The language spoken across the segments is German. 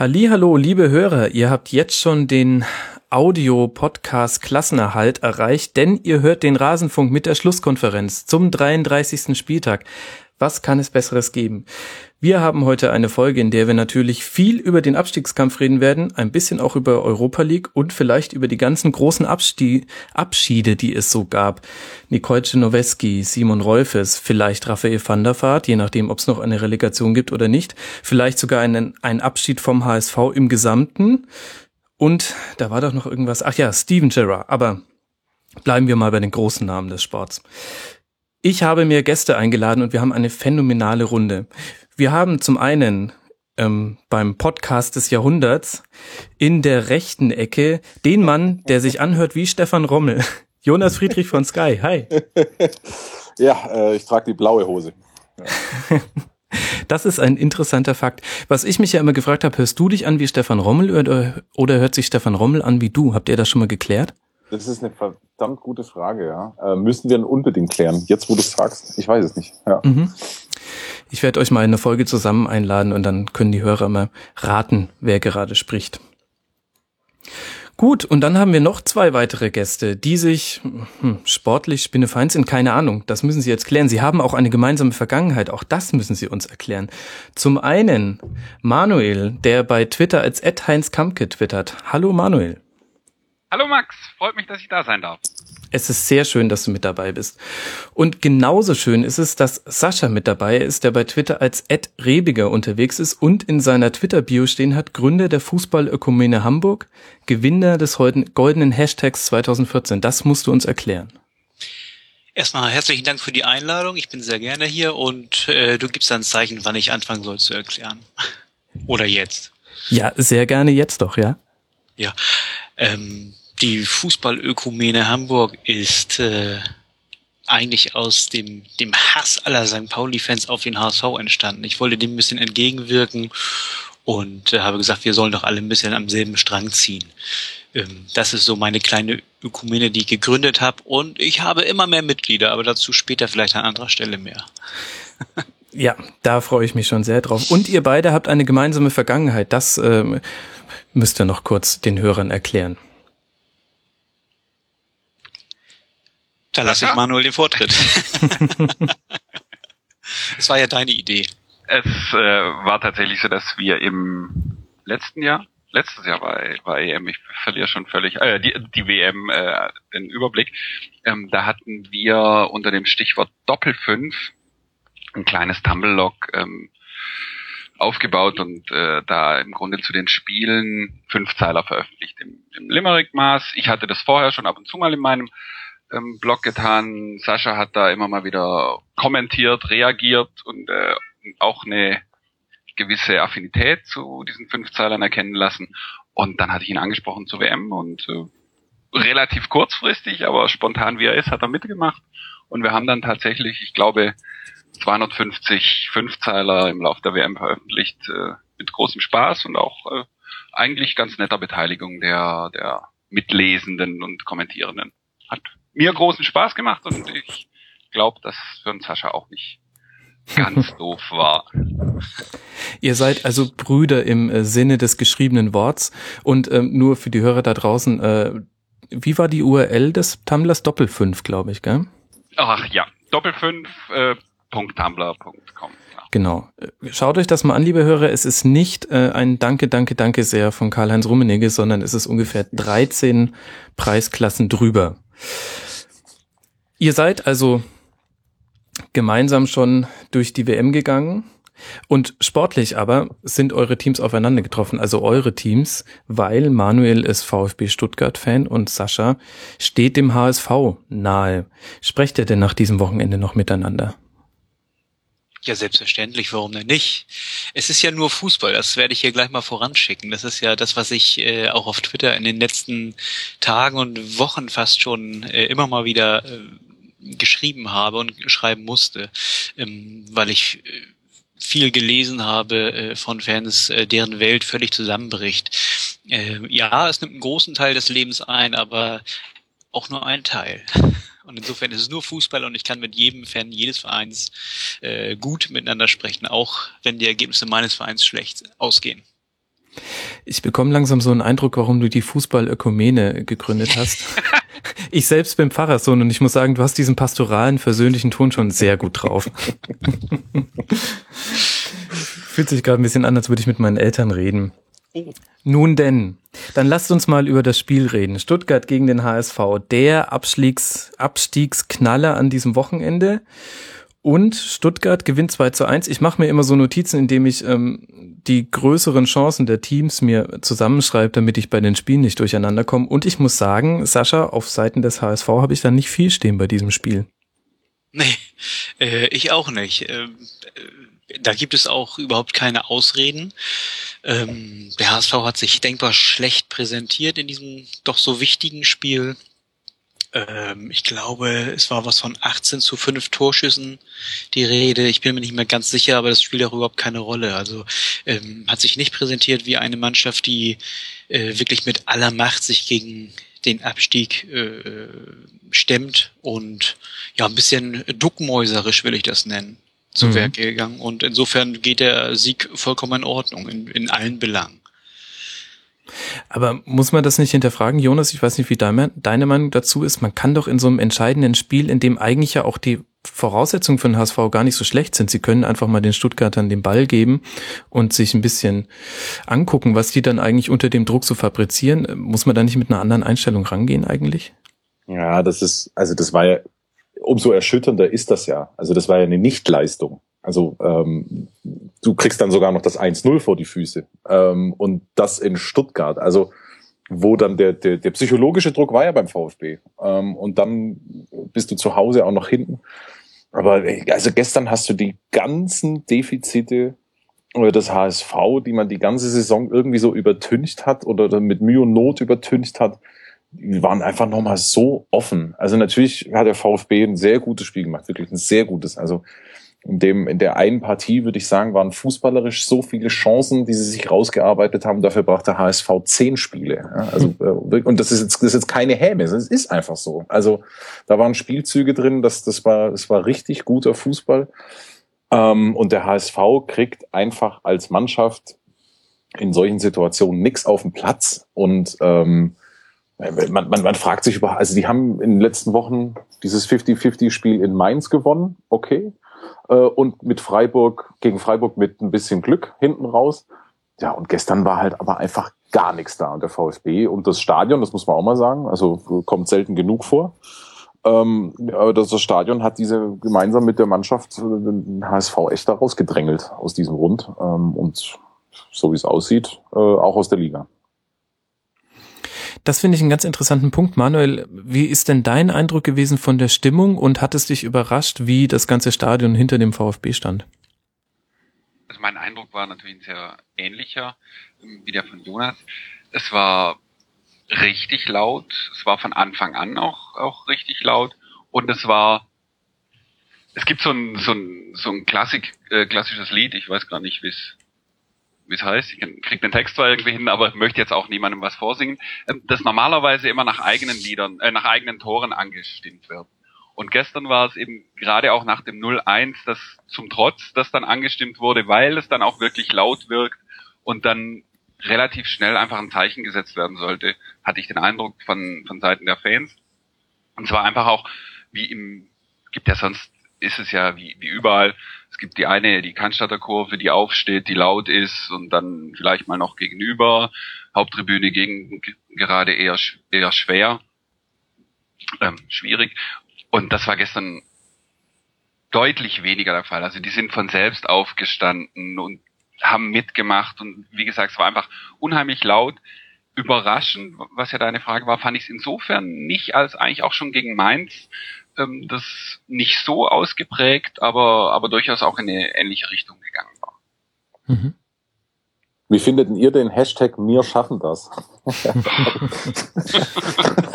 Hallo, liebe Hörer, ihr habt jetzt schon den Audio-Podcast Klassenerhalt erreicht, denn ihr hört den Rasenfunk mit der Schlusskonferenz zum 33. Spieltag. Was kann es Besseres geben? Wir haben heute eine Folge, in der wir natürlich viel über den Abstiegskampf reden werden, ein bisschen auch über Europa League und vielleicht über die ganzen großen Abstie Abschiede, die es so gab. Nicole Czernoweski, Simon Rolfes, vielleicht Raphael van der Vaart, je nachdem, ob es noch eine Relegation gibt oder nicht. Vielleicht sogar einen, einen Abschied vom HSV im Gesamten. Und da war doch noch irgendwas. Ach ja, Steven Gerrard. Aber bleiben wir mal bei den großen Namen des Sports. Ich habe mir Gäste eingeladen und wir haben eine phänomenale Runde. Wir haben zum einen ähm, beim Podcast des Jahrhunderts in der rechten Ecke den Mann, der sich anhört wie Stefan Rommel. Jonas Friedrich von Sky. Hi. ja, äh, ich trage die blaue Hose. Ja. Das ist ein interessanter Fakt. Was ich mich ja immer gefragt habe, hörst du dich an wie Stefan Rommel oder, oder hört sich Stefan Rommel an wie du? Habt ihr das schon mal geklärt? Das ist eine verdammt gute Frage, ja. Äh, müssen wir unbedingt klären. Jetzt, wo du es sagst, ich weiß es nicht. Ja. Mhm. Ich werde euch mal in eine Folge zusammen einladen und dann können die Hörer mal raten, wer gerade spricht. Gut, und dann haben wir noch zwei weitere Gäste, die sich hm, sportlich spinnefeind sind, keine Ahnung, das müssen Sie jetzt klären. Sie haben auch eine gemeinsame Vergangenheit, auch das müssen Sie uns erklären. Zum einen Manuel, der bei Twitter als Heinz Kampke twittert. Hallo Manuel. Hallo Max, freut mich, dass ich da sein darf. Es ist sehr schön, dass du mit dabei bist. Und genauso schön ist es, dass Sascha mit dabei ist, der bei Twitter als Ed Rebiger unterwegs ist und in seiner Twitter-Bio stehen hat, Gründer der Fußballökumene Hamburg, Gewinner des goldenen Hashtags 2014. Das musst du uns erklären. Erstmal herzlichen Dank für die Einladung. Ich bin sehr gerne hier und äh, du gibst dann ein Zeichen, wann ich anfangen soll zu erklären. Oder jetzt. Ja, sehr gerne jetzt doch, ja. Ja. Ähm, die Fußballökumene Hamburg ist äh, eigentlich aus dem, dem Hass aller St. Pauli-Fans auf den HSV entstanden. Ich wollte dem ein bisschen entgegenwirken und äh, habe gesagt, wir sollen doch alle ein bisschen am selben Strang ziehen. Ähm, das ist so meine kleine Ökumene, die ich gegründet habe und ich habe immer mehr Mitglieder, aber dazu später vielleicht an anderer Stelle mehr. ja, da freue ich mich schon sehr drauf. Und ihr beide habt eine gemeinsame Vergangenheit. Das ähm, müsst ihr noch kurz den Hörern erklären. Da lasse ich Manuel den Vortritt. Es war ja deine Idee. Es äh, war tatsächlich so, dass wir im letzten Jahr, letztes Jahr war, war EM, ich verliere schon völlig, äh, die, die WM, äh, den Überblick, ähm, da hatten wir unter dem Stichwort Doppelfünf ein kleines Tumblelog ähm, aufgebaut und äh, da im Grunde zu den Spielen fünf Zeiler veröffentlicht im, im Limerick-Maß. Ich hatte das vorher schon ab und zu mal in meinem ähm, Blog getan. Sascha hat da immer mal wieder kommentiert, reagiert und äh, auch eine gewisse Affinität zu diesen fünf Zeilern erkennen lassen. Und dann hatte ich ihn angesprochen zur WM und äh, relativ kurzfristig, aber spontan wie er ist, hat er mitgemacht. Und wir haben dann tatsächlich, ich glaube, 250 Fünfzeiler im Lauf der WM veröffentlicht, äh, mit großem Spaß und auch äh, eigentlich ganz netter Beteiligung der, der Mitlesenden und Kommentierenden. Hat mir großen Spaß gemacht und ich glaube, dass für einen Sascha auch nicht ganz doof war. Ihr seid also Brüder im äh, Sinne des geschriebenen Worts und ähm, nur für die Hörer da draußen, äh, wie war die URL des Tumblers? Doppelfünf, glaube ich, gell? Ach ja, Doppelfünf äh, .tumblr.com. Ja. Genau. Schaut euch das mal an, liebe Hörer. Es ist nicht äh, ein Danke, Danke, Danke sehr von Karl-Heinz Rummenigge, sondern es ist ungefähr 13 Preisklassen drüber. Ihr seid also gemeinsam schon durch die WM gegangen. Und sportlich aber sind eure Teams aufeinander getroffen, also eure Teams, weil Manuel ist VfB Stuttgart-Fan und Sascha steht dem HSV nahe. Sprecht ihr denn nach diesem Wochenende noch miteinander? Ja, selbstverständlich, warum denn nicht? Es ist ja nur Fußball, das werde ich hier gleich mal voranschicken. Das ist ja das, was ich äh, auch auf Twitter in den letzten Tagen und Wochen fast schon äh, immer mal wieder äh, geschrieben habe und schreiben musste, ähm, weil ich äh, viel gelesen habe äh, von Fans, äh, deren Welt völlig zusammenbricht. Äh, ja, es nimmt einen großen Teil des Lebens ein, aber auch nur ein Teil. Und insofern ist es nur Fußball und ich kann mit jedem Fan jedes Vereins äh, gut miteinander sprechen, auch wenn die Ergebnisse meines Vereins schlecht ausgehen. Ich bekomme langsam so einen Eindruck, warum du die Fußball-Ökumene gegründet hast. ich selbst bin Pfarrerssohn und ich muss sagen, du hast diesen pastoralen, versöhnlichen Ton schon sehr gut drauf. Fühlt sich gerade ein bisschen an, als würde ich mit meinen Eltern reden. Nun denn, dann lasst uns mal über das Spiel reden. Stuttgart gegen den HSV, der Abstiegs, Abstiegsknaller an diesem Wochenende. Und Stuttgart gewinnt 2 zu 1. Ich mache mir immer so Notizen, indem ich ähm, die größeren Chancen der Teams mir zusammenschreibe, damit ich bei den Spielen nicht durcheinander komme. Und ich muss sagen, Sascha, auf Seiten des HSV habe ich da nicht viel stehen bei diesem Spiel. Nee, äh, ich auch nicht. Ähm, äh, da gibt es auch überhaupt keine Ausreden. Ähm, der HSV hat sich denkbar schlecht präsentiert in diesem doch so wichtigen Spiel. Ähm, ich glaube, es war was von 18 zu 5 Torschüssen die Rede. Ich bin mir nicht mehr ganz sicher, aber das spielt auch überhaupt keine Rolle. Also ähm, hat sich nicht präsentiert wie eine Mannschaft, die äh, wirklich mit aller Macht sich gegen den Abstieg äh, stemmt und ja ein bisschen duckmäuserisch will ich das nennen zu mhm. Werk gegangen und insofern geht der Sieg vollkommen in Ordnung in, in allen Belangen. Aber muss man das nicht hinterfragen, Jonas? Ich weiß nicht, wie deine, deine Meinung dazu ist. Man kann doch in so einem entscheidenden Spiel, in dem eigentlich ja auch die Voraussetzungen für den HSV gar nicht so schlecht sind. Sie können einfach mal den Stuttgartern den Ball geben und sich ein bisschen angucken, was die dann eigentlich unter dem Druck so fabrizieren. Muss man da nicht mit einer anderen Einstellung rangehen eigentlich? Ja, das ist, also das war ja, umso erschütternder ist das ja. Also das war ja eine Nichtleistung. Also ähm, du kriegst dann sogar noch das 1-0 vor die Füße. Ähm, und das in Stuttgart. Also wo dann der, der, der psychologische Druck war ja beim VfB. Ähm, und dann bist du zu Hause auch noch hinten. Aber also gestern hast du die ganzen Defizite oder das HSV, die man die ganze Saison irgendwie so übertüncht hat oder mit Mühe und Not übertüncht hat, die waren einfach nochmal so offen. Also natürlich hat der VfB ein sehr gutes Spiel gemacht, wirklich ein sehr gutes. Also in dem, in der einen Partie, würde ich sagen, waren fußballerisch so viele Chancen, die sie sich rausgearbeitet haben. Dafür braucht der HSV zehn Spiele. Ja, also, äh, und das ist jetzt, das ist jetzt keine Häme. Es ist einfach so. Also, da waren Spielzüge drin, das, das war, das war richtig guter Fußball. Ähm, und der HSV kriegt einfach als Mannschaft in solchen Situationen nichts auf den Platz und, ähm, man, man, man fragt sich über, also die haben in den letzten Wochen dieses 50-50-Spiel in Mainz gewonnen, okay äh, und mit Freiburg, gegen Freiburg mit ein bisschen Glück hinten raus. Ja, und gestern war halt aber einfach gar nichts da und der VfB und das Stadion, das muss man auch mal sagen, also kommt selten genug vor. Ähm, das, Stadion hat diese gemeinsam mit der Mannschaft den HSV echt da rausgedrängelt aus diesem Rund ähm, und so wie es aussieht, äh, auch aus der Liga. Das finde ich einen ganz interessanten Punkt. Manuel, wie ist denn dein Eindruck gewesen von der Stimmung und hat es dich überrascht, wie das ganze Stadion hinter dem VfB stand? Also mein Eindruck war natürlich ein sehr ähnlicher ähm, wie der von Jonas. Es war richtig laut. Es war von Anfang an auch, auch richtig laut. Und es war, es gibt so ein, so ein, so ein Klassik, äh, klassisches Lied, ich weiß gar nicht, wie es wie es heißt, ich krieg den Text zwar irgendwie hin, aber möchte jetzt auch niemandem was vorsingen, ähm, das normalerweise immer nach eigenen Liedern, äh, nach eigenen Toren angestimmt wird. Und gestern war es eben gerade auch nach dem 0-1, das zum Trotz, das dann angestimmt wurde, weil es dann auch wirklich laut wirkt und dann relativ schnell einfach ein Zeichen gesetzt werden sollte, hatte ich den Eindruck von, von Seiten der Fans. Und zwar einfach auch, wie im, gibt ja sonst, ist es ja wie, wie überall, es gibt die eine, die Cannstatter Kurve, die aufsteht, die laut ist und dann vielleicht mal noch gegenüber. Haupttribüne gegen gerade eher, eher schwer, ähm, schwierig. Und das war gestern deutlich weniger der Fall. Also die sind von selbst aufgestanden und haben mitgemacht und wie gesagt, es war einfach unheimlich laut. Überraschend, was ja deine Frage war, fand ich es insofern nicht, als eigentlich auch schon gegen Mainz ähm, das nicht so ausgeprägt, aber, aber durchaus auch in eine ähnliche Richtung gegangen war. Mhm. Wie findet ihr den Hashtag Wir schaffen das?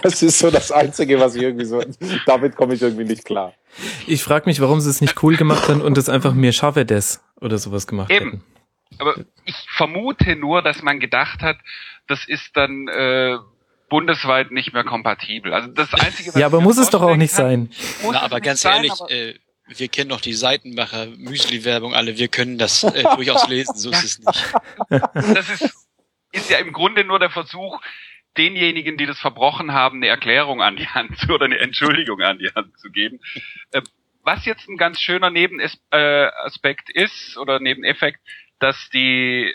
das ist so das Einzige, was ich irgendwie so, damit komme ich irgendwie nicht klar. Ich frage mich, warum sie es nicht cool gemacht haben und es einfach Mir schaffe das oder sowas gemacht Eben. hätten. Aber ich vermute nur, dass man gedacht hat, das ist dann äh, bundesweit nicht mehr kompatibel. Also das Einzige, was Ja, aber muss es doch auch nicht kann, sein. Na, aber ganz sein, ehrlich, aber äh, wir kennen doch die Seitenmacher, Müsli-Werbung alle, wir können das äh, durchaus lesen, so ist es nicht. Das ist, ist ja im Grunde nur der Versuch, denjenigen, die das verbrochen haben, eine Erklärung an die Hand zu oder eine Entschuldigung an die Hand zu geben. Äh, was jetzt ein ganz schöner Nebenaspekt ist oder Nebeneffekt, dass die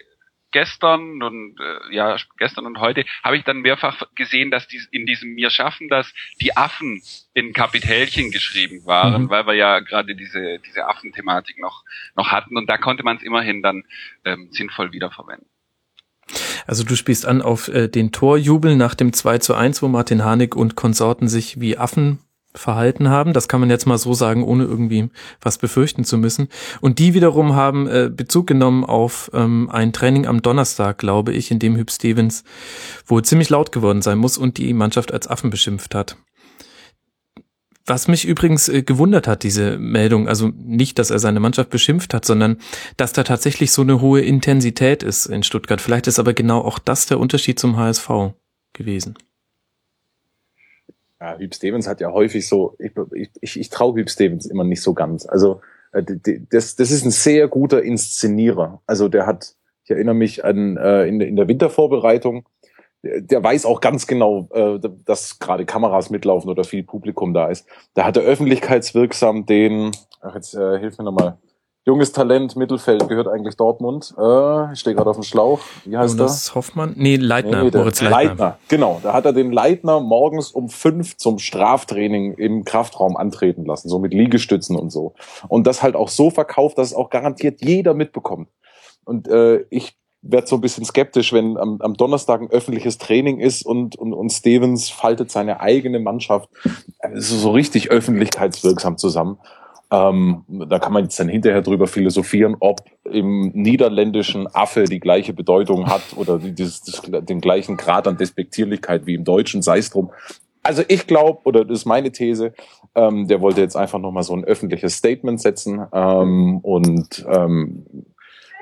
gestern und äh, ja gestern und heute habe ich dann mehrfach gesehen, dass die in diesem mir schaffen, dass die Affen in Kapitälchen geschrieben waren, mhm. weil wir ja gerade diese diese Affenthematik noch noch hatten und da konnte man es immerhin dann ähm, sinnvoll wiederverwenden. Also du spielst an auf äh, den Torjubel nach dem 2 zu 1, wo Martin Harnik und Konsorten sich wie Affen verhalten haben. Das kann man jetzt mal so sagen, ohne irgendwie was befürchten zu müssen. Und die wiederum haben äh, Bezug genommen auf ähm, ein Training am Donnerstag, glaube ich, in dem Hüb Stevens wohl ziemlich laut geworden sein muss und die Mannschaft als Affen beschimpft hat. Was mich übrigens äh, gewundert hat, diese Meldung, also nicht, dass er seine Mannschaft beschimpft hat, sondern dass da tatsächlich so eine hohe Intensität ist in Stuttgart. Vielleicht ist aber genau auch das der Unterschied zum HSV gewesen. Ja, Hüb Stevens hat ja häufig so, ich, ich, ich traue Hüb Stevens immer nicht so ganz. Also äh, das, das ist ein sehr guter Inszenierer. Also der hat, ich erinnere mich an äh, in, in der Wintervorbereitung, der weiß auch ganz genau, äh, dass gerade Kameras mitlaufen oder viel Publikum da ist. Da hat er öffentlichkeitswirksam den, ach jetzt äh, hilf mir nochmal, junges Talent, Mittelfeld, gehört eigentlich Dortmund. Äh, ich stehe gerade auf dem Schlauch. Wie heißt Jonas der? Hoffmann? Nee, Leitner, nee, Moritz Leitner. Leitner. Genau, da hat er den Leitner morgens um fünf zum Straftraining im Kraftraum antreten lassen, so mit Liegestützen und so. Und das halt auch so verkauft, dass es auch garantiert jeder mitbekommt. Und äh, ich werde so ein bisschen skeptisch, wenn am, am Donnerstag ein öffentliches Training ist und, und, und Stevens faltet seine eigene Mannschaft also so richtig öffentlichkeitswirksam zusammen. Ähm, da kann man jetzt dann hinterher drüber philosophieren, ob im niederländischen Affe die gleiche Bedeutung hat oder dieses, das, den gleichen Grad an Despektierlichkeit wie im deutschen, sei es drum. Also ich glaube, oder das ist meine These, ähm, der wollte jetzt einfach nochmal so ein öffentliches Statement setzen ähm, und ähm,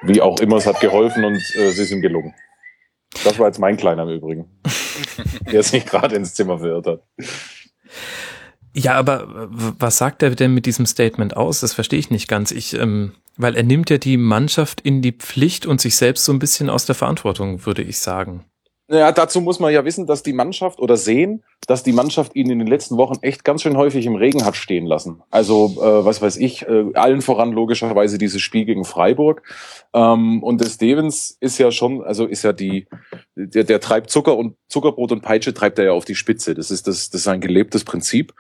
wie auch immer, es hat geholfen und äh, sie sind gelungen. Das war jetzt mein Kleiner im Übrigen, der sich gerade ins Zimmer verirrt hat. Ja, aber was sagt er denn mit diesem Statement aus? Das verstehe ich nicht ganz. Ich, ähm, weil er nimmt ja die Mannschaft in die Pflicht und sich selbst so ein bisschen aus der Verantwortung, würde ich sagen. Ja, dazu muss man ja wissen, dass die Mannschaft oder sehen, dass die Mannschaft ihn in den letzten Wochen echt ganz schön häufig im Regen hat stehen lassen. Also, äh, was weiß ich, äh, allen voran logischerweise dieses Spiel gegen Freiburg. Ähm, und der Stevens ist ja schon, also ist ja die, der, der treibt Zucker und Zuckerbrot und Peitsche treibt er ja auf die Spitze. Das ist das, das ist ein gelebtes Prinzip.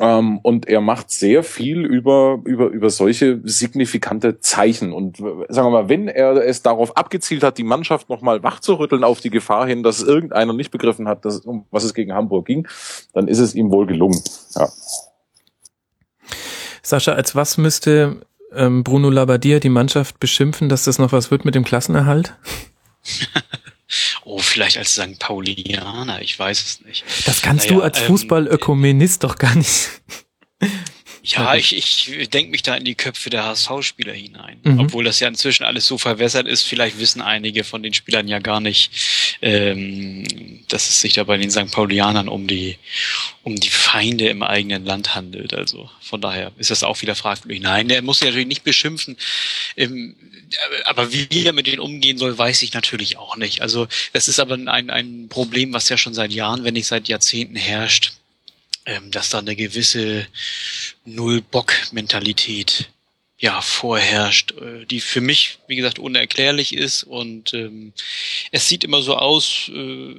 Ähm, und er macht sehr viel über, über, über solche signifikante Zeichen. Und sagen wir mal, wenn er es darauf abgezielt hat, die Mannschaft nochmal wachzurütteln auf die Gefahr hin, dass irgendeiner nicht begriffen hat, dass, um was es gegen Hamburg ging, dann ist es ihm wohl gelungen. Ja. Sascha, als was müsste ähm, Bruno Labbadia die Mannschaft beschimpfen, dass das noch was wird mit dem Klassenerhalt? Oh, vielleicht als St. Paulianer, ich weiß es nicht. Das kannst naja, du als ähm, Fußballökonomist doch gar nicht. Ja, ich, ich denke mich da in die Köpfe der HSV-Spieler hinein. Mhm. Obwohl das ja inzwischen alles so verwässert ist, vielleicht wissen einige von den Spielern ja gar nicht, ähm, dass es sich da bei den St. Paulianern um die, um die Feinde im eigenen Land handelt. Also von daher ist das auch wieder fragwürdig. Nein, der muss ja natürlich nicht beschimpfen. Ähm, aber wie er mit denen umgehen soll, weiß ich natürlich auch nicht. Also das ist aber ein, ein Problem, was ja schon seit Jahren, wenn nicht seit Jahrzehnten herrscht ähm, dass da eine gewisse Null-Bock-Mentalität ja vorherrscht, äh, die für mich, wie gesagt, unerklärlich ist und ähm, es sieht immer so aus, äh,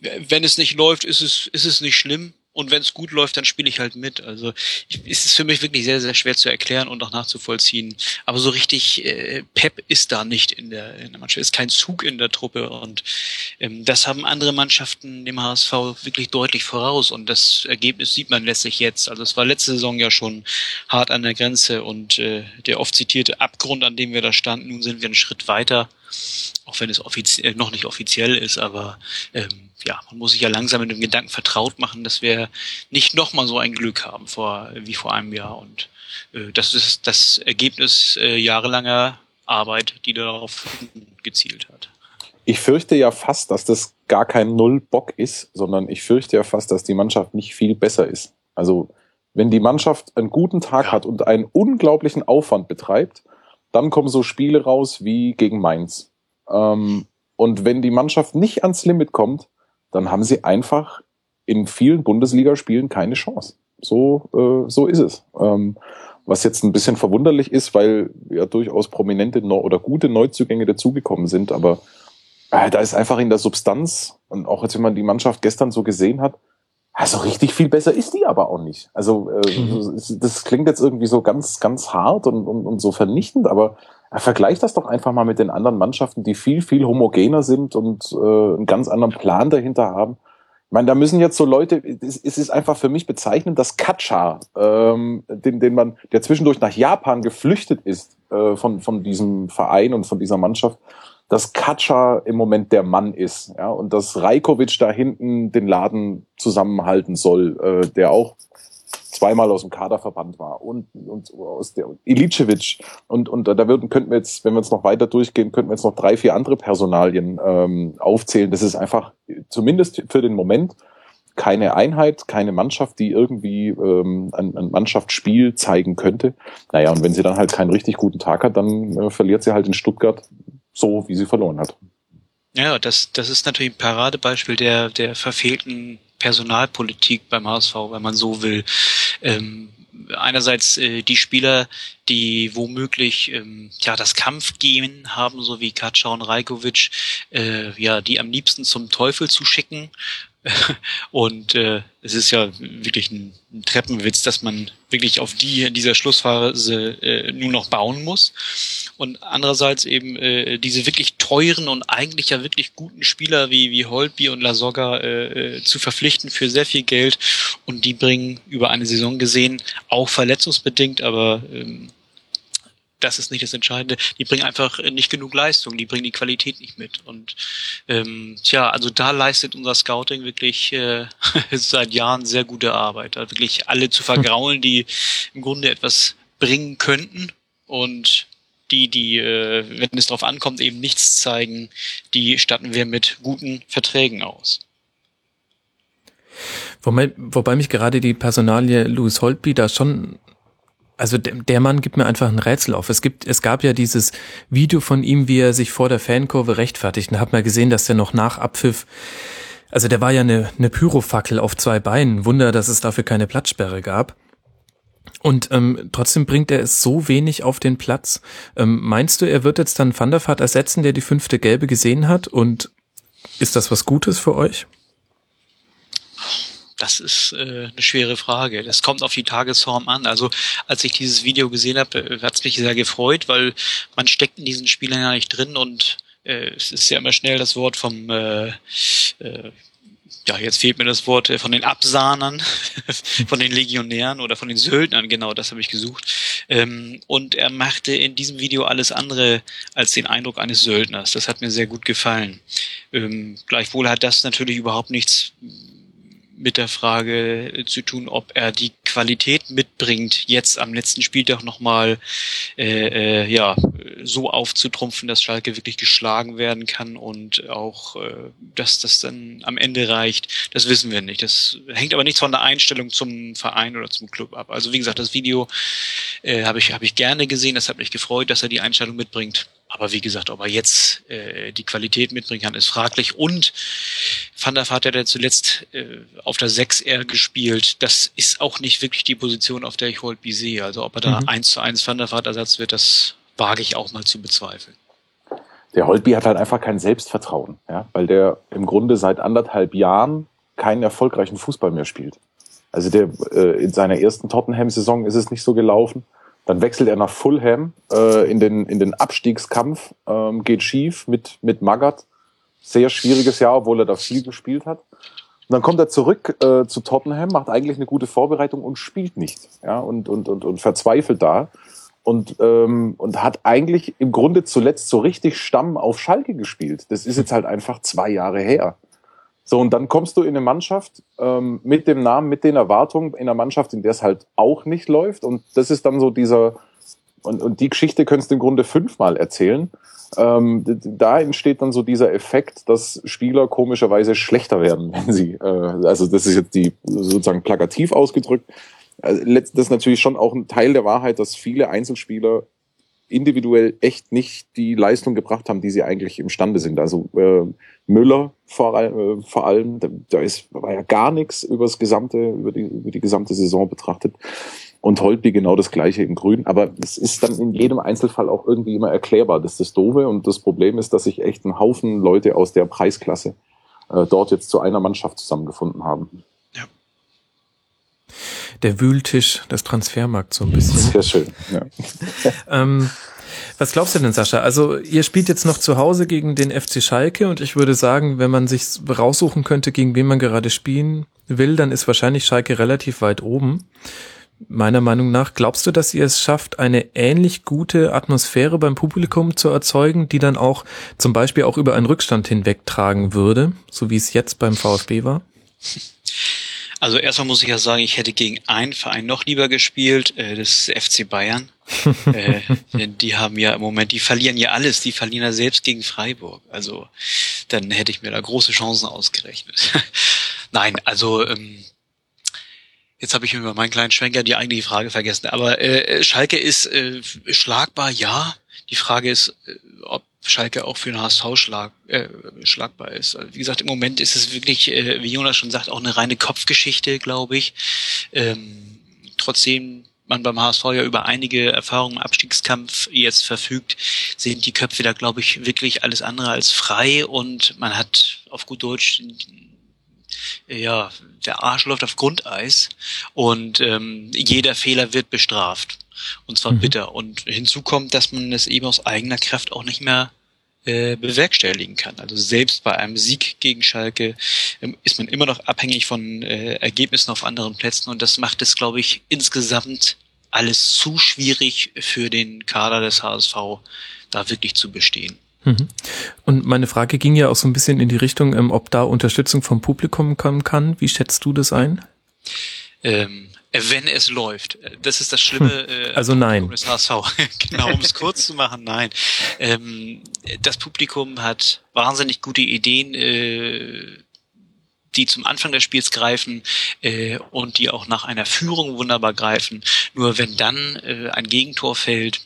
wenn es nicht läuft, ist es, ist es nicht schlimm. Und wenn es gut läuft, dann spiele ich halt mit. Also ich, es ist für mich wirklich sehr, sehr schwer zu erklären und auch nachzuvollziehen. Aber so richtig äh, Pep ist da nicht in der, in der Mannschaft. Ist kein Zug in der Truppe. Und ähm, das haben andere Mannschaften dem HSV wirklich deutlich voraus. Und das Ergebnis sieht man letztlich jetzt. Also es war letzte Saison ja schon hart an der Grenze und äh, der oft zitierte Abgrund, an dem wir da standen. Nun sind wir einen Schritt weiter auch wenn es offiziell noch nicht offiziell ist, aber ähm, ja, man muss sich ja langsam mit dem Gedanken vertraut machen, dass wir nicht nochmal so ein Glück haben vor wie vor einem Jahr. Und äh, das ist das Ergebnis äh, jahrelanger Arbeit, die darauf gezielt hat. Ich fürchte ja fast, dass das gar kein Null-Bock ist, sondern ich fürchte ja fast, dass die Mannschaft nicht viel besser ist. Also wenn die Mannschaft einen guten Tag ja. hat und einen unglaublichen Aufwand betreibt, dann kommen so Spiele raus wie gegen Mainz. Ähm, Und wenn die Mannschaft nicht ans Limit kommt, dann haben sie einfach in vielen Bundesligaspielen keine Chance. So, äh, so ist es. Ähm, was jetzt ein bisschen verwunderlich ist, weil ja durchaus prominente Neu oder gute Neuzugänge dazugekommen sind, aber äh, da ist einfach in der Substanz und auch jetzt, wenn man die Mannschaft gestern so gesehen hat, also richtig viel besser ist die aber auch nicht. Also äh, mhm. das klingt jetzt irgendwie so ganz, ganz hart und, und, und so vernichtend, aber vergleicht das doch einfach mal mit den anderen Mannschaften, die viel, viel homogener sind und äh, einen ganz anderen Plan dahinter haben. Ich meine, da müssen jetzt so Leute, es, es ist einfach für mich bezeichnend, dass Katscha, ähm, den, den man, der zwischendurch nach Japan geflüchtet ist äh, von, von diesem Verein und von dieser Mannschaft, dass Katscha im Moment der Mann ist, ja, und dass Rajkovic da hinten den Laden zusammenhalten soll, äh, der auch zweimal aus dem Kader war und, und aus der Ilicevic und und da würden könnten wir jetzt, wenn wir jetzt noch weiter durchgehen, könnten wir jetzt noch drei vier andere Personalien ähm, aufzählen. Das ist einfach zumindest für den Moment keine Einheit, keine Mannschaft, die irgendwie ähm, ein, ein Mannschaftsspiel zeigen könnte. Naja, und wenn sie dann halt keinen richtig guten Tag hat, dann äh, verliert sie halt in Stuttgart so, wie sie verloren hat. Ja, das, das ist natürlich ein Paradebeispiel der, der verfehlten Personalpolitik beim HSV, wenn man so will. Ähm, einerseits äh, die Spieler, die womöglich ähm, ja das Kampfgehen haben, so wie Katscha und Rajkovic, äh, ja, die am liebsten zum Teufel zu schicken Und äh, es ist ja wirklich ein, ein, Treppenwitz, dass man wirklich auf die in dieser Schlussphase äh, nur noch bauen muss. Und andererseits eben äh, diese wirklich teuren und eigentlich ja wirklich guten Spieler wie, wie Holtby und Lasogga äh, äh, zu verpflichten für sehr viel Geld. Und die bringen über eine Saison gesehen, auch verletzungsbedingt, aber ähm, das ist nicht das Entscheidende. Die bringen einfach nicht genug Leistung, die bringen die Qualität nicht mit. Und ähm, tja, also da leistet unser Scouting wirklich äh, seit Jahren sehr gute Arbeit. Also wirklich alle zu vergraulen, die im Grunde etwas bringen könnten und die, die, äh, wenn es darauf ankommt, eben nichts zeigen, die statten wir mit guten Verträgen aus. Wobei, wobei mich gerade die Personalie Louis Holtby da schon also der Mann gibt mir einfach ein Rätsel auf. Es gibt, es gab ja dieses Video von ihm, wie er sich vor der Fankurve rechtfertigt. Und hat mal gesehen, dass der noch nach Abpfiff, also der war ja eine, eine Pyrofackel auf zwei Beinen. Wunder, dass es dafür keine Platzsperre gab. Und ähm, trotzdem bringt er es so wenig auf den Platz. Ähm, meinst du, er wird jetzt dann Van der Vaart ersetzen, der die fünfte Gelbe gesehen hat? Und ist das was Gutes für euch? Das ist äh, eine schwere Frage. Das kommt auf die Tagesform an. Also als ich dieses Video gesehen habe, äh, hat es mich sehr gefreut, weil man steckt in diesen Spielern ja nicht drin und äh, es ist ja immer schnell das Wort vom äh, äh, ja, jetzt fehlt mir das Wort äh, von den Absahnern, von den Legionären oder von den Söldnern, genau, das habe ich gesucht. Ähm, und er machte in diesem Video alles andere als den Eindruck eines Söldners. Das hat mir sehr gut gefallen. Ähm, gleichwohl hat das natürlich überhaupt nichts mit der Frage zu tun, ob er die Qualität mitbringt, jetzt am letzten Spieltag nochmal äh, äh, ja, so aufzutrumpfen, dass Schalke wirklich geschlagen werden kann und auch, äh, dass das dann am Ende reicht. Das wissen wir nicht. Das hängt aber nichts von der Einstellung zum Verein oder zum Club ab. Also wie gesagt, das Video äh, habe ich, hab ich gerne gesehen. Das hat mich gefreut, dass er die Einstellung mitbringt. Aber wie gesagt, ob er jetzt äh, die Qualität mitbringen kann, ist fraglich. Und Van der Vaart hat ja zuletzt äh, auf der 6 r gespielt. Das ist auch nicht wirklich die Position, auf der ich Holtby sehe. Also ob er da mhm. eins zu eins Van der Vaart Ersatz wird, das wage ich auch mal zu bezweifeln. Der Holtby hat halt einfach kein Selbstvertrauen, ja, weil der im Grunde seit anderthalb Jahren keinen erfolgreichen Fußball mehr spielt. Also der äh, in seiner ersten Tottenham-Saison ist es nicht so gelaufen. Dann wechselt er nach Fulham äh, in, den, in den Abstiegskampf, ähm, geht schief mit, mit Magath. Sehr schwieriges Jahr, obwohl er da viel gespielt hat. Und dann kommt er zurück äh, zu Tottenham, macht eigentlich eine gute Vorbereitung und spielt nicht. Ja, und, und, und, und verzweifelt da. Und, ähm, und hat eigentlich im Grunde zuletzt so richtig Stamm auf Schalke gespielt. Das ist jetzt halt einfach zwei Jahre her. So, und dann kommst du in eine Mannschaft ähm, mit dem Namen, mit den Erwartungen, in einer Mannschaft, in der es halt auch nicht läuft. Und das ist dann so dieser, und, und die Geschichte könntest du im Grunde fünfmal erzählen. Ähm, da entsteht dann so dieser Effekt, dass Spieler komischerweise schlechter werden, wenn sie, äh, also das ist jetzt die sozusagen plakativ ausgedrückt. Äh, das ist natürlich schon auch ein Teil der Wahrheit, dass viele Einzelspieler individuell echt nicht die Leistung gebracht haben, die sie eigentlich imstande sind. Also äh, Müller vor, äh, vor allem, da, da ist, war ja gar nichts über das gesamte, über die, über die gesamte Saison betrachtet. Und Holtby genau das gleiche im Grün. Aber es ist dann in jedem Einzelfall auch irgendwie immer erklärbar. Das ist das Doofe. Und das Problem ist, dass sich echt ein Haufen Leute aus der Preisklasse äh, dort jetzt zu einer Mannschaft zusammengefunden haben. Der Wühltisch des Transfermarkts so ein bisschen. Sehr schön. Ja. ähm, was glaubst du denn, Sascha? Also ihr spielt jetzt noch zu Hause gegen den FC Schalke und ich würde sagen, wenn man sich raussuchen könnte, gegen wen man gerade spielen will, dann ist wahrscheinlich Schalke relativ weit oben meiner Meinung nach. Glaubst du, dass ihr es schafft, eine ähnlich gute Atmosphäre beim Publikum zu erzeugen, die dann auch zum Beispiel auch über einen Rückstand hinwegtragen würde, so wie es jetzt beim VfB war? Also erstmal muss ich ja sagen, ich hätte gegen einen Verein noch lieber gespielt, äh, das ist FC Bayern. äh, die haben ja im Moment, die verlieren ja alles, die verlieren ja selbst gegen Freiburg. Also dann hätte ich mir da große Chancen ausgerechnet. Nein, also ähm, Jetzt habe ich über meinen kleinen Schwenker die eigentliche Frage vergessen. Aber äh, Schalke ist äh, schlagbar, ja. Die Frage ist, äh, ob Schalke auch für den HSV schlag, äh, schlagbar ist. Also, wie gesagt, im Moment ist es wirklich, äh, wie Jonas schon sagt, auch eine reine Kopfgeschichte, glaube ich. Ähm, trotzdem man beim HSV ja über einige Erfahrungen im Abstiegskampf jetzt verfügt, sind die Köpfe da, glaube ich, wirklich alles andere als frei und man hat auf gut Deutsch ja, der Arsch läuft auf Grundeis und ähm, jeder Fehler wird bestraft. Und zwar mhm. bitter. Und hinzu kommt, dass man es eben aus eigener Kraft auch nicht mehr äh, bewerkstelligen kann. Also selbst bei einem Sieg gegen Schalke ähm, ist man immer noch abhängig von äh, Ergebnissen auf anderen Plätzen und das macht es, glaube ich, insgesamt alles zu schwierig für den Kader des HSV, da wirklich zu bestehen. Mhm. Und meine Frage ging ja auch so ein bisschen in die Richtung, ähm, ob da Unterstützung vom Publikum kommen kann. Wie schätzt du das ein? Ähm, wenn es läuft. Das ist das Schlimme. Hm. Äh, also nein. Des HSV. genau, um es kurz zu machen, nein. Ähm, das Publikum hat wahnsinnig gute Ideen, äh, die zum Anfang des Spiels greifen äh, und die auch nach einer Führung wunderbar greifen. Nur wenn dann äh, ein Gegentor fällt,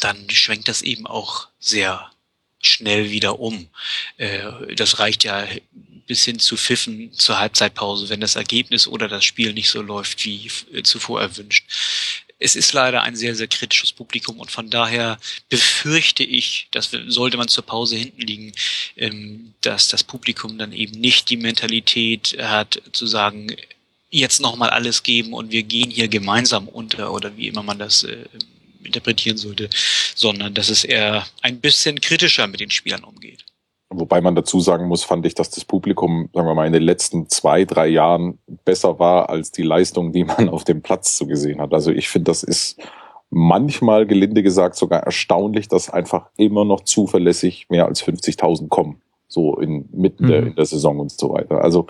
dann schwenkt das eben auch sehr schnell wieder um. Äh, das reicht ja bis hin zu Pfiffen zur Halbzeitpause, wenn das Ergebnis oder das Spiel nicht so läuft wie zuvor erwünscht. Es ist leider ein sehr, sehr kritisches Publikum und von daher befürchte ich, dass sollte man zur Pause hinten liegen, ähm, dass das Publikum dann eben nicht die Mentalität hat zu sagen, jetzt nochmal alles geben und wir gehen hier gemeinsam unter oder wie immer man das äh, interpretieren sollte, sondern dass es eher ein bisschen kritischer mit den Spielern umgeht. Wobei man dazu sagen muss, fand ich, dass das Publikum, sagen wir mal, in den letzten zwei, drei Jahren besser war als die Leistung, die man auf dem Platz zu gesehen hat. Also ich finde, das ist manchmal, gelinde gesagt, sogar erstaunlich, dass einfach immer noch zuverlässig mehr als 50.000 kommen. So in mitten mhm. der, in der Saison und so weiter. Also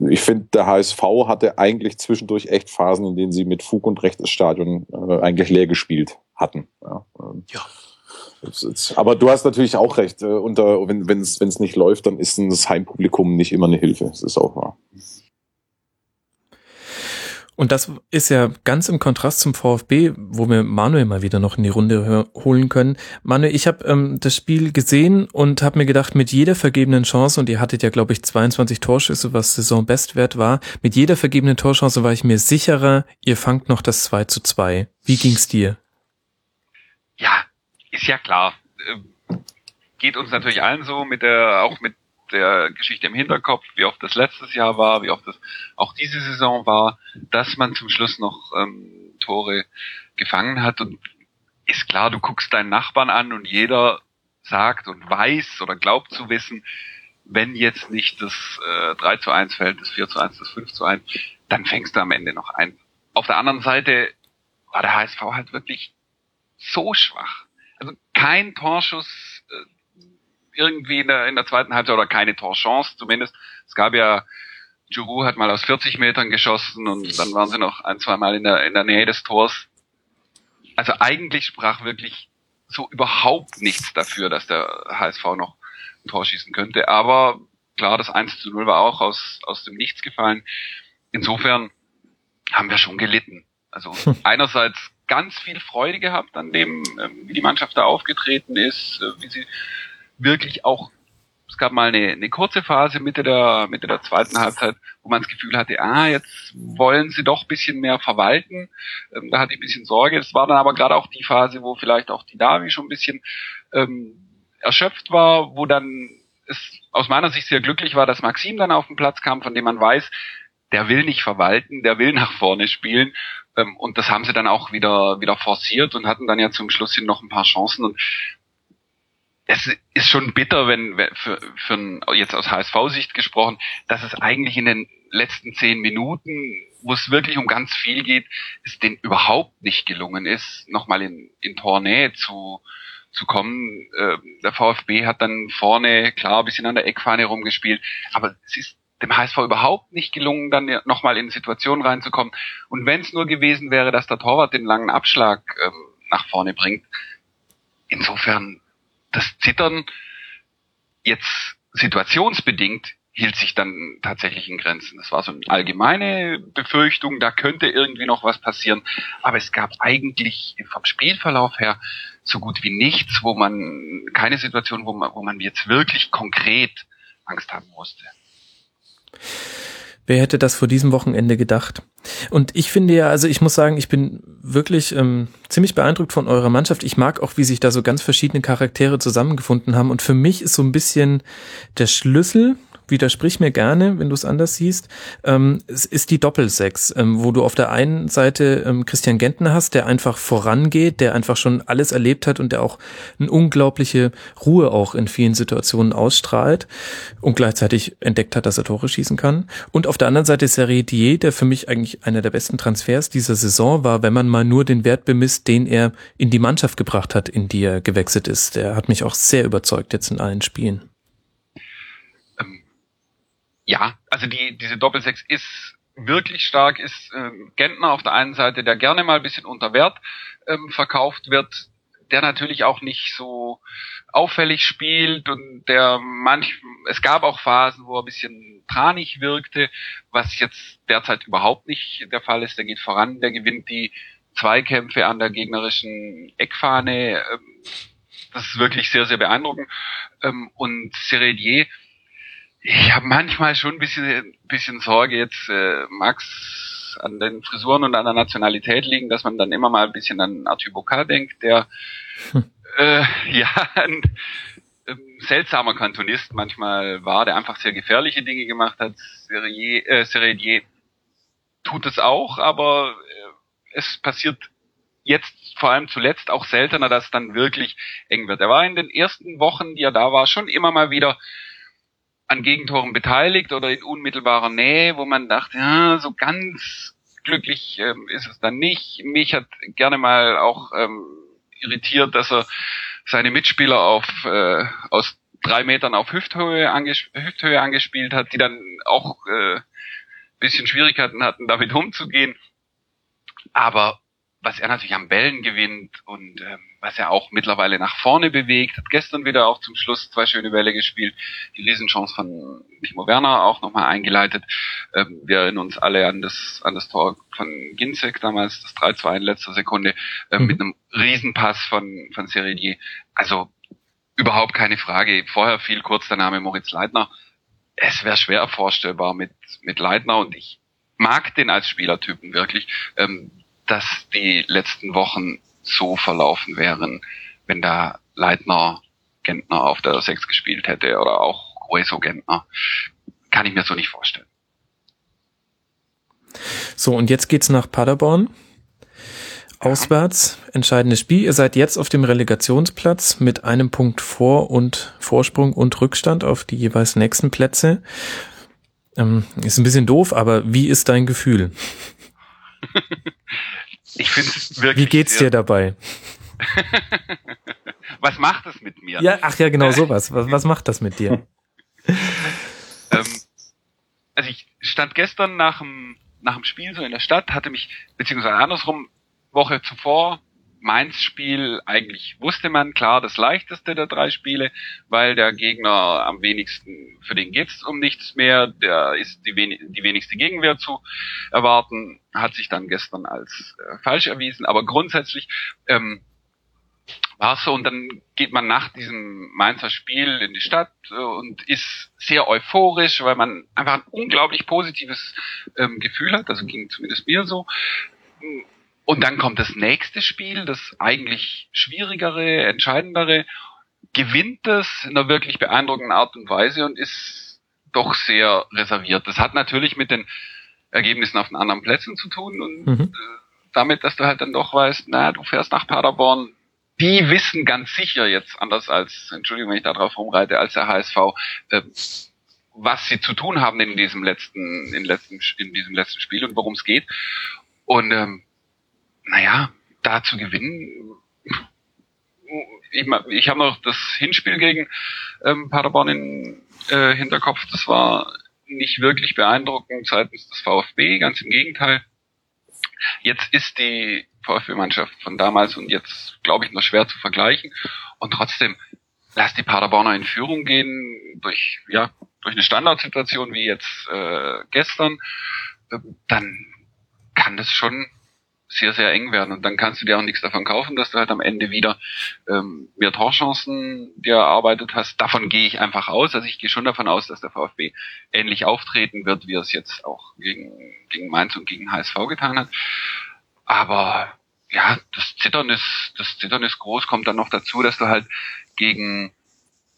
ich finde, der HSV hatte eigentlich zwischendurch echt Phasen, in denen sie mit Fug und Recht das Stadion äh, eigentlich leer gespielt hatten. Ja. Ja. Aber du hast natürlich auch recht. Äh, unter, wenn es wenn's nicht läuft, dann ist das Heimpublikum nicht immer eine Hilfe. Das ist auch wahr. Und das ist ja ganz im Kontrast zum VfB, wo wir Manuel mal wieder noch in die Runde holen können. Manuel, ich habe ähm, das Spiel gesehen und habe mir gedacht, mit jeder vergebenen Chance, und ihr hattet ja, glaube ich, 22 Torschüsse, was Saisonbestwert war, mit jeder vergebenen Torchance war ich mir sicherer, ihr fangt noch das 2 zu 2. Wie ging's dir? Ja, ist ja klar. Ähm, geht uns natürlich allen so mit der, auch mit der Geschichte im Hinterkopf, wie oft das letztes Jahr war, wie oft das auch diese Saison war, dass man zum Schluss noch ähm, Tore gefangen hat. Und ist klar, du guckst deinen Nachbarn an und jeder sagt und weiß oder glaubt zu wissen, wenn jetzt nicht das äh, 3 zu 1 fällt, das 4 zu 1, das 5 zu 1, dann fängst du am Ende noch ein. Auf der anderen Seite war der HSV halt wirklich so schwach. Also kein Torschuss äh, irgendwie in der, in der zweiten Halbzeit oder keine Torchance zumindest. Es gab ja, Juru hat mal aus 40 Metern geschossen und dann waren sie noch ein, zwei Mal in der, in der Nähe des Tors. Also eigentlich sprach wirklich so überhaupt nichts dafür, dass der HSV noch ein Tor schießen könnte. Aber klar, das 1 zu 0 war auch aus, aus dem Nichts gefallen. Insofern haben wir schon gelitten. Also einerseits ganz viel Freude gehabt an dem, ähm, wie die Mannschaft da aufgetreten ist, äh, wie sie wirklich auch es gab mal eine, eine kurze Phase Mitte der Mitte der zweiten Halbzeit, wo man das Gefühl hatte, ah, jetzt wollen sie doch bisschen mehr verwalten. Ähm, da hatte ich ein bisschen Sorge. Es war dann aber gerade auch die Phase, wo vielleicht auch die Davi schon ein bisschen ähm, erschöpft war, wo dann es aus meiner Sicht sehr glücklich war, dass Maxim dann auf den Platz kam, von dem man weiß, der will nicht verwalten, der will nach vorne spielen. Ähm, und das haben sie dann auch wieder, wieder forciert und hatten dann ja zum Schluss hin noch ein paar Chancen. Und es ist schon bitter, wenn für, für ein, jetzt aus HSV-Sicht gesprochen, dass es eigentlich in den letzten zehn Minuten, wo es wirklich um ganz viel geht, es denen überhaupt nicht gelungen ist, nochmal in, in Tornähe zu, zu kommen. Äh, der VfB hat dann vorne, klar, ein bisschen an der Eckfahne rumgespielt, aber es ist dem HSV überhaupt nicht gelungen, dann nochmal in Situationen reinzukommen. Und wenn es nur gewesen wäre, dass der Torwart den langen Abschlag ähm, nach vorne bringt, insofern das Zittern jetzt situationsbedingt hielt sich dann tatsächlich in Grenzen. Das war so eine allgemeine Befürchtung, da könnte irgendwie noch was passieren. Aber es gab eigentlich vom Spielverlauf her so gut wie nichts, wo man, keine Situation, wo man, wo man jetzt wirklich konkret Angst haben musste. Wer hätte das vor diesem Wochenende gedacht? Und ich finde ja, also ich muss sagen, ich bin wirklich ähm, ziemlich beeindruckt von eurer Mannschaft. Ich mag auch, wie sich da so ganz verschiedene Charaktere zusammengefunden haben. Und für mich ist so ein bisschen der Schlüssel widersprich mir gerne, wenn du es anders siehst, ähm, es ist die Doppelsechs, ähm, wo du auf der einen Seite ähm, Christian Gentner hast, der einfach vorangeht, der einfach schon alles erlebt hat und der auch eine unglaubliche Ruhe auch in vielen Situationen ausstrahlt und gleichzeitig entdeckt hat, dass er Tore schießen kann. Und auf der anderen Seite ist Seredier, der für mich eigentlich einer der besten Transfers dieser Saison war, wenn man mal nur den Wert bemisst, den er in die Mannschaft gebracht hat, in die er gewechselt ist. Der hat mich auch sehr überzeugt jetzt in allen Spielen ja, also die, diese Doppelsechs ist wirklich stark, ist äh, Gentner auf der einen Seite, der gerne mal ein bisschen unter Wert ähm, verkauft wird, der natürlich auch nicht so auffällig spielt und der manch, es gab auch Phasen, wo er ein bisschen tranig wirkte, was jetzt derzeit überhaupt nicht der Fall ist. Der geht voran, der gewinnt die Zweikämpfe an der gegnerischen Eckfahne. Ähm, das ist wirklich sehr, sehr beeindruckend. Ähm, und Seredier, ich habe manchmal schon ein bisschen, bisschen Sorge jetzt, äh, Max an den Frisuren und an der Nationalität liegen, dass man dann immer mal ein bisschen an Arthur Bocard denkt, der hm. äh, ja ein ähm, seltsamer Kantonist manchmal war, der einfach sehr gefährliche Dinge gemacht hat. Serrier, äh, Serredier tut es auch, aber äh, es passiert jetzt vor allem zuletzt auch seltener, dass es dann wirklich eng wird. Er war in den ersten Wochen, die er da war, schon immer mal wieder an Gegentoren beteiligt oder in unmittelbarer Nähe, wo man dachte, ja, so ganz glücklich ähm, ist es dann nicht. Mich hat gerne mal auch ähm, irritiert, dass er seine Mitspieler auf äh, aus drei Metern auf Hüfthöhe, anges Hüfthöhe angespielt hat, die dann auch äh, bisschen Schwierigkeiten hatten, damit umzugehen. Aber was er natürlich am Bällen gewinnt und ähm, was er auch mittlerweile nach vorne bewegt, hat gestern wieder auch zum Schluss zwei schöne Bälle gespielt, die Riesenchance von Timo Werner auch nochmal eingeleitet. Ähm, wir erinnern uns alle an das, an das Tor von Ginzek damals, das 3-2 in letzter Sekunde, äh, mhm. mit einem Riesenpass von, von Seredier. Also überhaupt keine Frage. Vorher fiel kurz der Name Moritz Leitner. Es wäre schwer vorstellbar mit, mit Leitner und ich mag den als Spielertypen wirklich. Ähm, dass die letzten Wochen so verlaufen wären, wenn da Leitner Gentner auf der 6 gespielt hätte oder auch Rueso Gentner. Kann ich mir so nicht vorstellen. So, und jetzt geht's nach Paderborn. Auswärts, entscheidendes Spiel. Ihr seid jetzt auf dem Relegationsplatz mit einem Punkt Vor- und Vorsprung und Rückstand auf die jeweils nächsten Plätze. Ähm, ist ein bisschen doof, aber wie ist dein Gefühl? Ich finde es wirklich. Wie geht's dir dabei? was macht es mit mir? Ja, ach ja, genau sowas. Was, was macht das mit dir? ähm, also ich stand gestern nach dem, nach dem Spiel so in der Stadt, hatte mich, beziehungsweise andersrum, Woche zuvor, Mainz-Spiel eigentlich wusste man klar das leichteste der drei Spiele, weil der Gegner am wenigsten, für den geht's um nichts mehr, der ist die, wenig, die wenigste Gegenwehr zu erwarten, hat sich dann gestern als äh, falsch erwiesen, aber grundsätzlich ähm, war so und dann geht man nach diesem Mainzer Spiel in die Stadt äh, und ist sehr euphorisch, weil man einfach ein unglaublich positives ähm, Gefühl hat, also ging zumindest mir so und dann kommt das nächste Spiel, das eigentlich schwierigere, entscheidendere, gewinnt es in einer wirklich beeindruckenden Art und Weise und ist doch sehr reserviert. Das hat natürlich mit den Ergebnissen auf den anderen Plätzen zu tun und mhm. Äh, damit, dass du halt dann doch weißt, na, du fährst nach Paderborn, die wissen ganz sicher jetzt, anders als, Entschuldigung, wenn ich da drauf rumreite, als der HSV, äh, was sie zu tun haben in diesem letzten, in, letzten, in diesem letzten Spiel und worum es geht. Und ähm, naja, da zu gewinnen. Ich, ich habe noch das Hinspiel gegen ähm, Paderborn in äh, Hinterkopf. Das war nicht wirklich beeindruckend seitens des VfB, ganz im Gegenteil. Jetzt ist die VfB-Mannschaft von damals und jetzt, glaube ich, noch schwer zu vergleichen. Und trotzdem, lass die Paderborner in Führung gehen durch, ja, durch eine Standardsituation wie jetzt äh, gestern, dann kann das schon sehr, sehr eng werden. Und dann kannst du dir auch nichts davon kaufen, dass du halt am Ende wieder ähm, mehr Torchancen dir erarbeitet hast. Davon gehe ich einfach aus. Also ich gehe schon davon aus, dass der VfB ähnlich auftreten wird, wie er es jetzt auch gegen, gegen Mainz und gegen HSV getan hat. Aber ja, das Zittern ist, das Zittern ist groß, kommt dann noch dazu, dass du halt gegen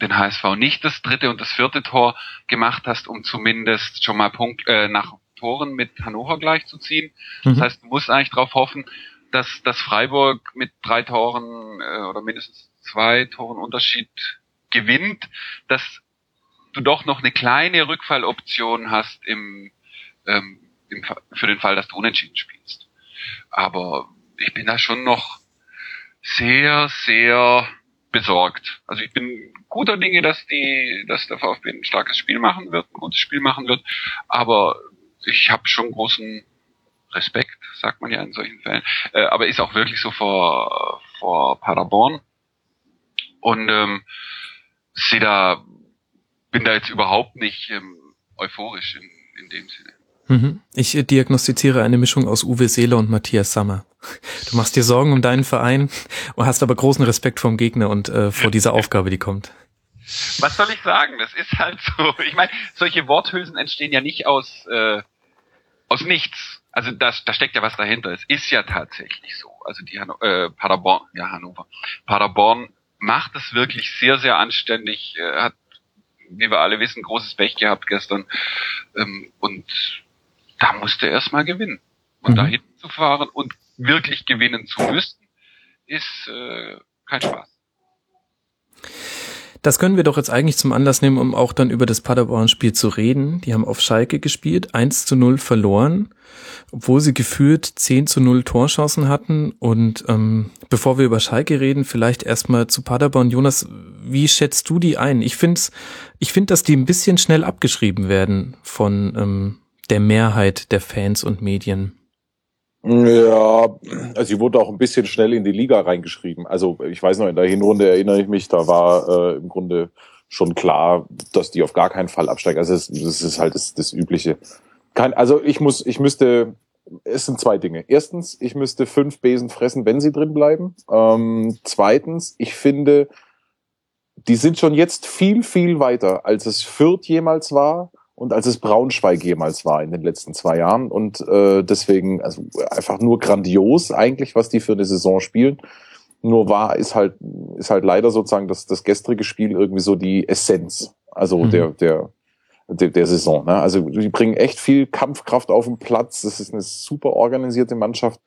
den HSV nicht das dritte und das vierte Tor gemacht hast, um zumindest schon mal Punkt, äh, nach Toren mit Hannover gleichzuziehen. Mhm. Das heißt, du musst eigentlich darauf hoffen, dass, dass Freiburg mit drei Toren äh, oder mindestens zwei Toren Unterschied gewinnt, dass du doch noch eine kleine Rückfalloption hast im, ähm, im, für den Fall, dass du unentschieden spielst. Aber ich bin da schon noch sehr, sehr besorgt. Also ich bin guter Dinge, dass die, dass der VfB ein starkes Spiel machen wird, ein gutes Spiel machen wird, aber ich habe schon großen Respekt, sagt man ja in solchen Fällen, äh, aber ist auch wirklich so vor, vor Paderborn. Und ähm, sehe da, bin da jetzt überhaupt nicht ähm, euphorisch in, in dem Sinne. Mhm. Ich äh, diagnostiziere eine Mischung aus Uwe Seeler und Matthias Sammer. Du machst dir Sorgen um deinen Verein und hast aber großen Respekt vom Gegner und äh, vor dieser Aufgabe, die kommt. Was soll ich sagen? Das ist halt so. Ich meine, solche Worthülsen entstehen ja nicht aus äh, aus nichts. Also das, da steckt ja was dahinter. Es ist ja tatsächlich so. Also die Hanno äh, Paderborn, ja Hannover, Paderborn macht es wirklich sehr, sehr anständig. Äh, hat, wie wir alle wissen, großes Pech gehabt gestern. Ähm, und da musste er erstmal gewinnen. Und mhm. da hinzufahren und wirklich gewinnen zu müssen, ist äh, kein Spaß. Das können wir doch jetzt eigentlich zum Anlass nehmen, um auch dann über das Paderborn-Spiel zu reden. Die haben auf Schalke gespielt, 1 zu 0 verloren, obwohl sie gefühlt 10 zu 0 Torchancen hatten. Und ähm, bevor wir über Schalke reden, vielleicht erstmal zu Paderborn. Jonas, wie schätzt du die ein? Ich finde, ich find, dass die ein bisschen schnell abgeschrieben werden von ähm, der Mehrheit der Fans und Medien. Ja, also sie wurde auch ein bisschen schnell in die Liga reingeschrieben. Also ich weiß noch, in der Hinrunde erinnere ich mich, da war äh, im Grunde schon klar, dass die auf gar keinen Fall absteigen. Also das, das ist halt das, das Übliche. Kein, also ich muss, ich müsste, es sind zwei Dinge. Erstens, ich müsste fünf Besen fressen, wenn sie drin bleiben. Ähm, zweitens, ich finde, die sind schon jetzt viel, viel weiter, als es Fürth jemals war und als es Braunschweig jemals war in den letzten zwei Jahren. Und äh, deswegen, also einfach nur grandios eigentlich, was die für eine Saison spielen. Nur war, ist halt, ist halt leider sozusagen das, das gestrige Spiel irgendwie so die Essenz, also mhm. der, der, der, der Saison. Ne? Also die bringen echt viel Kampfkraft auf den Platz. Das ist eine super organisierte Mannschaft.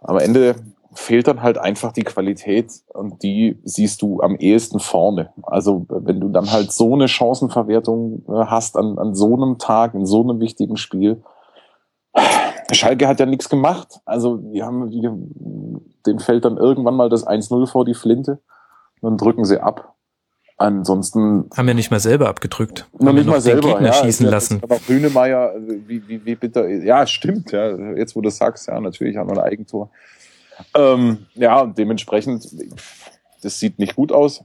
Am Ende fehlt dann halt einfach die Qualität und die siehst du am ehesten vorne. Also wenn du dann halt so eine Chancenverwertung äh, hast an, an so einem Tag, in so einem wichtigen Spiel. Schalke hat ja nichts gemacht. Also die haben, die, denen fällt dann irgendwann mal das 1-0 vor die Flinte und dann drücken sie ab. Ansonsten haben wir nicht mal selber abgedrückt. Noch nicht mal selber. Gegner ja, schießen ja, lassen. Aber Grünemeier, wie, wie, wie bitte? Ja, stimmt. Ja, jetzt wo du sagst, ja, natürlich haben wir ein Eigentor. Ähm, ja, und dementsprechend, das sieht nicht gut aus.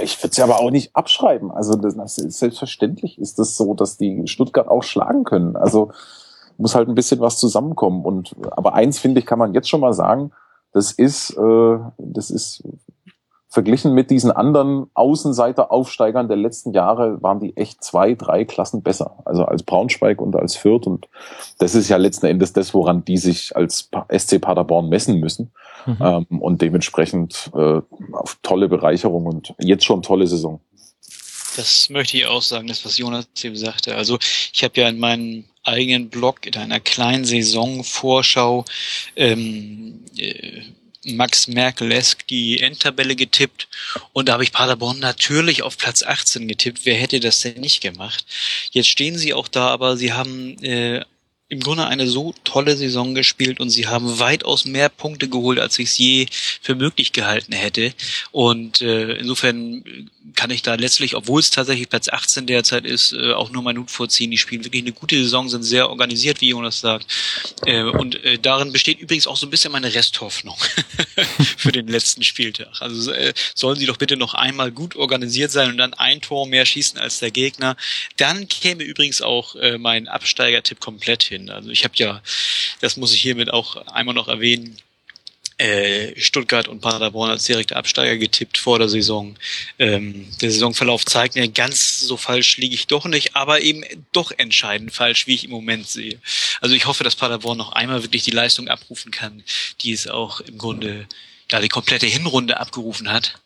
Ich würde es ja aber auch nicht abschreiben. Also das ist selbstverständlich ist das so, dass die Stuttgart auch schlagen können. Also muss halt ein bisschen was zusammenkommen. Und aber eins finde ich, kann man jetzt schon mal sagen, das ist, äh, das ist verglichen mit diesen anderen Außenseiter-Aufsteigern der letzten Jahre waren die echt zwei, drei Klassen besser. Also als Braunschweig und als Fürth. Und das ist ja letzten Endes das, woran die sich als SC Paderborn messen müssen. Mhm. Ähm, und dementsprechend äh, auf tolle Bereicherung und jetzt schon tolle Saison. Das möchte ich auch sagen, das was Jonas eben sagte. Also ich habe ja in meinem eigenen Blog in einer kleinen Saisonvorschau ähm, äh, Max Merkel-esk die Endtabelle getippt und da habe ich Paderborn natürlich auf Platz 18 getippt. Wer hätte das denn nicht gemacht? Jetzt stehen sie auch da, aber sie haben äh, im Grunde eine so tolle Saison gespielt und sie haben weitaus mehr Punkte geholt, als ich es je für möglich gehalten hätte. Und äh, insofern kann ich da letztlich, obwohl es tatsächlich Platz 18 derzeit ist, äh, auch nur meinen Hut vorziehen. Die spielen wirklich eine gute Saison, sind sehr organisiert, wie Jonas sagt. Äh, und äh, darin besteht übrigens auch so ein bisschen meine Resthoffnung für den letzten Spieltag. Also äh, sollen sie doch bitte noch einmal gut organisiert sein und dann ein Tor mehr schießen als der Gegner. Dann käme übrigens auch äh, mein Absteigertipp komplett hin. Also ich habe ja, das muss ich hiermit auch einmal noch erwähnen, äh, Stuttgart und Paderborn als direkte Absteiger getippt vor der Saison. Ähm, der Saisonverlauf zeigt mir, ganz so falsch liege ich doch nicht, aber eben doch entscheidend falsch, wie ich im Moment sehe. Also ich hoffe, dass Paderborn noch einmal wirklich die Leistung abrufen kann, die es auch im Grunde da die komplette Hinrunde abgerufen hat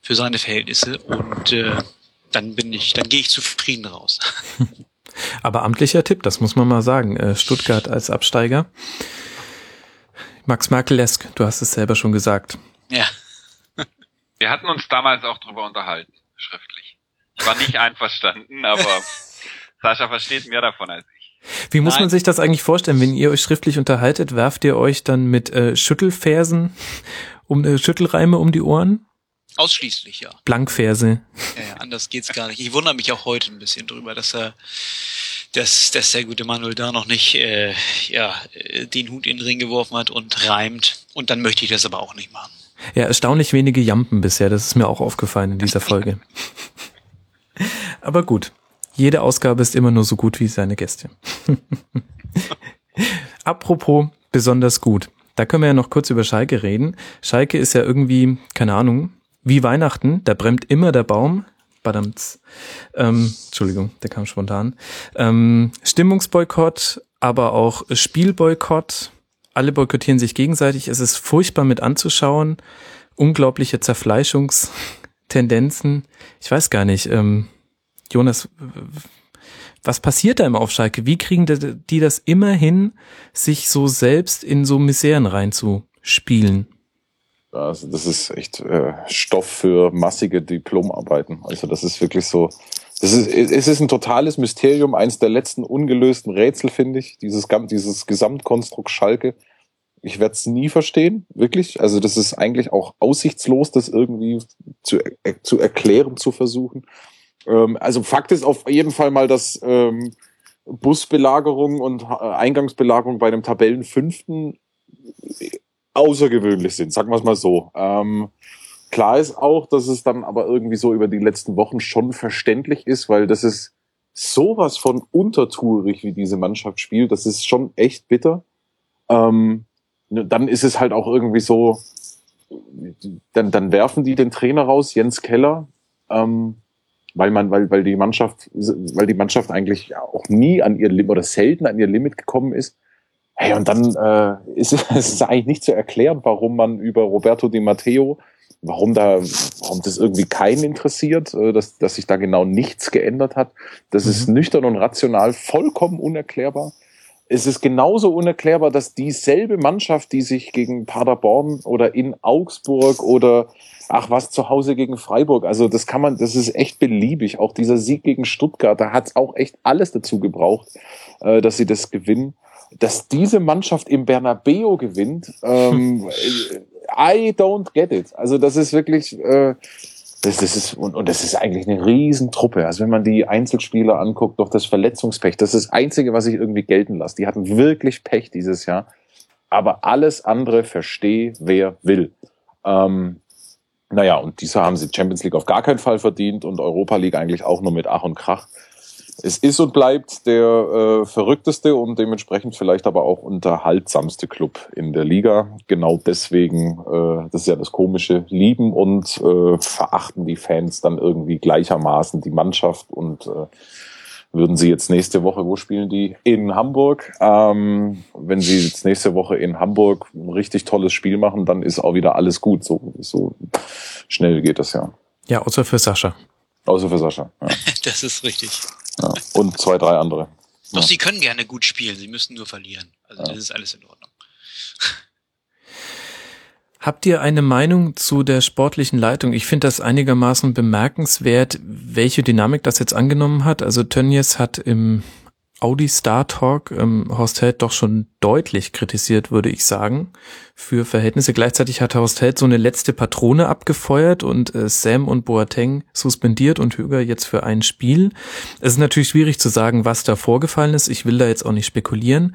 für seine Verhältnisse und äh, dann bin ich, dann gehe ich zufrieden raus. Aber amtlicher Tipp, das muss man mal sagen. Äh, Stuttgart als Absteiger. Max Merkelesk, du hast es selber schon gesagt. Ja. Wir hatten uns damals auch drüber unterhalten, schriftlich. Ich war nicht einverstanden, aber Sascha versteht mehr davon als ich. Wie muss Nein. man sich das eigentlich vorstellen, wenn ihr euch schriftlich unterhaltet? Werft ihr euch dann mit äh, Schüttelfersen um äh, Schüttelreime um die Ohren? Ausschließlich, ja. Blankverse. Ja, ja, anders geht's gar nicht. Ich wundere mich auch heute ein bisschen drüber, dass er dass, dass der gute Manuel da noch nicht äh, ja, den Hut in den Ring geworfen hat und reimt. Und dann möchte ich das aber auch nicht machen. Ja, erstaunlich wenige Jampen bisher, das ist mir auch aufgefallen in dieser Folge. aber gut, jede Ausgabe ist immer nur so gut wie seine Gäste. Apropos besonders gut. Da können wir ja noch kurz über Schalke reden. Schalke ist ja irgendwie, keine Ahnung, wie Weihnachten, da brennt immer der Baum, Badamts. Ähm, Entschuldigung, der kam spontan. Ähm, Stimmungsboykott, aber auch Spielboykott. Alle boykottieren sich gegenseitig. Es ist furchtbar mit anzuschauen. Unglaubliche Zerfleischungstendenzen. Ich weiß gar nicht. Ähm, Jonas, was passiert da im Aufschalke? Wie kriegen die das immer hin, sich so selbst in so Miseren reinzuspielen? Also das ist echt äh, Stoff für massige Diplomarbeiten. Also das ist wirklich so. Das ist, es ist ein totales Mysterium, eins der letzten ungelösten Rätsel, finde ich. Dieses, dieses Gesamtkonstrukt Schalke. Ich werde es nie verstehen, wirklich. Also das ist eigentlich auch aussichtslos, das irgendwie zu, zu erklären, zu versuchen. Ähm, also Fakt ist auf jeden Fall mal, dass ähm, Busbelagerung und äh, Eingangsbelagerung bei einem Tabellenfünften außergewöhnlich sind, sagen wir es mal so. Ähm, klar ist auch, dass es dann aber irgendwie so über die letzten Wochen schon verständlich ist, weil das ist sowas von untertourig, wie diese Mannschaft spielt. Das ist schon echt bitter. Ähm, dann ist es halt auch irgendwie so, dann, dann werfen die den Trainer raus, Jens Keller, ähm, weil man, weil, weil die Mannschaft, weil die Mannschaft eigentlich auch nie an ihr Limit oder selten an ihr Limit gekommen ist. Hey, und dann äh, ist es eigentlich nicht zu erklären, warum man über Roberto Di Matteo, warum da, warum das irgendwie keinen interessiert, äh, dass, dass sich da genau nichts geändert hat. Das mhm. ist nüchtern und rational vollkommen unerklärbar. Es ist genauso unerklärbar, dass dieselbe Mannschaft, die sich gegen Paderborn oder in Augsburg oder ach was zu Hause gegen Freiburg, also das kann man, das ist echt beliebig. Auch dieser Sieg gegen Stuttgart, da hat's auch echt alles dazu gebraucht, äh, dass sie das gewinnen dass diese Mannschaft im Bernabeo gewinnt, ähm, I don't get it. Also das ist wirklich, äh, das, das ist und, und das ist eigentlich eine Riesentruppe. Also wenn man die Einzelspieler anguckt, doch das Verletzungspech, das ist das Einzige, was ich irgendwie gelten lasse. Die hatten wirklich Pech dieses Jahr. aber alles andere verstehe, wer will. Ähm, naja, und dieser haben sie Champions League auf gar keinen Fall verdient und Europa League eigentlich auch nur mit Ach und Krach. Es ist und bleibt der äh, verrückteste und dementsprechend vielleicht aber auch unterhaltsamste Club in der Liga. Genau deswegen, äh, das ist ja das Komische, lieben und äh, verachten die Fans dann irgendwie gleichermaßen die Mannschaft und äh, würden sie jetzt nächste Woche, wo spielen die? In Hamburg. Ähm, wenn sie jetzt nächste Woche in Hamburg ein richtig tolles Spiel machen, dann ist auch wieder alles gut. So, so schnell geht das ja. Ja, außer für Sascha. Außer für Sascha. Ja. Das ist richtig. Ja. Und zwei, drei andere. Doch, ja. sie können gerne gut spielen, sie müssen nur verlieren. Also das ist alles in Ordnung. Habt ihr eine Meinung zu der sportlichen Leitung? Ich finde das einigermaßen bemerkenswert, welche Dynamik das jetzt angenommen hat. Also Tönnies hat im Audi Star Talk ähm, Horst Held doch schon deutlich kritisiert, würde ich sagen, für Verhältnisse. Gleichzeitig hat Horst Held so eine letzte Patrone abgefeuert und äh, Sam und Boateng suspendiert und Höger jetzt für ein Spiel. Es ist natürlich schwierig zu sagen, was da vorgefallen ist. Ich will da jetzt auch nicht spekulieren.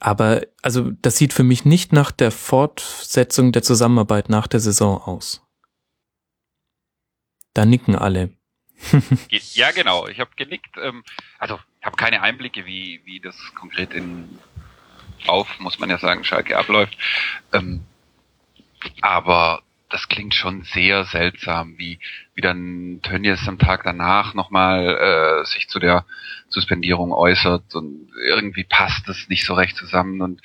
Aber also das sieht für mich nicht nach der Fortsetzung der Zusammenarbeit nach der Saison aus. Da nicken alle. ja, genau. Ich habe genickt. Ähm, also habe keine Einblicke, wie, wie das konkret in auf, muss man ja sagen, Schalke abläuft. Ähm, aber das klingt schon sehr seltsam, wie, wie dann Tönnies am Tag danach nochmal äh, sich zu der Suspendierung äußert und irgendwie passt es nicht so recht zusammen und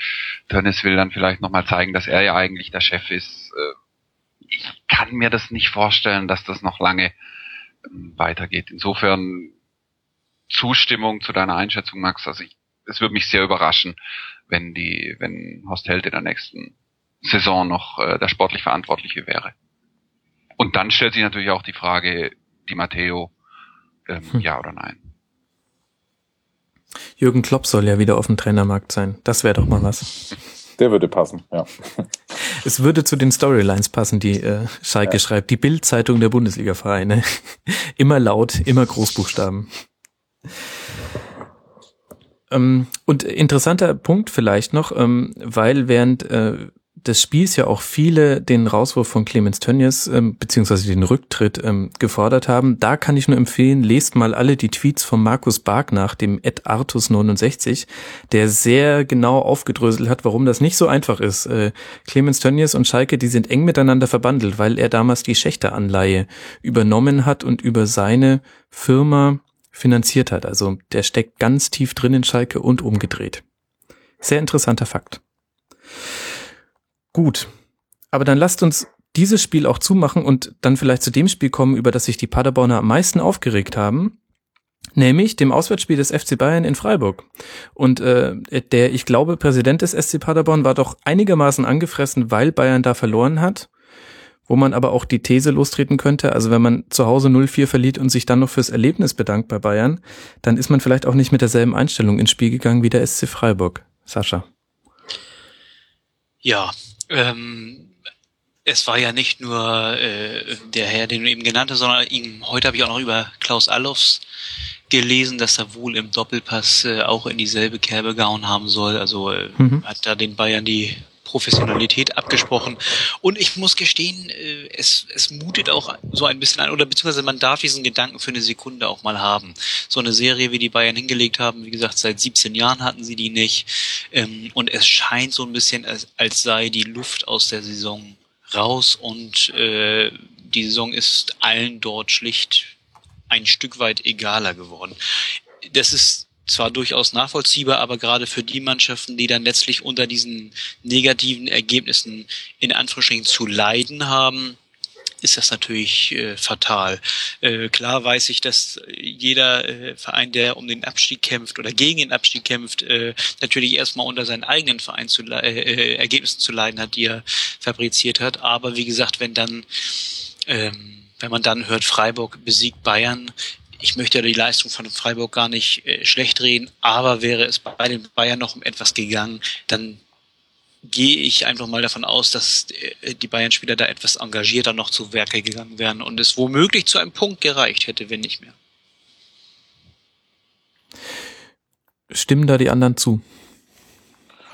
Tönnies will dann vielleicht nochmal zeigen, dass er ja eigentlich der Chef ist. Äh, ich kann mir das nicht vorstellen, dass das noch lange ähm, weitergeht. Insofern Zustimmung zu deiner Einschätzung, Max. Also ich, es würde mich sehr überraschen, wenn die, wenn Horst Held in der nächsten Saison noch äh, der sportlich Verantwortliche wäre. Und dann stellt sich natürlich auch die Frage, die Matteo, ähm, hm. ja oder nein. Jürgen Klopp soll ja wieder auf dem Trainermarkt sein. Das wäre doch mal was. Der würde passen, ja. Es würde zu den Storylines passen, die äh, Schalke ja. schreibt. Die Bild-Zeitung der Bundesliga-Vereine. immer laut, immer Großbuchstaben. Ähm, und interessanter Punkt vielleicht noch, ähm, weil während äh, des Spiels ja auch viele den Rauswurf von Clemens Tönnies ähm, beziehungsweise den Rücktritt ähm, gefordert haben. Da kann ich nur empfehlen, lest mal alle die Tweets von Markus Bark nach, dem Ed Artus69, der sehr genau aufgedröselt hat, warum das nicht so einfach ist. Äh, Clemens Tönnies und Schalke, die sind eng miteinander verbandelt, weil er damals die Schächteranleihe übernommen hat und über seine Firma finanziert hat. Also der steckt ganz tief drin in Schalke und umgedreht. Sehr interessanter Fakt. Gut. Aber dann lasst uns dieses Spiel auch zumachen und dann vielleicht zu dem Spiel kommen, über das sich die Paderborner am meisten aufgeregt haben. Nämlich dem Auswärtsspiel des FC Bayern in Freiburg. Und äh, der, ich glaube, Präsident des SC Paderborn war doch einigermaßen angefressen, weil Bayern da verloren hat. Wo man aber auch die These lostreten könnte, also wenn man zu Hause 0-4 verliert und sich dann noch fürs Erlebnis bedankt bei Bayern, dann ist man vielleicht auch nicht mit derselben Einstellung ins Spiel gegangen wie der SC Freiburg. Sascha. Ja, ähm, es war ja nicht nur äh, der Herr, den du eben genannt hast, sondern ihm, heute habe ich auch noch über Klaus Allofs gelesen, dass er wohl im Doppelpass äh, auch in dieselbe Kerbe gehauen haben soll. Also äh, mhm. hat da den Bayern die Professionalität abgesprochen. Und ich muss gestehen, äh, es, es mutet auch so ein bisschen an, oder beziehungsweise man darf diesen Gedanken für eine Sekunde auch mal haben. So eine Serie, wie die Bayern hingelegt haben, wie gesagt, seit 17 Jahren hatten sie die nicht. Ähm, und es scheint so ein bisschen, als, als sei die Luft aus der Saison raus und äh, die Saison ist allen dort schlicht ein Stück weit egaler geworden. Das ist zwar durchaus nachvollziehbar, aber gerade für die Mannschaften, die dann letztlich unter diesen negativen Ergebnissen in Anführungsstrichen zu leiden haben, ist das natürlich äh, fatal. Äh, klar weiß ich, dass jeder äh, Verein, der um den Abstieg kämpft oder gegen den Abstieg kämpft, äh, natürlich erstmal unter seinen eigenen Verein zu äh, äh, Ergebnissen zu leiden hat, die er fabriziert hat. Aber wie gesagt, wenn dann ähm, wenn man dann hört, Freiburg besiegt Bayern, ich möchte die Leistung von Freiburg gar nicht äh, schlecht reden, aber wäre es bei den Bayern noch um etwas gegangen, dann gehe ich einfach mal davon aus, dass äh, die Bayern-Spieler da etwas engagierter noch zu Werke gegangen wären und es womöglich zu einem Punkt gereicht hätte, wenn nicht mehr. Stimmen da die anderen zu?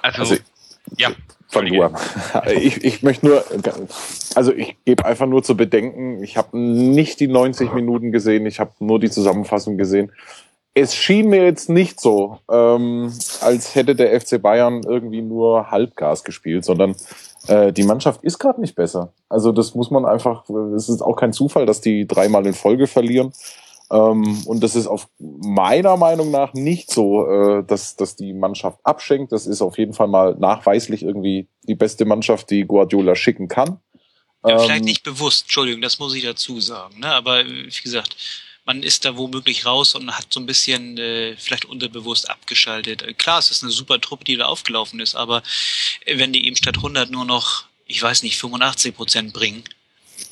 Also, also Ja. An. Ich, ich möchte nur, also ich gebe einfach nur zu bedenken, ich habe nicht die 90 Minuten gesehen, ich habe nur die Zusammenfassung gesehen. Es schien mir jetzt nicht so, ähm, als hätte der FC Bayern irgendwie nur Halbgas gespielt, sondern äh, die Mannschaft ist gerade nicht besser. Also das muss man einfach, es ist auch kein Zufall, dass die dreimal in Folge verlieren. Ähm, und das ist auf meiner Meinung nach nicht so, äh, dass, dass die Mannschaft abschenkt. Das ist auf jeden Fall mal nachweislich irgendwie die beste Mannschaft, die Guardiola schicken kann. Ja, vielleicht ähm, nicht bewusst, Entschuldigung, das muss ich dazu sagen. Ne? Aber wie gesagt, man ist da womöglich raus und hat so ein bisschen äh, vielleicht unterbewusst abgeschaltet. Klar, es ist eine super Truppe, die da aufgelaufen ist, aber wenn die eben statt 100 nur noch, ich weiß nicht, 85 Prozent bringen,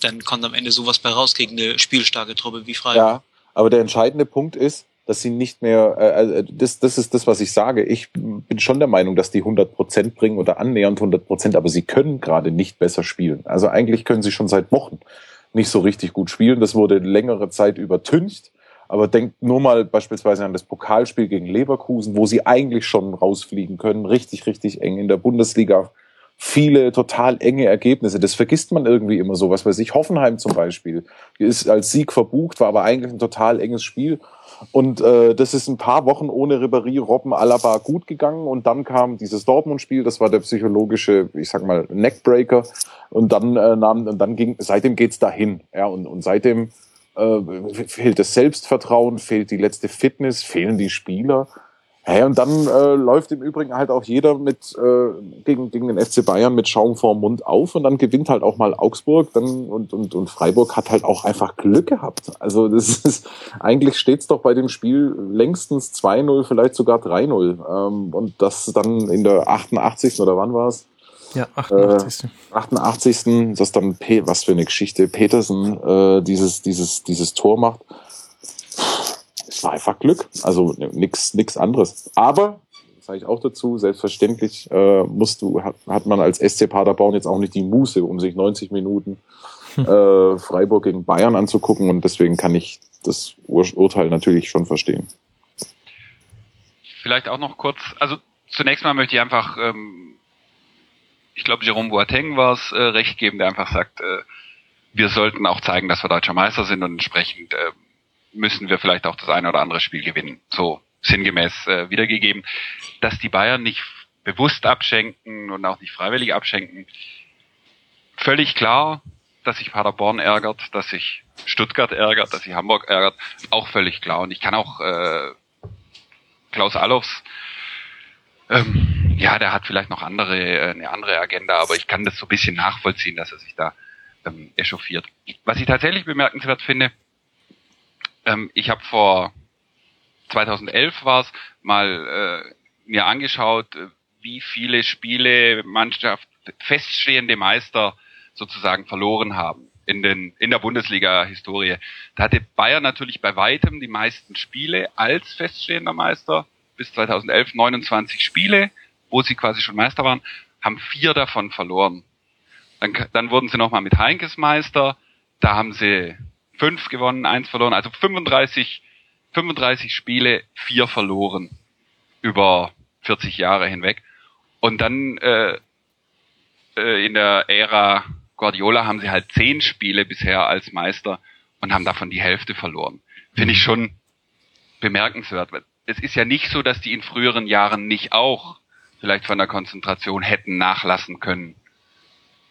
dann kommt am Ende sowas bei raus gegen eine spielstarke Truppe wie Freiburg. Ja, aber der entscheidende Punkt ist, dass sie nicht mehr, äh, äh das, das ist das, was ich sage. Ich bin schon der Meinung, dass die 100 Prozent bringen oder annähernd 100 Prozent, aber sie können gerade nicht besser spielen. Also eigentlich können sie schon seit Wochen nicht so richtig gut spielen. Das wurde längere Zeit übertüncht. Aber denkt nur mal beispielsweise an das Pokalspiel gegen Leverkusen, wo sie eigentlich schon rausfliegen können. Richtig, richtig eng in der Bundesliga. Viele total enge Ergebnisse. Das vergisst man irgendwie immer so. Was weiß ich, Hoffenheim zum Beispiel ist als Sieg verbucht, war aber eigentlich ein total enges Spiel. Und äh, das ist ein paar Wochen ohne Ribéry, Robben, Alaba gut gegangen. Und dann kam dieses Dortmund-Spiel, das war der psychologische, ich sag mal, Neckbreaker. Und dann äh, nahm, und dann ging, seitdem geht's dahin. Ja, und, und seitdem äh, fehlt das Selbstvertrauen, fehlt die letzte Fitness, fehlen die Spieler. Hey, und dann äh, läuft im Übrigen halt auch jeder mit äh, gegen, gegen den FC Bayern mit Schaum vorm Mund auf und dann gewinnt halt auch mal Augsburg dann und, und, und Freiburg hat halt auch einfach Glück gehabt. Also das ist eigentlich steht's doch bei dem Spiel längstens 2-0, vielleicht sogar 3-0. Ähm, und das dann in der 88. oder wann war es? Ja, 88. Äh, 88. Das dann P was für eine Geschichte Petersen äh, dieses dieses dieses Tor macht es war einfach Glück. Also nichts nix anderes. Aber, sage ich auch dazu, selbstverständlich äh, musst du, hat, hat man als SC Paderborn jetzt auch nicht die Muße, um sich 90 Minuten hm. äh, Freiburg gegen Bayern anzugucken. Und deswegen kann ich das Ur Urteil natürlich schon verstehen. Vielleicht auch noch kurz, also zunächst mal möchte ich einfach, ähm, ich glaube, Jerome Boateng war es, äh, recht geben, der einfach sagt, äh, wir sollten auch zeigen, dass wir deutscher Meister sind und entsprechend äh, müssen wir vielleicht auch das eine oder andere Spiel gewinnen. So sinngemäß äh, wiedergegeben. Dass die Bayern nicht bewusst abschenken und auch nicht freiwillig abschenken, völlig klar, dass sich Paderborn ärgert, dass sich Stuttgart ärgert, dass sich Hamburg ärgert, auch völlig klar. Und ich kann auch äh, Klaus Allofs, ähm, ja, der hat vielleicht noch andere, äh, eine andere Agenda, aber ich kann das so ein bisschen nachvollziehen, dass er sich da ähm, echauffiert. Was ich tatsächlich bemerkenswert finde, ähm, ich habe vor 2011 war es mal äh, mir angeschaut, äh, wie viele Spiele Mannschaft feststehende Meister sozusagen verloren haben in den in der Bundesliga-Historie. Da hatte Bayern natürlich bei weitem die meisten Spiele als feststehender Meister bis 2011 29 Spiele, wo sie quasi schon Meister waren, haben vier davon verloren. Dann, dann wurden sie nochmal mit Heinkes Meister, da haben sie fünf gewonnen, eins verloren, also 35, 35 Spiele, vier verloren über 40 Jahre hinweg. Und dann äh, äh, in der Ära Guardiola haben sie halt zehn Spiele bisher als Meister und haben davon die Hälfte verloren. Finde ich schon bemerkenswert. Es ist ja nicht so, dass die in früheren Jahren nicht auch vielleicht von der Konzentration hätten nachlassen können.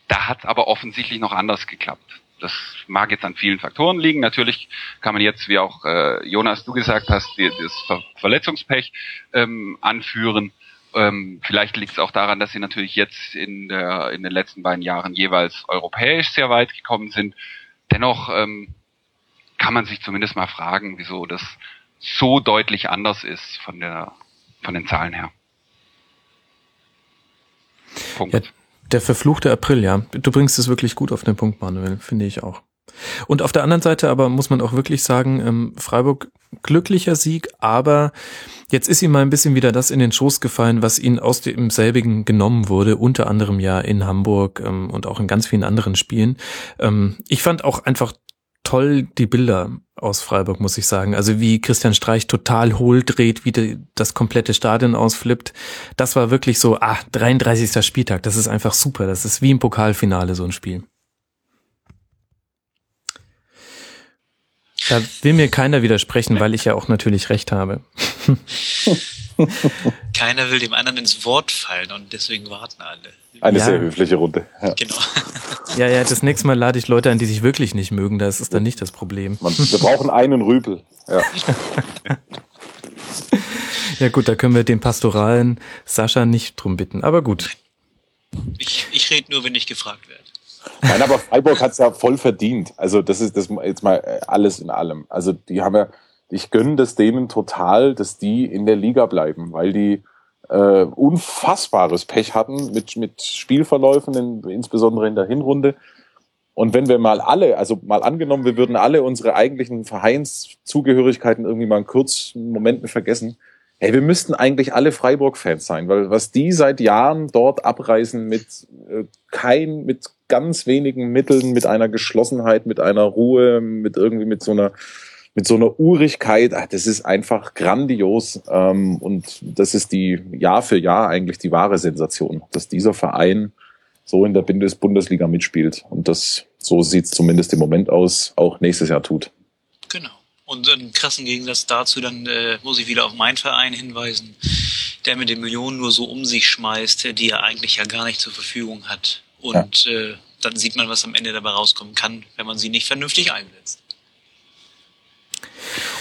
Da hat es aber offensichtlich noch anders geklappt. Das mag jetzt an vielen Faktoren liegen. Natürlich kann man jetzt, wie auch äh, Jonas du gesagt hast, die, das Ver Verletzungspech ähm, anführen. Ähm, vielleicht liegt es auch daran, dass sie natürlich jetzt in, der, in den letzten beiden Jahren jeweils europäisch sehr weit gekommen sind. Dennoch ähm, kann man sich zumindest mal fragen, wieso das so deutlich anders ist von der von den Zahlen her. Punkt. Ja, der verfluchte April, ja. Du bringst es wirklich gut auf den Punkt, Manuel, finde ich auch. Und auf der anderen Seite aber muss man auch wirklich sagen, ähm, Freiburg glücklicher Sieg, aber jetzt ist ihm mal ein bisschen wieder das in den Schoß gefallen, was ihn aus dem selbigen genommen wurde, unter anderem ja in Hamburg ähm, und auch in ganz vielen anderen Spielen. Ähm, ich fand auch einfach toll die Bilder aus Freiburg, muss ich sagen. Also wie Christian Streich total hohl dreht, wie die, das komplette Stadion ausflippt. Das war wirklich so, ah, 33. Spieltag, das ist einfach super. Das ist wie im Pokalfinale so ein Spiel. Da will mir keiner widersprechen, weil ich ja auch natürlich recht habe. keiner will dem anderen ins Wort fallen und deswegen warten alle. Eine ja. sehr höfliche Runde. Ja. Genau. Ja, ja, das nächste Mal lade ich Leute an, die sich wirklich nicht mögen. Das ist dann nicht das Problem. Man, wir brauchen einen Rüpel. Ja. ja gut, da können wir den pastoralen Sascha nicht drum bitten. Aber gut. Ich, ich rede nur, wenn ich gefragt werde. Nein, aber Freiburg hat's ja voll verdient. Also das ist das jetzt mal alles in allem. Also die haben ja, ich gönne das denen total, dass die in der Liga bleiben, weil die äh, unfassbares Pech hatten mit, mit Spielverläufen, in, insbesondere in der Hinrunde. Und wenn wir mal alle, also mal angenommen, wir würden alle unsere eigentlichen Vereinszugehörigkeiten irgendwie mal einen kurzen Momenten vergessen, hey, wir müssten eigentlich alle Freiburg-Fans sein, weil was die seit Jahren dort abreißen mit äh, kein, mit ganz wenigen Mitteln, mit einer Geschlossenheit, mit einer Ruhe, mit irgendwie mit so einer mit so einer Urigkeit, ach, das ist einfach grandios. Ähm, und das ist die Jahr für Jahr eigentlich die wahre Sensation, dass dieser Verein so in der Bundesliga mitspielt. Und das, so sieht es zumindest im Moment aus, auch nächstes Jahr tut. Und einen krassen Gegensatz dazu, dann äh, muss ich wieder auf meinen Verein hinweisen, der mit den Millionen nur so um sich schmeißt, die er eigentlich ja gar nicht zur Verfügung hat. Und ja. äh, dann sieht man, was am Ende dabei rauskommen kann, wenn man sie nicht vernünftig einsetzt.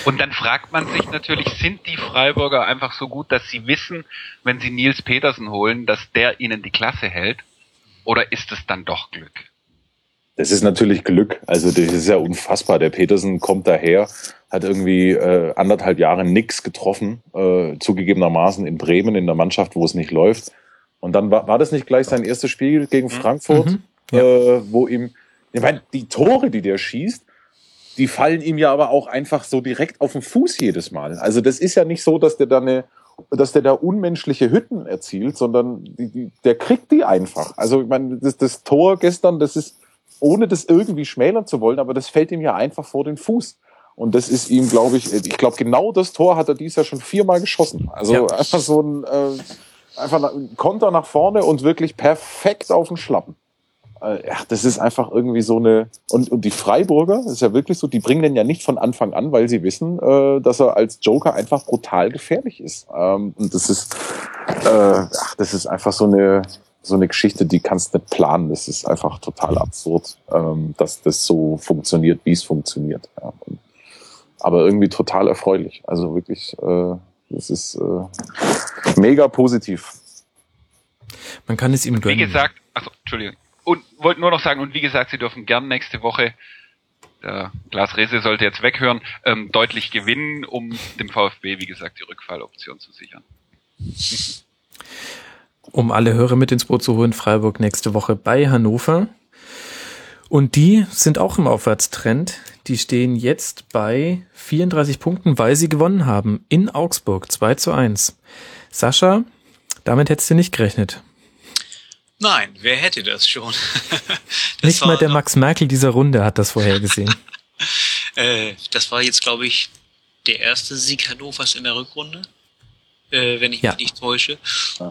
Und dann fragt man sich natürlich, sind die Freiburger einfach so gut, dass sie wissen, wenn sie Nils Petersen holen, dass der ihnen die Klasse hält? Oder ist es dann doch Glück? Das ist natürlich Glück. Also das ist ja unfassbar. Der Petersen kommt daher, hat irgendwie äh, anderthalb Jahre nix getroffen, äh, zugegebenermaßen in Bremen in der Mannschaft, wo es nicht läuft. Und dann war, war das nicht gleich sein erstes Spiel gegen mhm. Frankfurt, mhm. ja. äh, wo ihm, ich meine, die Tore, die der schießt, die fallen ihm ja aber auch einfach so direkt auf den Fuß jedes Mal. Also das ist ja nicht so, dass der da eine, dass der da unmenschliche Hütten erzielt, sondern die, die, der kriegt die einfach. Also ich meine, das, das Tor gestern, das ist, ohne das irgendwie schmälern zu wollen, aber das fällt ihm ja einfach vor den Fuß. Und das ist ihm, glaube ich, ich glaube, genau das Tor hat er dies Jahr schon viermal geschossen. Also ja. einfach so ein, äh, einfach ein Konter nach vorne und wirklich perfekt auf den Schlappen äh, ja, das ist einfach irgendwie so eine und, und die Freiburger, das ist ja wirklich so, die bringen den ja nicht von Anfang an, weil sie wissen, äh, dass er als Joker einfach brutal gefährlich ist. Ähm, und das ist, äh, ach, das ist einfach so eine so eine Geschichte, die kannst nicht planen. Das ist einfach total absurd, ähm, dass das so funktioniert, wie es funktioniert. Ja. Und, aber irgendwie total erfreulich. Also wirklich, äh, das ist äh, mega positiv. Man kann es ihm gönnen. Wie gesagt, achso, Entschuldigung. Und wollte nur noch sagen, und wie gesagt, Sie dürfen gern nächste Woche, der Glas Rese sollte jetzt weghören, ähm, deutlich gewinnen, um dem VfB, wie gesagt, die Rückfalloption zu sichern. Um alle Hörer mit ins Boot zu holen, Freiburg nächste Woche bei Hannover. Und die sind auch im Aufwärtstrend. Die stehen jetzt bei 34 Punkten, weil sie gewonnen haben in Augsburg 2 zu 1. Sascha, damit hättest du nicht gerechnet. Nein, wer hätte das schon? das Nicht mal der Max Merkel dieser Runde hat das vorhergesehen. äh, das war jetzt, glaube ich, der erste Sieg Hannovers in der Rückrunde, äh, wenn ich ja. mich nicht täusche.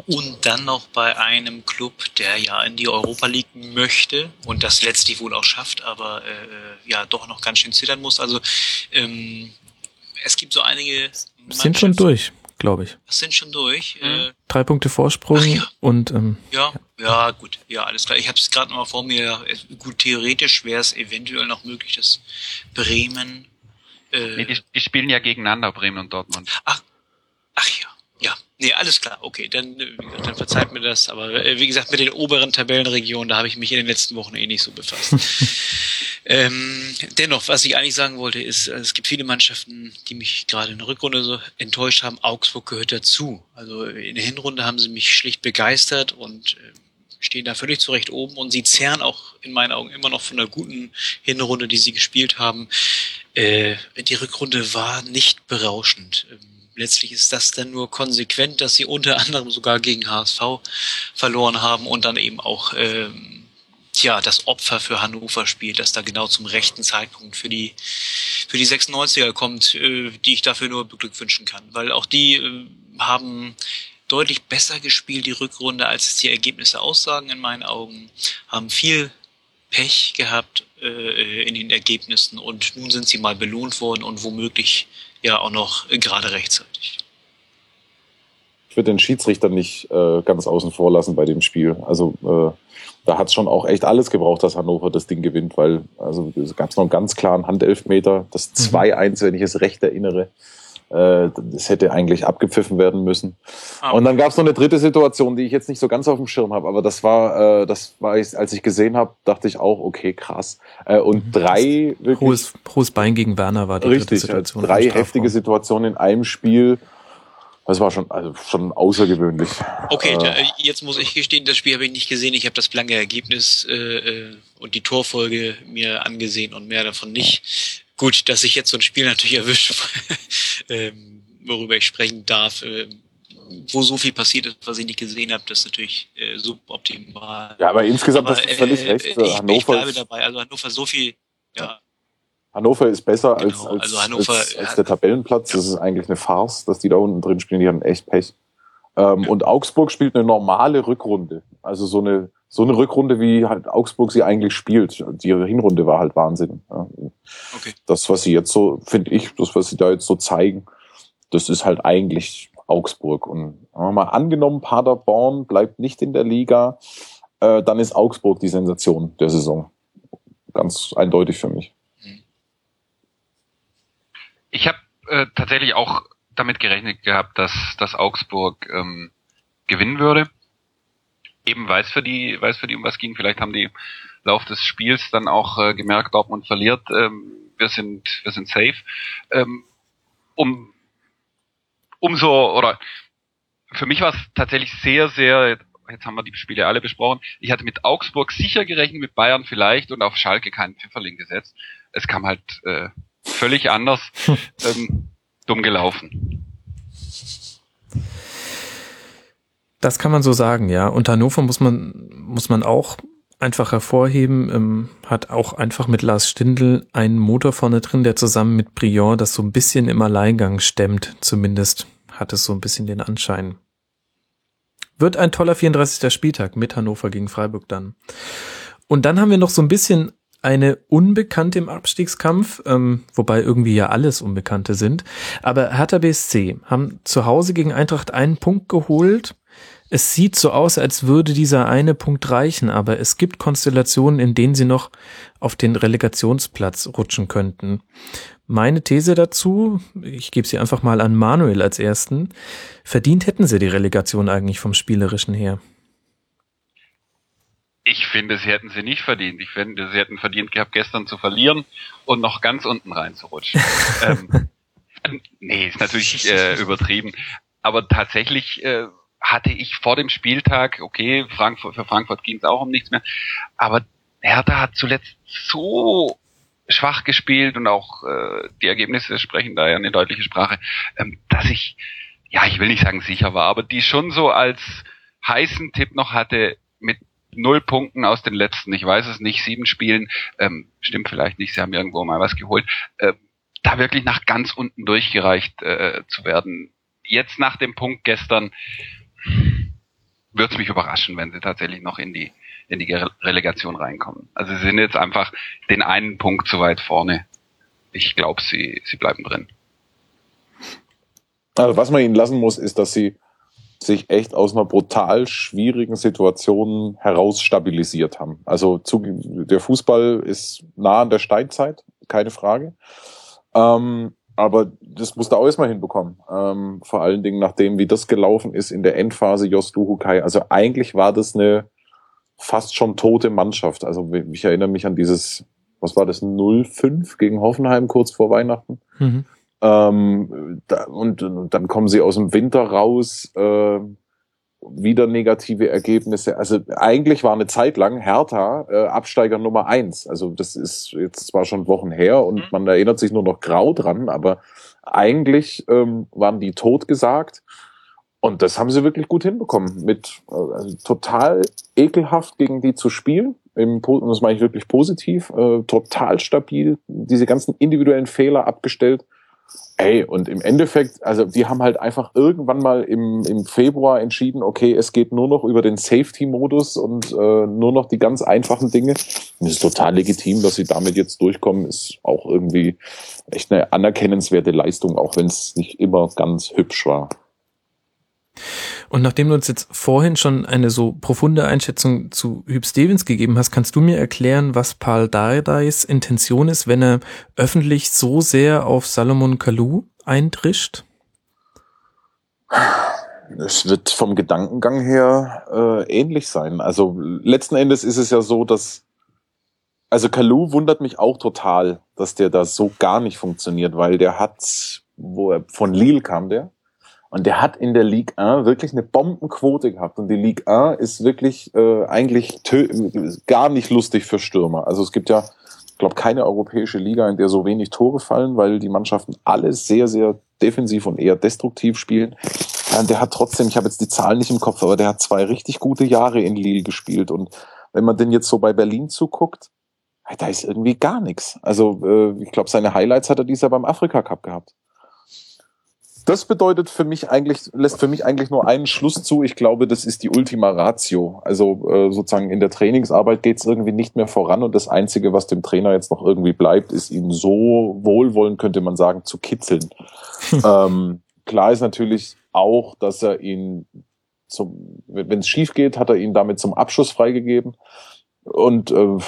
Und dann noch bei einem Club, der ja in die Europa League möchte und das letztlich wohl auch schafft, aber äh, ja doch noch ganz schön zittern muss. Also ähm, es gibt so einige. Sind schon durch glaube ich. Das sind schon durch. Mhm. Äh, Drei Punkte Vorsprung ja. und ähm, ja, ja, gut, ja, alles klar. Ich habe es gerade noch mal vor mir. Gut, theoretisch wäre es eventuell noch möglich, dass Bremen. Äh, nee, die, die spielen ja gegeneinander, Bremen und Dortmund. Ach, ach ja. Nee, alles klar, okay, dann, äh, dann verzeiht mir das. Aber äh, wie gesagt, mit den oberen Tabellenregionen, da habe ich mich in den letzten Wochen eh nicht so befasst. ähm, dennoch, was ich eigentlich sagen wollte, ist, äh, es gibt viele Mannschaften, die mich gerade in der Rückrunde so enttäuscht haben. Augsburg gehört dazu. Also in der Hinrunde haben sie mich schlicht begeistert und äh, stehen da völlig zurecht oben und sie zehren auch in meinen Augen immer noch von der guten Hinrunde, die sie gespielt haben. Äh, die Rückrunde war nicht berauschend. Ähm, letztlich ist das dann nur konsequent, dass sie unter anderem sogar gegen HSV verloren haben und dann eben auch ähm, tja, das Opfer für Hannover spielt, das da genau zum rechten Zeitpunkt für die, für die 96er kommt, äh, die ich dafür nur beglückwünschen kann. Weil auch die äh, haben deutlich besser gespielt, die Rückrunde, als es die Ergebnisse aussagen in meinen Augen, haben viel Pech gehabt äh, in den Ergebnissen und nun sind sie mal belohnt worden und womöglich ja auch noch gerade rechtzeitig. Ich würde den Schiedsrichter nicht äh, ganz außen vor lassen bei dem Spiel. Also äh, da hat es schon auch echt alles gebraucht, dass Hannover das Ding gewinnt, weil also es gab noch einen ganz klaren Handelfmeter, das 2-1, mhm. wenn ich es recht erinnere. Äh, das hätte eigentlich abgepfiffen werden müssen. Ah. Und dann gab es noch eine dritte Situation, die ich jetzt nicht so ganz auf dem Schirm habe, aber das war, äh, das war ich, als ich gesehen habe, dachte ich auch, okay, krass. Äh, und mhm. drei wirklich, hohes, hohes Bein gegen Werner war die richtig, dritte Situation. Drei heftige Situationen in einem Spiel. Das war schon, also schon außergewöhnlich. Okay, äh, jetzt muss ich gestehen, das Spiel habe ich nicht gesehen. Ich habe das blanke Ergebnis äh, äh, und die Torfolge mir angesehen und mehr davon nicht. Gut, dass ich jetzt so ein Spiel natürlich erwische, ähm, worüber ich sprechen darf, äh, wo so viel passiert ist, was ich nicht gesehen habe, das ist natürlich äh, suboptimal. Ja, aber insgesamt aber, hast du völlig äh, recht. Ich, Hannover ich bleibe dabei. Also Hannover so viel, ja. Hannover ist besser genau, als, als, also Hannover, als, als der Tabellenplatz. Ja. Das ist eigentlich eine Farce, dass die da unten drin spielen. Die haben echt Pech. Ähm, ja. Und Augsburg spielt eine normale Rückrunde. Also so eine, so eine Rückrunde, wie halt Augsburg sie eigentlich spielt. Die Hinrunde war halt Wahnsinn. Ja. Okay. Das, was sie jetzt so, finde ich, das, was sie da jetzt so zeigen, das ist halt eigentlich Augsburg. Und haben wir mal angenommen, Paderborn bleibt nicht in der Liga, äh, dann ist Augsburg die Sensation der Saison. Ganz eindeutig für mich. Ich habe äh, tatsächlich auch damit gerechnet gehabt, dass, dass Augsburg ähm, gewinnen würde eben weiß für die, weiß für die um was ging. Vielleicht haben die Lauf des Spiels dann auch äh, gemerkt, Dortmund verliert. Ähm, wir sind, wir sind safe. Ähm, um, umso, oder für mich war es tatsächlich sehr, sehr, jetzt haben wir die Spiele alle besprochen. Ich hatte mit Augsburg sicher gerechnet, mit Bayern vielleicht und auf Schalke keinen Pfifferling gesetzt. Es kam halt äh, völlig anders. ähm, dumm gelaufen. Das kann man so sagen, ja. Und Hannover muss man, muss man auch einfach hervorheben, ähm, hat auch einfach mit Lars Stindl einen Motor vorne drin, der zusammen mit Briand das so ein bisschen im Alleingang stemmt. Zumindest hat es so ein bisschen den Anschein. Wird ein toller 34. Spieltag mit Hannover gegen Freiburg dann. Und dann haben wir noch so ein bisschen eine Unbekannte im Abstiegskampf, ähm, wobei irgendwie ja alles Unbekannte sind. Aber Hertha BSC haben zu Hause gegen Eintracht einen Punkt geholt es sieht so aus, als würde dieser eine Punkt reichen, aber es gibt Konstellationen, in denen sie noch auf den Relegationsplatz rutschen könnten. Meine These dazu, ich gebe sie einfach mal an Manuel als ersten, verdient hätten sie die Relegation eigentlich vom Spielerischen her. Ich finde, sie hätten sie nicht verdient. Ich finde, sie hätten verdient gehabt, gestern zu verlieren und noch ganz unten reinzurutschen. ähm, nee, ist natürlich äh, übertrieben. Aber tatsächlich äh, hatte ich vor dem Spieltag, okay, Frankfurt, für Frankfurt ging es auch um nichts mehr, aber Hertha hat zuletzt so schwach gespielt und auch äh, die Ergebnisse sprechen da ja eine deutliche Sprache, ähm, dass ich, ja, ich will nicht sagen sicher war, aber die schon so als heißen Tipp noch hatte mit null Punkten aus den letzten, ich weiß es nicht, sieben Spielen, ähm, stimmt vielleicht nicht, sie haben irgendwo mal was geholt, äh, da wirklich nach ganz unten durchgereicht äh, zu werden. Jetzt nach dem Punkt gestern, würde es mich überraschen, wenn sie tatsächlich noch in die in die Relegation reinkommen. Also sie sind jetzt einfach den einen Punkt zu weit vorne. Ich glaube, sie sie bleiben drin. Also was man ihnen lassen muss, ist, dass sie sich echt aus einer brutal schwierigen Situation heraus stabilisiert haben. Also zu, der Fußball ist nah an der Steinzeit, keine Frage. Ähm, aber das musste auch erstmal hinbekommen. Ähm, vor allen Dingen nachdem, wie das gelaufen ist in der Endphase Jos Duhukai. Also eigentlich war das eine fast schon tote Mannschaft. Also ich erinnere mich an dieses, was war das, 0-5 gegen Hoffenheim kurz vor Weihnachten. Mhm. Ähm, da, und, und, dann kommen sie aus dem Winter raus. Äh, wieder negative Ergebnisse. Also eigentlich war eine Zeit lang Hertha äh, Absteiger Nummer eins. Also das ist jetzt zwar schon Wochen her und mhm. man erinnert sich nur noch grau dran, aber eigentlich ähm, waren die tot gesagt. Und das haben sie wirklich gut hinbekommen, mit also total ekelhaft gegen die zu spielen. im, und das meine ich wirklich positiv, äh, total stabil, diese ganzen individuellen Fehler abgestellt. Ey, und im Endeffekt, also die haben halt einfach irgendwann mal im, im Februar entschieden, okay, es geht nur noch über den Safety-Modus und äh, nur noch die ganz einfachen Dinge. Und es ist total legitim, dass sie damit jetzt durchkommen, ist auch irgendwie echt eine anerkennenswerte Leistung, auch wenn es nicht immer ganz hübsch war. Und nachdem du uns jetzt vorhin schon eine so profunde Einschätzung zu Hüb Stevens gegeben hast, kannst du mir erklären, was Paul Dardais Intention ist, wenn er öffentlich so sehr auf Salomon Kalou eindrischt? Es wird vom Gedankengang her äh, ähnlich sein. Also letzten Endes ist es ja so, dass also Kalou wundert mich auch total, dass der da so gar nicht funktioniert, weil der hat, wo er von Lille kam, der und der hat in der Ligue 1 wirklich eine Bombenquote gehabt. Und die Ligue 1 ist wirklich äh, eigentlich gar nicht lustig für Stürmer. Also es gibt ja, ich glaube, keine europäische Liga, in der so wenig Tore fallen, weil die Mannschaften alle sehr, sehr defensiv und eher destruktiv spielen. Ja, der hat trotzdem, ich habe jetzt die Zahlen nicht im Kopf, aber der hat zwei richtig gute Jahre in Lille gespielt. Und wenn man den jetzt so bei Berlin zuguckt, da ist irgendwie gar nichts. Also äh, ich glaube, seine Highlights hat er dieses Jahr beim Afrika Cup gehabt das bedeutet für mich eigentlich, lässt für mich eigentlich nur einen Schluss zu. Ich glaube, das ist die Ultima Ratio. Also äh, sozusagen in der Trainingsarbeit geht es irgendwie nicht mehr voran und das Einzige, was dem Trainer jetzt noch irgendwie bleibt, ist ihn so wohlwollend, könnte man sagen, zu kitzeln. ähm, klar ist natürlich auch, dass er ihn zum, wenn es schief geht, hat er ihn damit zum Abschluss freigegeben und äh,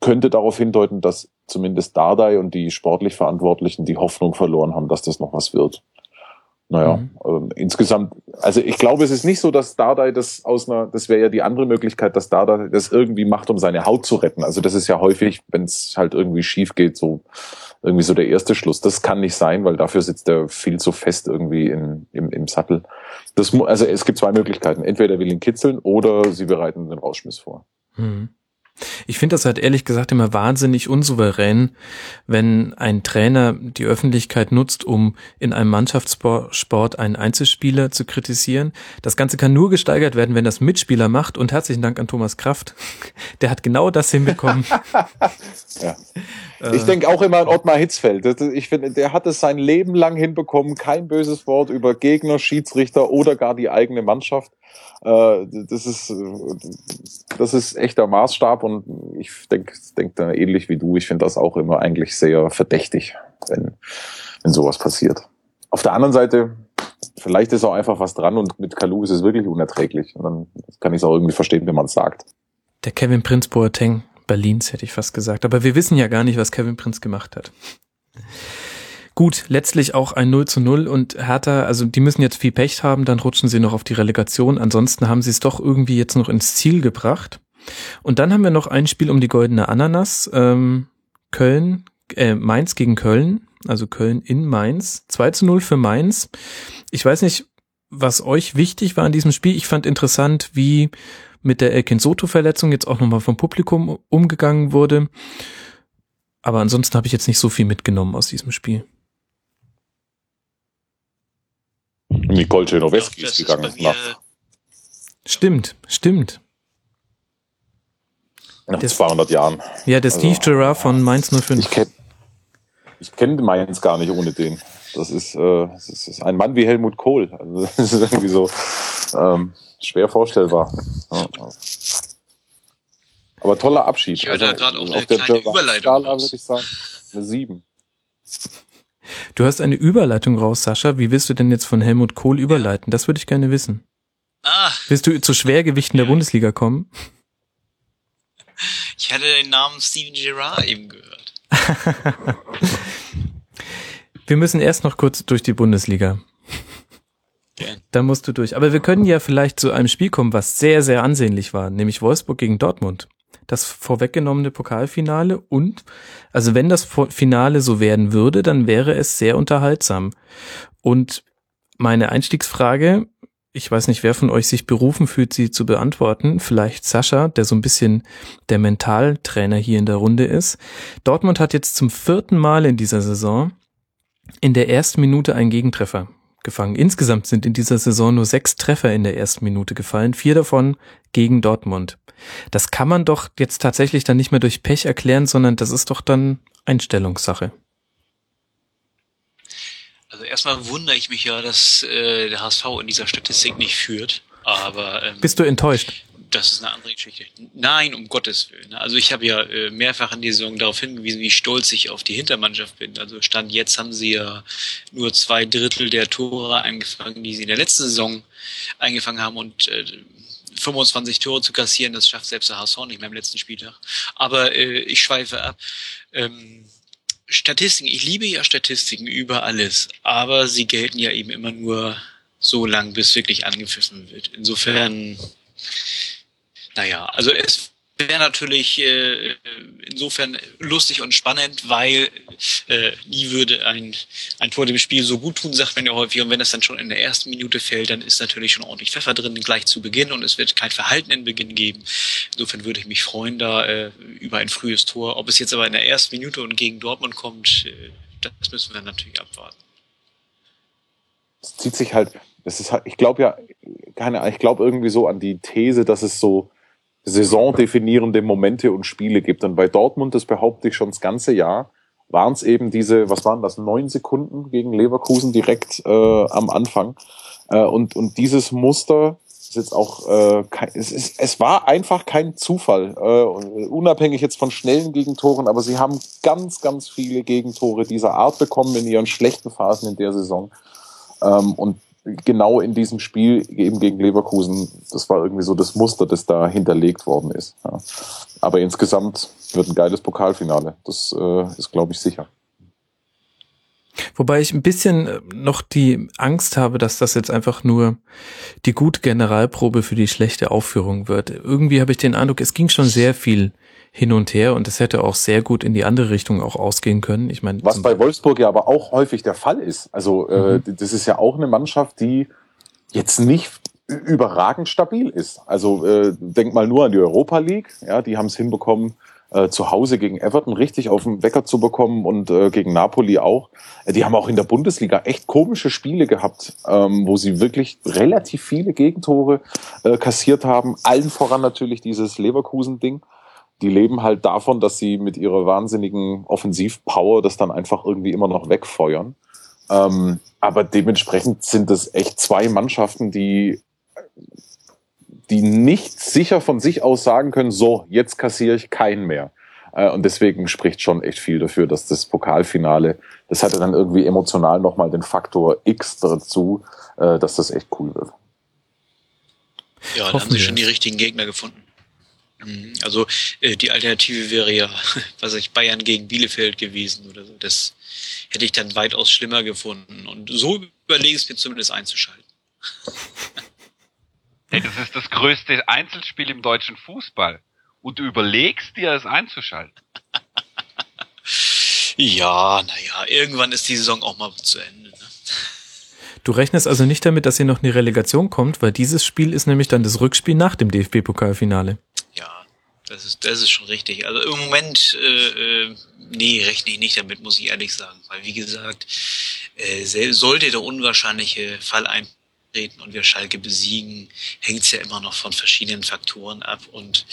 könnte darauf hindeuten, dass zumindest Dardai und die sportlich Verantwortlichen die Hoffnung verloren haben, dass das noch was wird. Naja, mhm. ähm, insgesamt, also ich glaube, es ist nicht so, dass Dardai das aus einer, das wäre ja die andere Möglichkeit, dass Dardai das irgendwie macht, um seine Haut zu retten. Also das ist ja häufig, wenn es halt irgendwie schief geht, so irgendwie so der erste Schluss. Das kann nicht sein, weil dafür sitzt er viel zu fest irgendwie in, im, im Sattel. Das, also es gibt zwei Möglichkeiten. Entweder er will ihn kitzeln oder sie bereiten den Rausschmiss vor. Mhm. Ich finde das halt ehrlich gesagt immer wahnsinnig unsouverän, wenn ein Trainer die Öffentlichkeit nutzt, um in einem Mannschaftssport einen Einzelspieler zu kritisieren. Das Ganze kann nur gesteigert werden, wenn das Mitspieler macht. Und herzlichen Dank an Thomas Kraft. Der hat genau das hinbekommen. ja. Ich denke auch immer an Ottmar Hitzfeld. Ich finde, der hat es sein Leben lang hinbekommen, kein böses Wort über Gegner, Schiedsrichter oder gar die eigene Mannschaft. Äh, das ist, das ist echter Maßstab und ich denke denk da ähnlich wie du. Ich finde das auch immer eigentlich sehr verdächtig, wenn, wenn sowas passiert. Auf der anderen Seite, vielleicht ist auch einfach was dran und mit Kalu ist es wirklich unerträglich. Und dann kann ich es auch irgendwie verstehen, wenn man es sagt. Der Kevin Prinz Boateng Berlins, hätte ich fast gesagt. Aber wir wissen ja gar nicht, was Kevin Prinz gemacht hat. Gut, letztlich auch ein 0 zu 0 und Hertha, also die müssen jetzt viel Pech haben, dann rutschen sie noch auf die Relegation. Ansonsten haben sie es doch irgendwie jetzt noch ins Ziel gebracht. Und dann haben wir noch ein Spiel um die goldene Ananas. Ähm, Köln, äh, Mainz gegen Köln, also Köln in Mainz. 2 zu 0 für Mainz. Ich weiß nicht, was euch wichtig war an diesem Spiel. Ich fand interessant, wie mit der Elkin Soto-Verletzung jetzt auch nochmal vom Publikum umgegangen wurde. Aber ansonsten habe ich jetzt nicht so viel mitgenommen aus diesem Spiel. Nicole Czernoweski ist gegangen. Nach stimmt, stimmt. Nach der, 200 Jahren. Ja, der Steve also, Gerard von Mainz 05. Ich kenne ich kenn Mainz gar nicht ohne den. Das ist, äh, das ist ein Mann wie Helmut Kohl. Also, das ist irgendwie so ähm, schwer vorstellbar. Ja. Aber toller Abschied. Ich höre da also, gerade auch eine kleine Überleitung Skala würde ich sagen, eine 7. Du hast eine Überleitung raus, Sascha. Wie willst du denn jetzt von Helmut Kohl überleiten? Das würde ich gerne wissen. Ah. Willst du zu Schwergewichten ja. der Bundesliga kommen? Ich hatte den Namen Steven Gerrard eben gehört. wir müssen erst noch kurz durch die Bundesliga. Da musst du durch. Aber wir können ja vielleicht zu einem Spiel kommen, was sehr, sehr ansehnlich war, nämlich Wolfsburg gegen Dortmund das vorweggenommene Pokalfinale und, also wenn das Finale so werden würde, dann wäre es sehr unterhaltsam. Und meine Einstiegsfrage, ich weiß nicht, wer von euch sich berufen fühlt, sie zu beantworten. Vielleicht Sascha, der so ein bisschen der Mentaltrainer hier in der Runde ist. Dortmund hat jetzt zum vierten Mal in dieser Saison in der ersten Minute einen Gegentreffer gefangen. Insgesamt sind in dieser Saison nur sechs Treffer in der ersten Minute gefallen, vier davon gegen Dortmund. Das kann man doch jetzt tatsächlich dann nicht mehr durch Pech erklären, sondern das ist doch dann Einstellungssache. Also erstmal wundere ich mich ja, dass äh, der HSV in dieser Statistik nicht führt. Aber ähm, bist du enttäuscht? Das ist eine andere Geschichte. Nein, um Gottes Willen. Also ich habe ja äh, mehrfach in der Saison darauf hingewiesen, wie stolz ich auf die Hintermannschaft bin. Also Stand jetzt haben sie ja nur zwei Drittel der Tore eingefangen, die sie in der letzten Saison eingefangen haben und äh, 25 Tore zu kassieren, das schafft selbst der HSV nicht mehr im letzten Spieltag. Aber äh, ich schweife ab. Ähm, Statistiken, ich liebe ja Statistiken über alles, aber sie gelten ja eben immer nur so lang, bis wirklich angepfiffen wird. Insofern, naja, also es wäre natürlich äh, insofern lustig und spannend, weil äh, nie würde ein, ein Tor dem Spiel so gut tun, sagt man ja häufig. Und wenn es dann schon in der ersten Minute fällt, dann ist natürlich schon ordentlich Pfeffer drin, gleich zu Beginn und es wird kein Verhalten in Beginn geben. Insofern würde ich mich freuen da äh, über ein frühes Tor. Ob es jetzt aber in der ersten Minute und gegen Dortmund kommt, äh, das müssen wir natürlich abwarten. Es zieht sich halt, es ist halt, ich glaube ja, keine, ich glaube irgendwie so an die These, dass es so saisondefinierende Momente und Spiele gibt. Und bei Dortmund, das behaupte ich schon das ganze Jahr, waren es eben diese, was waren das, neun Sekunden gegen Leverkusen direkt äh, am Anfang. Äh, und, und dieses Muster ist jetzt auch, äh, kein, es, ist, es war einfach kein Zufall, äh, unabhängig jetzt von schnellen Gegentoren, aber sie haben ganz, ganz viele Gegentore dieser Art bekommen in ihren schlechten Phasen in der Saison. Ähm, und genau in diesem Spiel eben gegen Leverkusen, das war irgendwie so das Muster, das da hinterlegt worden ist. Ja. Aber insgesamt wird ein geiles Pokalfinale. Das äh, ist, glaube ich, sicher. Wobei ich ein bisschen äh, noch die Angst habe, dass das jetzt einfach nur die gute Generalprobe für die schlechte Aufführung wird. Irgendwie habe ich den Eindruck, es ging schon sehr viel hin und her und es hätte auch sehr gut in die andere Richtung auch ausgehen können. Ich meine, was bei Wolfsburg ja aber auch häufig der Fall ist. Also äh, mhm. äh, das ist ja auch eine Mannschaft, die jetzt nicht überragend stabil ist. Also äh, denk mal nur an die Europa League. Ja, die haben es hinbekommen, äh, zu Hause gegen Everton richtig auf den Wecker zu bekommen und äh, gegen Napoli auch. Äh, die haben auch in der Bundesliga echt komische Spiele gehabt, ähm, wo sie wirklich relativ viele Gegentore äh, kassiert haben. Allen voran natürlich dieses Leverkusen-Ding die leben halt davon, dass sie mit ihrer wahnsinnigen Offensivpower das dann einfach irgendwie immer noch wegfeuern. Ähm, aber dementsprechend sind es echt zwei Mannschaften, die, die nicht sicher von sich aus sagen können, so, jetzt kassiere ich keinen mehr. Äh, und deswegen spricht schon echt viel dafür, dass das Pokalfinale, das hatte dann irgendwie emotional nochmal den Faktor X dazu, äh, dass das echt cool wird. Ja, da haben sie schon die richtigen Gegner gefunden. Mhm. Also äh, die Alternative wäre ja, was ich Bayern gegen Bielefeld gewesen oder so. Das hätte ich dann weitaus schlimmer gefunden. Und so überlege ich es mir zumindest einzuschalten. Hey, das ist das größte Einzelspiel im deutschen Fußball. Und du überlegst dir, es einzuschalten. ja, naja, irgendwann ist die Saison auch mal zu Ende. Ne? Du rechnest also nicht damit, dass ihr noch in die Relegation kommt, weil dieses Spiel ist nämlich dann das Rückspiel nach dem DFB-Pokalfinale. Das ist, das ist schon richtig. Also im Moment, äh, äh, nee, rechne ich nicht damit, muss ich ehrlich sagen. Weil wie gesagt, äh, sollte der unwahrscheinliche Fall eintreten und wir Schalke besiegen, hängt es ja immer noch von verschiedenen Faktoren ab. Und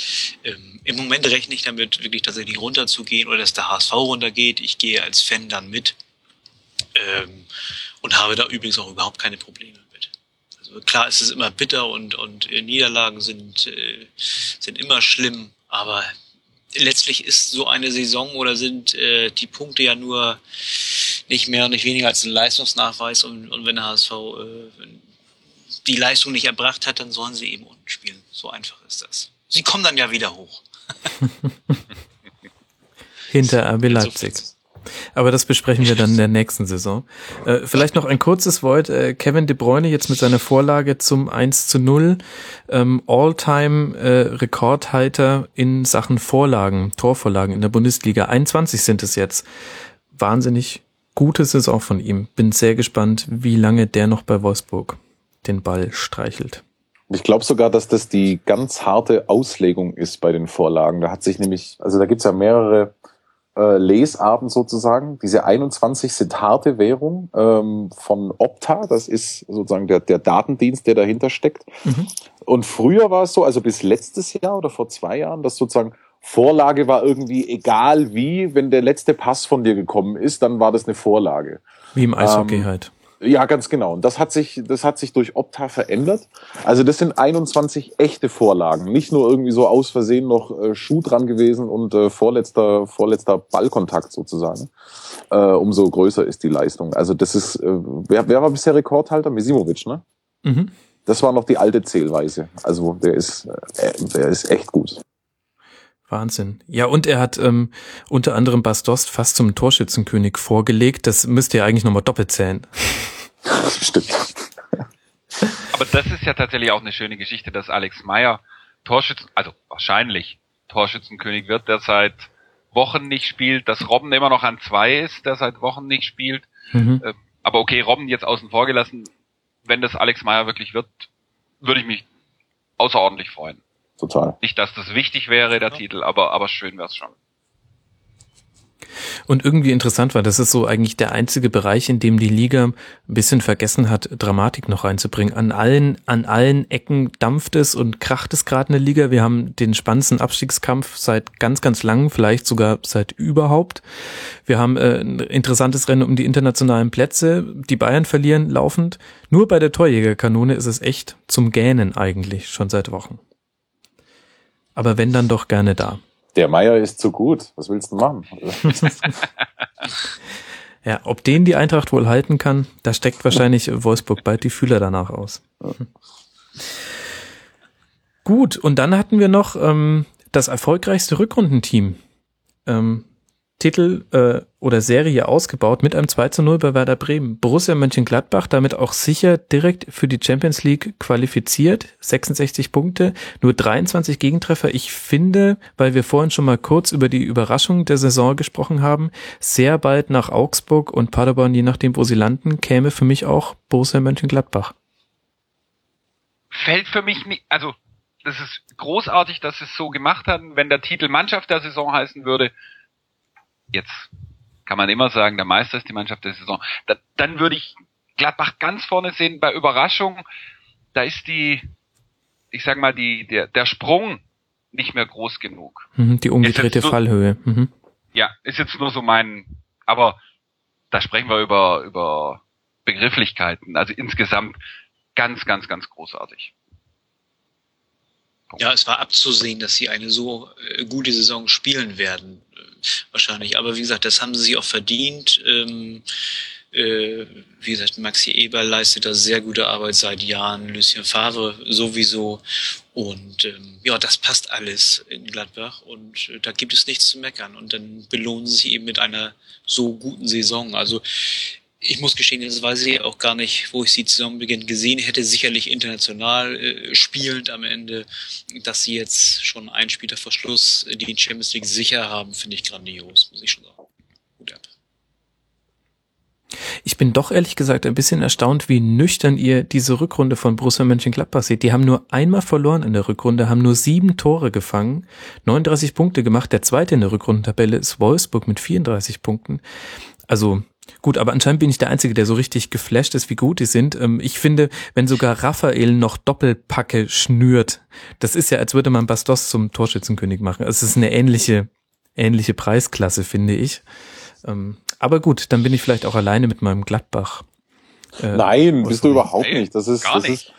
ähm, im Moment rechne ich damit, wirklich tatsächlich runterzugehen oder dass der HSV runtergeht. Ich gehe als Fan dann mit ähm, und habe da übrigens auch überhaupt keine Probleme. Also klar ist es immer bitter und, und äh, Niederlagen sind, äh, sind immer schlimm aber letztlich ist so eine Saison oder sind äh, die Punkte ja nur nicht mehr und nicht weniger als ein Leistungsnachweis und, und wenn der HSV äh, die Leistung nicht erbracht hat, dann sollen sie eben unten spielen. So einfach ist das. Sie kommen dann ja wieder hoch. Hinter RB Leipzig. Aber das besprechen wir dann in der nächsten Saison. Äh, vielleicht noch ein kurzes Wort. Äh, Kevin De Bruyne jetzt mit seiner Vorlage zum 1 zu 0. Ähm, All-time äh, in Sachen Vorlagen, Torvorlagen in der Bundesliga. 21 sind es jetzt. Wahnsinnig gute Saison von ihm. Bin sehr gespannt, wie lange der noch bei Wolfsburg den Ball streichelt. Ich glaube sogar, dass das die ganz harte Auslegung ist bei den Vorlagen. Da hat sich nämlich, also da gibt's ja mehrere äh, Lesarten sozusagen. Diese 21 sind harte Währung ähm, von Opta, das ist sozusagen der, der Datendienst, der dahinter steckt. Mhm. Und früher war es so, also bis letztes Jahr oder vor zwei Jahren, dass sozusagen Vorlage war irgendwie egal wie, wenn der letzte Pass von dir gekommen ist, dann war das eine Vorlage. Wie im Eishockey ähm, halt. Ja, ganz genau. Und das hat sich, das hat sich durch Opta verändert. Also das sind 21 echte Vorlagen, nicht nur irgendwie so aus Versehen noch äh, Schuh dran gewesen und äh, vorletzter, vorletzter Ballkontakt sozusagen. Äh, umso größer ist die Leistung. Also das ist, äh, wer, wer war bisher Rekordhalter? Misimovic, ne? Mhm. Das war noch die alte Zählweise. Also der ist, äh, der ist echt gut. Wahnsinn. Ja, und er hat ähm, unter anderem Bastost fast zum Torschützenkönig vorgelegt. Das müsst ihr eigentlich nochmal doppelt zählen. Stimmt. Aber das ist ja tatsächlich auch eine schöne Geschichte, dass Alex Meyer Torschützen, also wahrscheinlich Torschützenkönig wird, der seit Wochen nicht spielt, dass Robben immer noch an zwei ist, der seit Wochen nicht spielt. Mhm. Äh, aber okay, Robben jetzt außen vor gelassen, wenn das Alex Meyer wirklich wird, würde ich mich außerordentlich freuen. Total. Nicht, dass das wichtig wäre, der ja. Titel, aber, aber schön wäre es schon. Und irgendwie interessant war, das ist so eigentlich der einzige Bereich, in dem die Liga ein bisschen vergessen hat, Dramatik noch reinzubringen. An allen, an allen Ecken dampft es und kracht es gerade in der Liga. Wir haben den spannendsten Abstiegskampf seit ganz, ganz langem, vielleicht sogar seit überhaupt. Wir haben äh, ein interessantes Rennen um die internationalen Plätze. Die Bayern verlieren laufend. Nur bei der Torjägerkanone ist es echt zum Gähnen eigentlich, schon seit Wochen. Aber wenn dann doch gerne da. Der Meier ist zu gut. Was willst du machen? ja, ob den die Eintracht wohl halten kann, da steckt wahrscheinlich Wolfsburg bald die Fühler danach aus. Gut, und dann hatten wir noch ähm, das erfolgreichste Rückrundenteam. Ähm, Titel äh, oder Serie ausgebaut mit einem 2 zu 0 bei Werder Bremen. Borussia Mönchengladbach damit auch sicher direkt für die Champions League qualifiziert. 66 Punkte, nur 23 Gegentreffer. Ich finde, weil wir vorhin schon mal kurz über die Überraschung der Saison gesprochen haben, sehr bald nach Augsburg und Paderborn, je nachdem wo sie landen, käme für mich auch Borussia Mönchengladbach. Fällt für mich nicht, also das ist großartig, dass sie es so gemacht haben. Wenn der Titel Mannschaft der Saison heißen würde, jetzt kann man immer sagen, der Meister ist die Mannschaft der Saison. Da, dann würde ich Gladbach ganz vorne sehen. Bei Überraschung, da ist die, ich sag mal, die, der, der Sprung nicht mehr groß genug. Mhm, die umgedrehte nur, Fallhöhe. Mhm. Ja, ist jetzt nur so mein, aber da sprechen wir über, über Begrifflichkeiten. Also insgesamt ganz, ganz, ganz großartig. Ja, es war abzusehen, dass sie eine so äh, gute Saison spielen werden, wahrscheinlich. Aber wie gesagt, das haben sie sich auch verdient. Ähm, äh, wie gesagt, Maxi Eber leistet da sehr gute Arbeit seit Jahren, Lucien Favre sowieso. Und ähm, ja, das passt alles in Gladbach und äh, da gibt es nichts zu meckern. Und dann belohnen sie eben mit einer so guten Saison. Also ich muss gestehen, das weiß ich auch gar nicht, wo ich sie Saisonbeginn gesehen hätte. Sicherlich international äh, spielend am Ende. Dass sie jetzt schon ein Spiel vor Schluss die Champions League sicher haben, finde ich grandios, muss ich schon sagen. Gut ab. Ich bin doch ehrlich gesagt ein bisschen erstaunt, wie nüchtern ihr diese Rückrunde von Borussia Mönchengladbach seht. Die haben nur einmal verloren in der Rückrunde, haben nur sieben Tore gefangen, 39 Punkte gemacht. Der zweite in der Rückrundentabelle ist Wolfsburg mit 34 Punkten. Also Gut, aber anscheinend bin ich der Einzige, der so richtig geflasht ist, wie gut die sind. Ähm, ich finde, wenn sogar Raphael noch Doppelpacke schnürt, das ist ja, als würde man Bastos zum Torschützenkönig machen. Also es ist eine ähnliche, ähnliche Preisklasse, finde ich. Ähm, aber gut, dann bin ich vielleicht auch alleine mit meinem Gladbach. Äh, Nein, bist du überhaupt nicht. Das ist, das ist,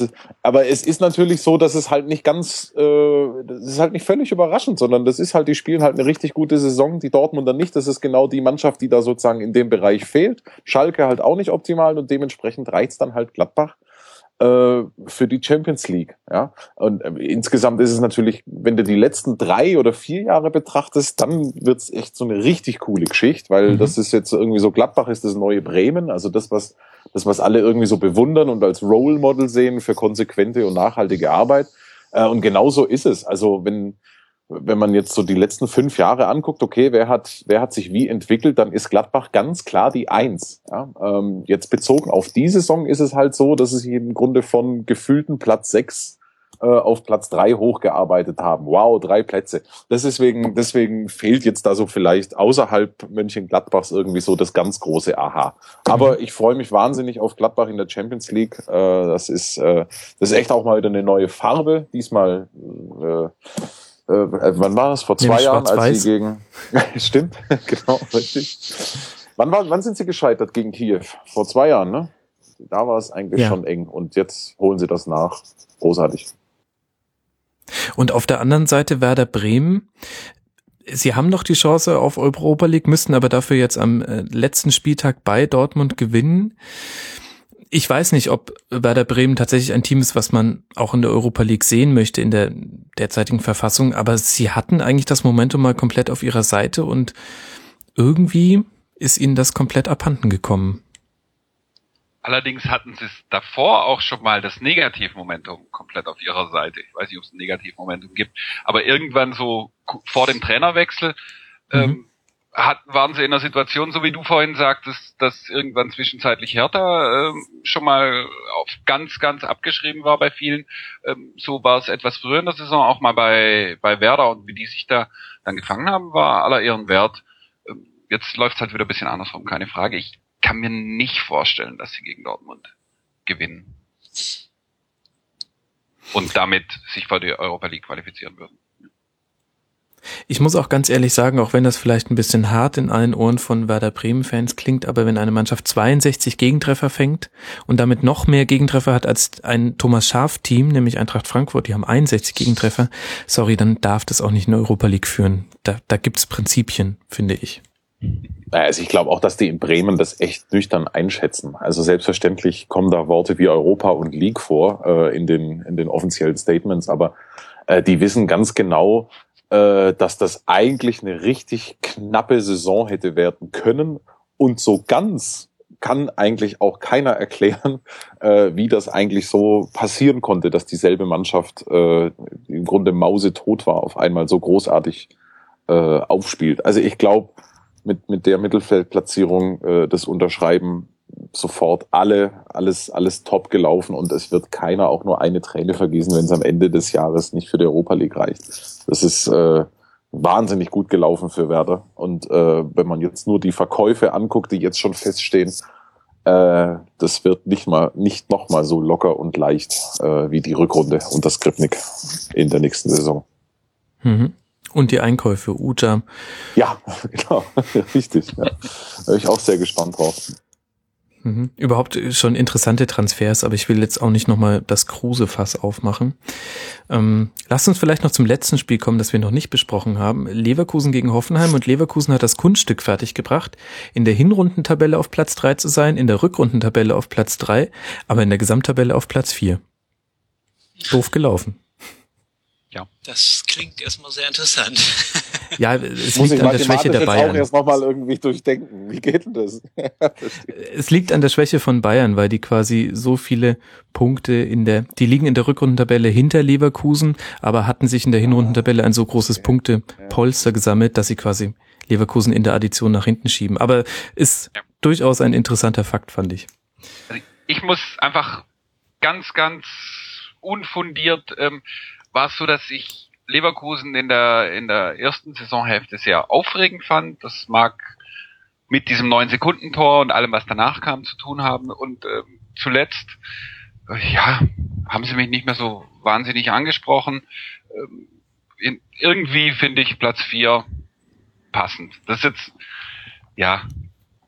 ist, aber es ist natürlich so, dass es halt nicht ganz, äh, das ist halt nicht völlig überraschend, sondern das ist halt, die spielen halt eine richtig gute Saison, die Dortmunder nicht. Das ist genau die Mannschaft, die da sozusagen in dem Bereich fehlt. Schalke halt auch nicht optimal und dementsprechend reizt dann halt Gladbach für die Champions League. Ja? Und äh, insgesamt ist es natürlich, wenn du die letzten drei oder vier Jahre betrachtest, dann wird's echt so eine richtig coole Geschichte, weil mhm. das ist jetzt irgendwie so, Gladbach ist das neue Bremen, also das, was, das, was alle irgendwie so bewundern und als Role Model sehen für konsequente und nachhaltige Arbeit. Äh, und genauso ist es. Also wenn, wenn man jetzt so die letzten fünf Jahre anguckt, okay, wer hat, wer hat sich wie entwickelt, dann ist Gladbach ganz klar die Eins. Ja? Ähm, jetzt bezogen auf die Saison ist es halt so, dass es im Grunde von gefühlten Platz sechs äh, auf Platz drei hochgearbeitet haben. Wow, drei Plätze. Deswegen, deswegen fehlt jetzt da so vielleicht außerhalb Mönchengladbachs irgendwie so das ganz große Aha. Aber ich freue mich wahnsinnig auf Gladbach in der Champions League. Äh, das ist, äh, das ist echt auch mal wieder eine neue Farbe. Diesmal, äh, äh, wann war das? Vor zwei Nämlich Jahren, als sie gegen, stimmt, genau, richtig. Wann, war, wann sind sie gescheitert gegen Kiew? Vor zwei Jahren, ne? Da war es eigentlich Ja. schon eng. Und jetzt holen sie das nach. Großartig. Und auf der anderen Seite Werder Bremen. Sie haben noch die Chance auf Europa League, müssten aber dafür jetzt am äh, letzten Spieltag bei Dortmund gewinnen. Ich weiß nicht, ob Werder Bremen tatsächlich ein Team ist, was man auch in der Europa League sehen möchte in der derzeitigen Verfassung, aber sie hatten eigentlich das Momentum mal komplett auf ihrer Seite und irgendwie ist ihnen das komplett abhanden gekommen. Allerdings hatten sie es davor auch schon mal das Negativmomentum komplett auf ihrer Seite. Ich weiß nicht, ob es ein Negativmomentum gibt, aber irgendwann so vor dem Trainerwechsel ähm, hat, waren sie in einer Situation, so wie du vorhin sagtest, dass irgendwann zwischenzeitlich Hertha ähm, schon mal auf ganz, ganz abgeschrieben war bei vielen. Ähm, so war es etwas früher in der Saison auch mal bei, bei Werder und wie die sich da dann gefangen haben, war aller Ehren wert. Ähm, jetzt läuft es halt wieder ein bisschen andersrum, keine Frage. Ich kann mir nicht vorstellen, dass sie gegen Dortmund gewinnen. Und damit sich für die Europa League qualifizieren würden. Ich muss auch ganz ehrlich sagen, auch wenn das vielleicht ein bisschen hart in allen Ohren von Werder Bremen-Fans klingt, aber wenn eine Mannschaft 62 Gegentreffer fängt und damit noch mehr Gegentreffer hat als ein Thomas Schaf-Team, nämlich Eintracht Frankfurt, die haben 61 Gegentreffer, sorry, dann darf das auch nicht in Europa League führen. Da, da gibt's Prinzipien, finde ich. Also ich glaube auch, dass die in Bremen das echt nüchtern einschätzen. Also selbstverständlich kommen da Worte wie Europa und League vor äh, in, den, in den offiziellen Statements, aber äh, die wissen ganz genau, äh, dass das eigentlich eine richtig knappe Saison hätte werden können. Und so ganz kann eigentlich auch keiner erklären, äh, wie das eigentlich so passieren konnte, dass dieselbe Mannschaft äh, im Grunde mausetot war, auf einmal so großartig äh, aufspielt. Also ich glaube, mit, mit der Mittelfeldplatzierung äh, das Unterschreiben sofort alle, alles, alles top gelaufen und es wird keiner auch nur eine Träne vergießen, wenn es am Ende des Jahres nicht für die Europa League reicht. Das ist äh, wahnsinnig gut gelaufen für Werder. Und äh, wenn man jetzt nur die Verkäufe anguckt, die jetzt schon feststehen, äh, das wird nicht mal, nicht noch mal so locker und leicht äh, wie die Rückrunde unter Skripnik in der nächsten Saison. Mhm. Und die Einkäufe, Uta. Ja, genau, richtig. Ja. Da bin ich auch sehr gespannt drauf. Mhm. Überhaupt schon interessante Transfers, aber ich will jetzt auch nicht nochmal das Kruse-Fass aufmachen. Ähm, lasst uns vielleicht noch zum letzten Spiel kommen, das wir noch nicht besprochen haben. Leverkusen gegen Hoffenheim und Leverkusen hat das Kunststück fertiggebracht, in der Hinrundentabelle auf Platz drei zu sein, in der Rückrundentabelle auf Platz drei, aber in der Gesamttabelle auf Platz vier. Doof gelaufen. Das klingt erstmal sehr interessant. Ja, es Muss liegt ich an der Schwäche der jetzt auch Bayern. erst nochmal irgendwie durchdenken. Wie geht denn das? Es liegt an der Schwäche von Bayern, weil die quasi so viele Punkte in der, die liegen in der Rückrundentabelle hinter Leverkusen, aber hatten sich in der Hinrundentabelle ein so großes Punktepolster gesammelt, dass sie quasi Leverkusen in der Addition nach hinten schieben. Aber ist Ja. durchaus ein interessanter Fakt, fand ich. Also ich muss einfach ganz, ganz unfundiert ähm, war es so, dass ich Leverkusen in der in der ersten Saisonhälfte sehr aufregend fand. Das mag mit diesem neun Sekunden Tor und allem, was danach kam, zu tun haben. Und ähm, zuletzt, äh, ja, haben sie mich nicht mehr so wahnsinnig angesprochen. Ähm, in, irgendwie finde ich Platz vier passend. Das ist jetzt ja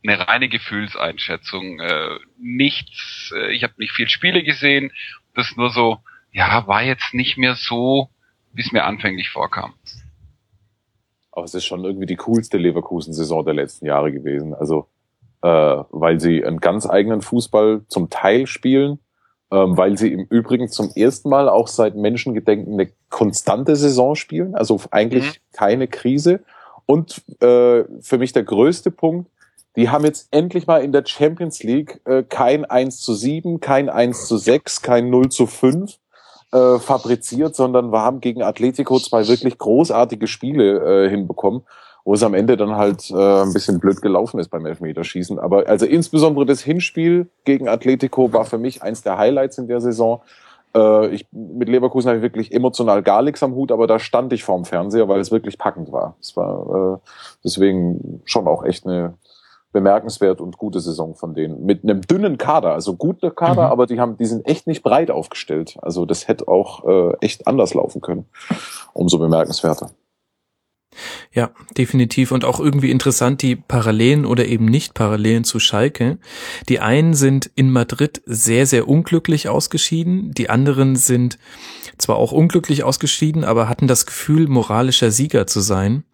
eine reine Gefühlseinschätzung. Äh, nichts, äh, ich habe nicht viel Spiele gesehen. Das ist nur so, ja, war jetzt nicht mehr so, wie es mir anfänglich vorkam. Aber es ist schon irgendwie die coolste Leverkusen-Saison der letzten Jahre gewesen. Also, äh, weil sie einen ganz eigenen Fußball zum Teil spielen, ähm, weil sie im Übrigen zum ersten Mal auch seit Menschengedenken eine konstante Saison spielen, also eigentlich Mhm. keine Krise. Und äh, für mich der größte Punkt, die haben jetzt endlich mal in der Champions League äh, kein 1 zu 7, kein 1 zu 6, kein 0 zu 5 äh, fabriziert, sondern wir haben gegen Atletico zwei wirklich großartige Spiele äh, hinbekommen, wo es am Ende dann halt äh, ein bisschen blöd gelaufen ist beim Elfmeterschießen. Aber also insbesondere das Hinspiel gegen Atletico war für mich eins der Highlights in der Saison. Äh, ich, mit Leverkusen habe ich wirklich emotional gar nichts am Hut, aber da stand ich vorm Fernseher, weil es wirklich packend war. Es war äh, deswegen schon auch echt eine bemerkenswert und gute Saison von denen. Mit einem dünnen Kader, also guter Kader, mhm. aber die haben, die sind echt nicht breit aufgestellt. Also das hätte auch äh, echt anders laufen können. Umso bemerkenswerter. Ja, definitiv. Und auch irgendwie interessant die Parallelen oder eben nicht Parallelen zu Schalke. Die einen sind in Madrid sehr, sehr unglücklich ausgeschieden. Die anderen sind zwar auch unglücklich ausgeschieden, aber hatten das Gefühl, moralischer Sieger zu sein.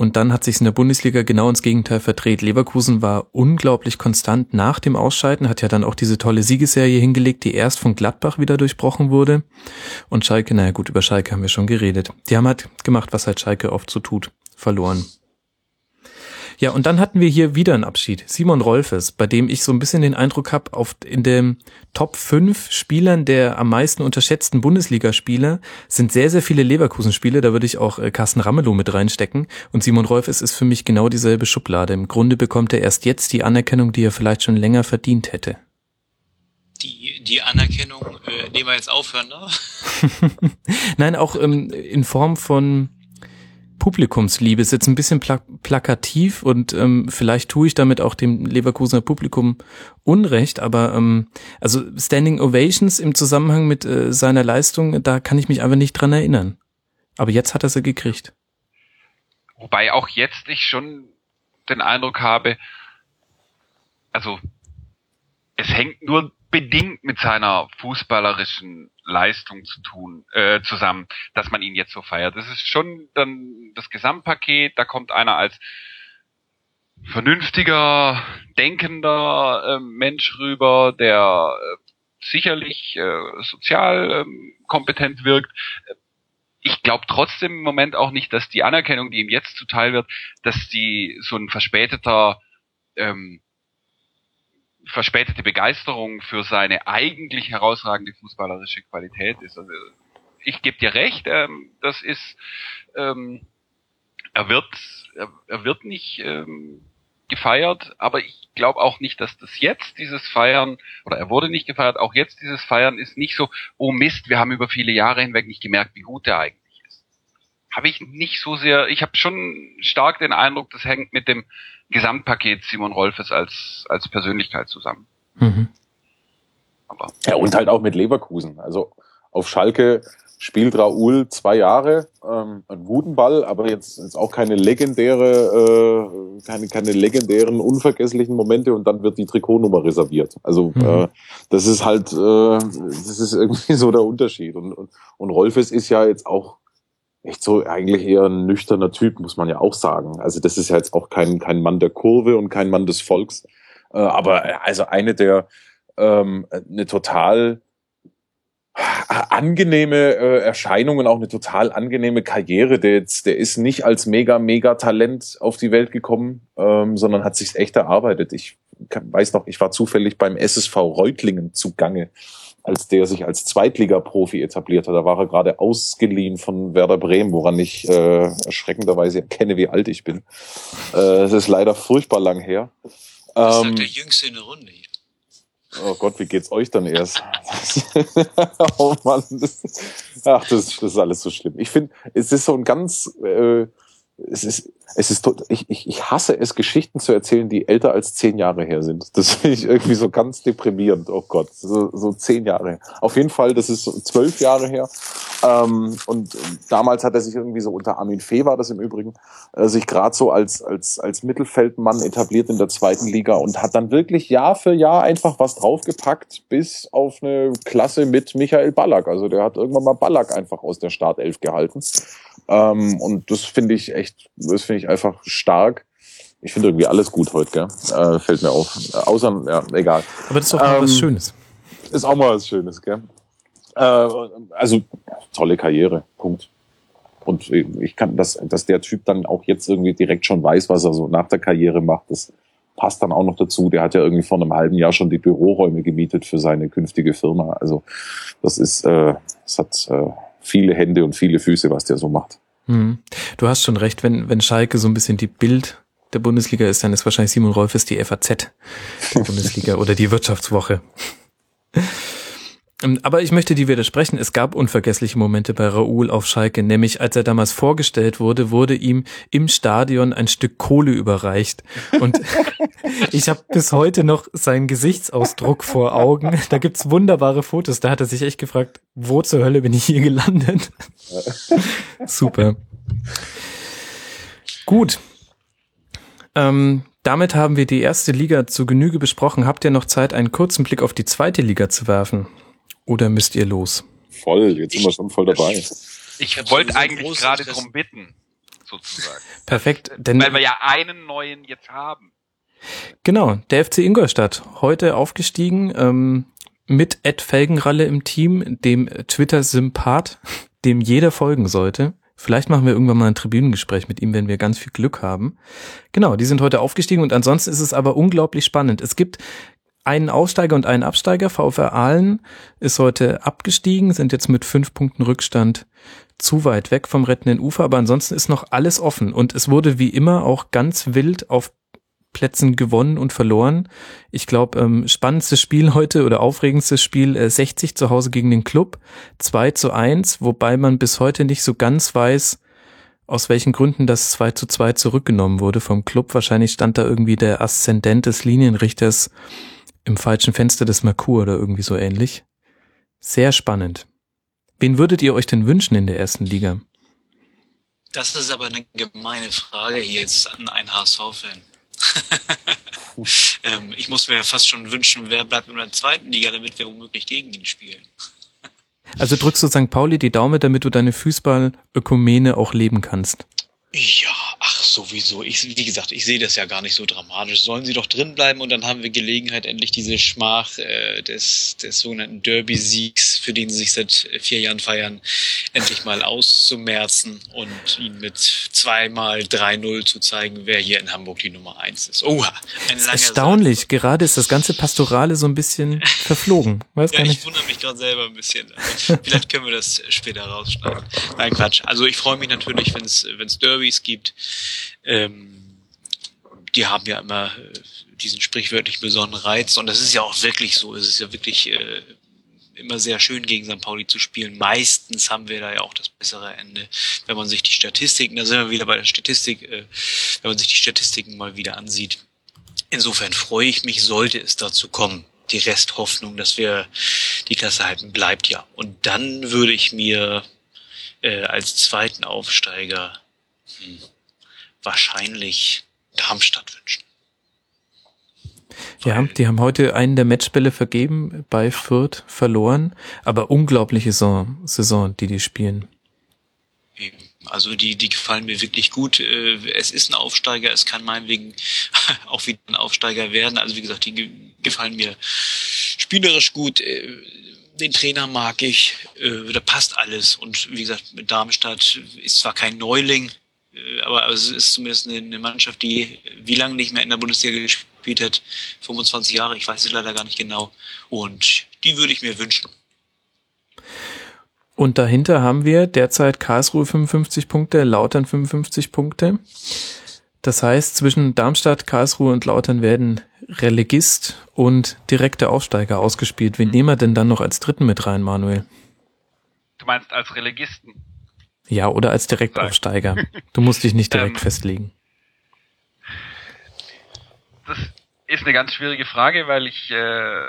Und dann hat sich in der Bundesliga genau ins Gegenteil verdreht. Leverkusen war unglaublich konstant nach dem Ausscheiden, hat ja dann auch diese tolle Siegesserie hingelegt, die erst von Gladbach wieder durchbrochen wurde. Und Schalke, naja gut, über Schalke haben wir schon geredet. Die haben halt gemacht, was halt Schalke oft so tut, verloren. Ja, und dann hatten wir hier wieder einen Abschied. Simon Rolfes, bei dem ich so ein bisschen den Eindruck habe, auf in dem Top 5 Spielern der am meisten unterschätzten Bundesligaspieler sind sehr, sehr viele Leverkusen-Spiele. Da würde ich auch äh, Carsten Ramelow mit reinstecken. Und Simon Rolfes ist für mich genau dieselbe Schublade. Im Grunde bekommt er erst jetzt die Anerkennung, die er vielleicht schon länger verdient hätte. Die, die Anerkennung, äh, nehmen wir jetzt aufhören, ne? Nein, auch ähm, in Form von Publikumsliebe ist jetzt ein bisschen pla plakativ und ähm, vielleicht tue ich damit auch dem Leverkusener Publikum Unrecht, aber ähm, also Standing Ovations im Zusammenhang mit äh, seiner Leistung, da kann ich mich einfach nicht dran erinnern. Aber jetzt hat er sie gekriegt. Wobei auch jetzt ich schon den Eindruck habe, also es hängt nur bedingt mit seiner fußballerischen Leistung zu tun, äh, zusammen, dass man ihn jetzt so feiert. Das ist schon dann das Gesamtpaket, da kommt einer als vernünftiger, denkender äh, Mensch rüber, der äh, sicherlich äh, sozial äh, kompetent wirkt. Ich glaube trotzdem im Moment auch nicht, dass die Anerkennung, die ihm jetzt zuteil wird, dass die so ein verspäteter ähm, verspätete Begeisterung für seine eigentlich herausragende fußballerische Qualität ist. Also ich gebe dir recht, ähm, das ist ähm, er wird er, wird nicht ähm, gefeiert, aber ich glaube auch nicht, dass das jetzt dieses Feiern oder er wurde nicht gefeiert, auch jetzt dieses Feiern ist nicht so, oh Mist, wir haben über viele Jahre hinweg nicht gemerkt, wie gut er eigentlich ist. Habe ich nicht so sehr, ich habe schon stark den Eindruck, das hängt mit dem Gesamtpaket Simon Rolfes als, als Persönlichkeit zusammen. Mhm. Aber. Ja, und halt auch mit Leverkusen. Also auf Schalke spielt Raoul zwei Jahre, ähm, ein guten Ball, aber jetzt, jetzt auch keine legendäre, äh, keine, keine legendären, unvergesslichen Momente und dann wird die Trikotnummer reserviert. Also mhm. äh, das ist halt, äh, das ist irgendwie so der Unterschied. Und, und, und Rolfes ist ja jetzt auch echt so eigentlich eher ein nüchterner Typ, muss man ja auch sagen. Also das ist ja jetzt auch kein, kein Mann der Kurve und kein Mann des Volks. Äh, aber äh, also eine der ähm, eine total angenehme äh, Erscheinungen, auch eine total angenehme Karriere. Der, jetzt, der ist nicht als mega, mega Talent auf die Welt gekommen, ähm, sondern hat sich echt erarbeitet. Ich weiß noch, ich war zufällig beim SSV Reutlingen zugange als der sich als Zweitliga-Profi etabliert hat. Da war er gerade ausgeliehen von Werder Bremen, woran ich äh, erschreckenderweise erkenne, wie alt ich bin. Äh, es ist leider furchtbar lang her. Das ähm, sagt der Jüngste in der Runde. Oh Gott, wie geht's euch dann erst? oh Mann, das, ach, das, das ist alles so schlimm. Ich finde, es ist so ein ganz, äh, es ist, es ist, ich, ich, ich hasse es, Geschichten zu erzählen, die älter als zehn Jahre her sind. Das finde ich irgendwie so ganz deprimierend. Oh Gott, so, so zehn Jahre. Auf jeden Fall, das ist so zwölf Jahre her. Ähm, und damals hat er sich irgendwie so unter Armin Fee war das im Übrigen, äh, sich gerade so als, als, als Mittelfeldmann etabliert in der zweiten Liga und hat dann wirklich Jahr für Jahr einfach was draufgepackt bis auf eine Klasse mit Michael Ballack. Also der hat irgendwann mal Ballack einfach aus der Startelf gehalten. Ähm, und das finde ich echt, das finde ich einfach stark. Ich finde irgendwie alles gut heute, gell? Äh, fällt mir auf. Äh, außer, ja, egal. Aber das ist doch mal ähm, was Schönes. Ist auch mal was Schönes, gell? Äh, also, tolle Karriere. Punkt. Und ich kann, dass, dass der Typ dann auch jetzt irgendwie direkt schon weiß, was er so nach der Karriere macht, das passt dann auch noch dazu. Der hat ja irgendwie vor einem halben Jahr schon die Büroräume gemietet für seine künftige Firma. Also, das ist, äh, das hat äh, viele Hände und viele Füße, was der so macht. Mhm. Du hast schon recht, wenn, wenn Schalke so ein bisschen die Bild der Bundesliga ist, dann ist wahrscheinlich Simon Rolfes die FAZ der Bundesliga oder die Wirtschaftswoche. Ähm, aber ich möchte dir widersprechen. Es gab unvergessliche Momente bei Raoul auf Schalke, nämlich als er damals vorgestellt wurde, wurde ihm im Stadion ein Stück Kohle überreicht. Und ich habe bis heute noch seinen Gesichtsausdruck vor Augen. Da gibt's wunderbare Fotos. Da hat er sich echt gefragt, wo zur Hölle bin ich hier gelandet? Super. Gut. Ähm, damit haben wir die erste Liga zu Genüge besprochen. Habt ihr noch Zeit, einen kurzen Blick auf die zweite Liga zu werfen? Oder müsst ihr los? Voll, jetzt sind wir schon voll dabei. Ich, wollte eigentlich gerade drum bitten, sozusagen. Perfekt, denn weil wir ja einen neuen jetzt haben. Genau, der FC Ingolstadt, heute aufgestiegen ähm, mit Ed Felgenralle im Team, dem Twitter-Sympath, dem jeder folgen sollte. Vielleicht machen wir irgendwann mal ein Tribünengespräch mit ihm, wenn wir ganz viel Glück haben. Genau, die sind heute aufgestiegen und ansonsten ist es aber unglaublich spannend. Es gibt einen Aufsteiger und einen Absteiger. VfR Aalen ist heute abgestiegen, sind jetzt mit fünf Punkten Rückstand zu weit weg vom rettenden Ufer, aber ansonsten ist noch alles offen und es wurde wie immer auch ganz wild auf Plätzen gewonnen und verloren. Ich glaube, ähm, spannendstes Spiel heute oder aufregendstes Spiel äh, 60 zu Hause gegen den Club, 2 zu 1, wobei man bis heute nicht so ganz weiß, aus welchen Gründen das 2 zu 2 zurückgenommen wurde vom Club. Wahrscheinlich stand da irgendwie der Aszendent des Linienrichters im falschen Fenster des Merkur oder irgendwie so ähnlich. Sehr spannend. Wen würdet ihr euch denn wünschen in der ersten Liga? Das ist aber eine gemeine Frage hier jetzt an einen HSV-Fan. ähm, ich muss mir fast schon wünschen, wer bleibt in der zweiten Liga, damit wir womöglich gegen ihn spielen. also drückst du St. Pauli die Daumen, damit du deine Fußball-Ökumene auch leben kannst. Ja, ach sowieso. Ich, wie gesagt, ich sehe das ja gar nicht so dramatisch. Sollen sie doch drin bleiben und dann haben wir Gelegenheit, endlich diese Schmach äh, des, des sogenannten Derby-Siegs, für den sie sich seit vier Jahren feiern, endlich mal auszumerzen und ihnen mit zweimal 3-0 zu zeigen, wer hier in Hamburg die Nummer eins ist. Oha, ein langer Erstaunlich. Satz. Gerade ist das ganze Pastorale so ein bisschen verflogen. Weiß ja, gar nicht. ich wundere mich gerade selber ein bisschen. Vielleicht können wir das später rausschneiden. Nein, Quatsch. Also ich freue mich natürlich, wenn es Derby Derbys gibt. Ähm, die haben ja immer äh, diesen sprichwörtlich besonderen Reiz und das ist ja auch wirklich so. Es ist ja wirklich äh, immer sehr schön gegen St. Pauli zu spielen. Meistens haben wir da ja auch das bessere Ende, wenn man sich die Statistiken, da sind wir wieder bei der Statistik, äh, wenn man sich die Statistiken mal wieder ansieht. Insofern freue ich mich, sollte es dazu kommen. Die Resthoffnung, dass wir die Klasse halten, bleibt ja. Und dann würde ich mir äh, als zweiten Aufsteiger wahrscheinlich Darmstadt wünschen. Ja, die haben heute einen der Matchbälle vergeben, bei Fürth verloren, aber unglaubliche Saison, Saison die die spielen. Also die, die gefallen mir wirklich gut. Äh, es ist ein Aufsteiger, es kann meinetwegen auch wieder ein Aufsteiger werden. Also wie gesagt, die gefallen mir spielerisch gut. Äh, den Trainer mag ich, äh, da passt alles. Und wie gesagt, Darmstadt ist zwar kein Neuling, aber es ist zumindest eine, Mannschaft, die wie lange nicht mehr in der Bundesliga gespielt hat. 25 Jahre, ich weiß es leider gar nicht genau. Und die würde ich mir wünschen. Und dahinter haben wir derzeit Karlsruhe 55 Punkte, Lautern 55 Punkte. Das heißt, zwischen Darmstadt, Karlsruhe und Lautern werden Relegist und direkte Aufsteiger ausgespielt. Wen nehmen wir denn dann noch als Dritten mit rein, Manuel? Du meinst als Relegisten? Ja, oder als Direktaufsteiger. Du musst dich nicht direkt ähm, festlegen. Das ist eine ganz schwierige Frage, weil ich äh,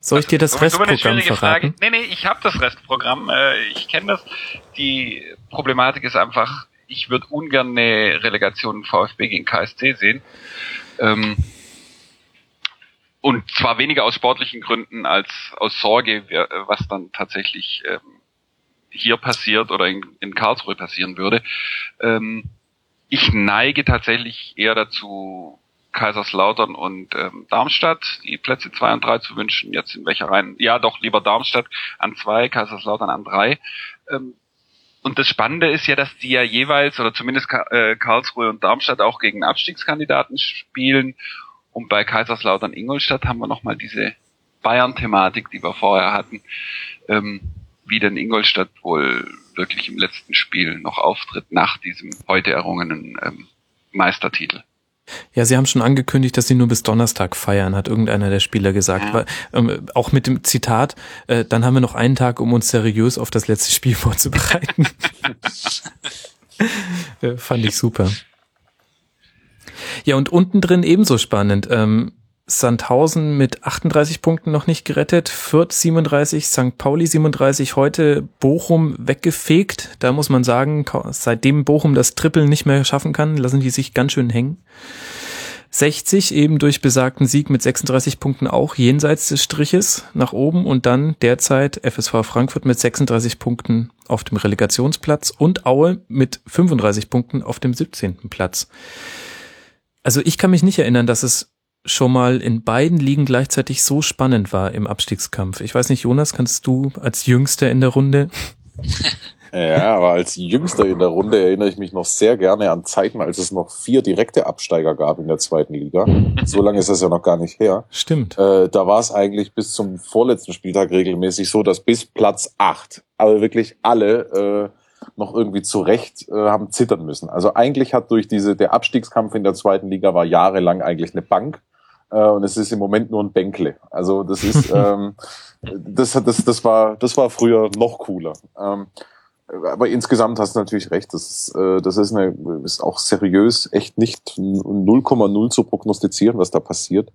soll ich dir das Restprogramm verraten? Frage. Nee, nee, ich habe das Restprogramm. Äh, ich kenne das. Die Problematik ist einfach, ich würde ungern eine Relegation VfB gegen KSC sehen. Ähm, und zwar weniger aus sportlichen Gründen als aus Sorge, was dann tatsächlich ähm, hier passiert oder in, in Karlsruhe passieren würde. Ähm, ich neige tatsächlich eher dazu, Kaiserslautern und ähm, Darmstadt die Plätze zwei und drei zu wünschen. Jetzt in welcher Reihen? Ja, doch lieber Darmstadt an zwei, Kaiserslautern an drei. Ähm, und das Spannende ist ja, dass die ja jeweils, oder zumindest äh, Karlsruhe und Darmstadt auch gegen Abstiegskandidaten spielen. Und bei Kaiserslautern Ingolstadt haben wir nochmal diese Bayern-Thematik, die wir vorher hatten. Ähm, wie denn Ingolstadt wohl wirklich im letzten Spiel noch auftritt nach diesem heute errungenen ähm, Meistertitel. Ja, sie haben schon angekündigt, dass sie nur bis Donnerstag feiern, hat irgendeiner der Spieler gesagt. Ja. Weil, ähm, auch mit dem Zitat, äh, dann haben wir noch einen Tag, um uns seriös auf das letzte Spiel vorzubereiten. äh, fand ich super. Ja, und unten drin ebenso spannend. Ähm, Sandhausen mit 38 Punkten noch nicht gerettet, Fürth 37, St. Pauli 37, heute Bochum weggefegt. Da muss man sagen, seitdem Bochum das Triple nicht mehr schaffen kann, lassen die sich ganz schön hängen. 60 eben durch besagten Sieg mit 36 Punkten auch jenseits des Striches nach oben und dann derzeit FSV Frankfurt mit 36 Punkten auf dem Relegationsplatz und Aue mit 35 Punkten auf dem 17. Platz. Also ich kann mich nicht erinnern, dass es schon mal in beiden Ligen gleichzeitig so spannend war im Abstiegskampf. Ich weiß nicht, Jonas, kannst du als Jüngster in der Runde? Ja, aber als Jüngster in der Runde erinnere ich mich noch sehr gerne an Zeiten, als es noch vier direkte Absteiger gab in der zweiten Liga. So lange ist das ja noch gar nicht her. Stimmt. Äh, da war es eigentlich bis zum vorletzten Spieltag regelmäßig so, dass bis Platz acht, aber wirklich alle äh, noch irgendwie zurecht äh, haben zittern müssen. Also eigentlich hat durch diese der Abstiegskampf in der zweiten Liga war jahrelang eigentlich eine Bank äh, und es ist im Moment nur ein Bänkle. Also das ist, ähm, das, das, das war, das war früher noch cooler. Ähm, aber insgesamt hast du natürlich recht. Das ist, äh, das ist, eine, ist auch seriös echt nicht 0,0 zu prognostizieren, was da passiert.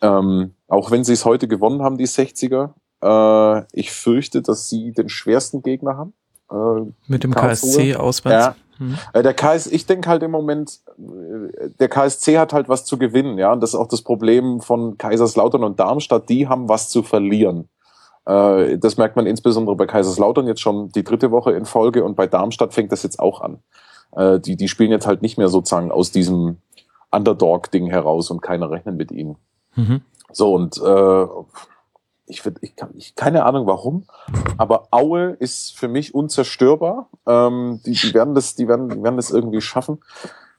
Ähm, auch wenn sie es heute gewonnen haben, die 60er. Äh, ich fürchte, dass sie den schwersten Gegner haben. Äh, Mit dem KSC auswärts. Ja, Mhm. Der KS, ich denke halt im Moment, äh, der KSC hat halt was zu gewinnen, ja. Und das ist auch das Problem von Kaiserslautern und Darmstadt, die haben was zu verlieren. Äh, das merkt man insbesondere bei Kaiserslautern jetzt schon die dritte Woche in Folge und bei Darmstadt fängt das jetzt auch an. Die, die spielen jetzt halt nicht mehr sozusagen aus diesem Underdog-Ding heraus und keiner rechnet mit ihnen. Mhm. So, und äh, ich, ich, kann, ich keine Ahnung warum, aber Aue ist für mich unzerstörbar. Ähm, die, die werden das, die werden, die werden das irgendwie schaffen.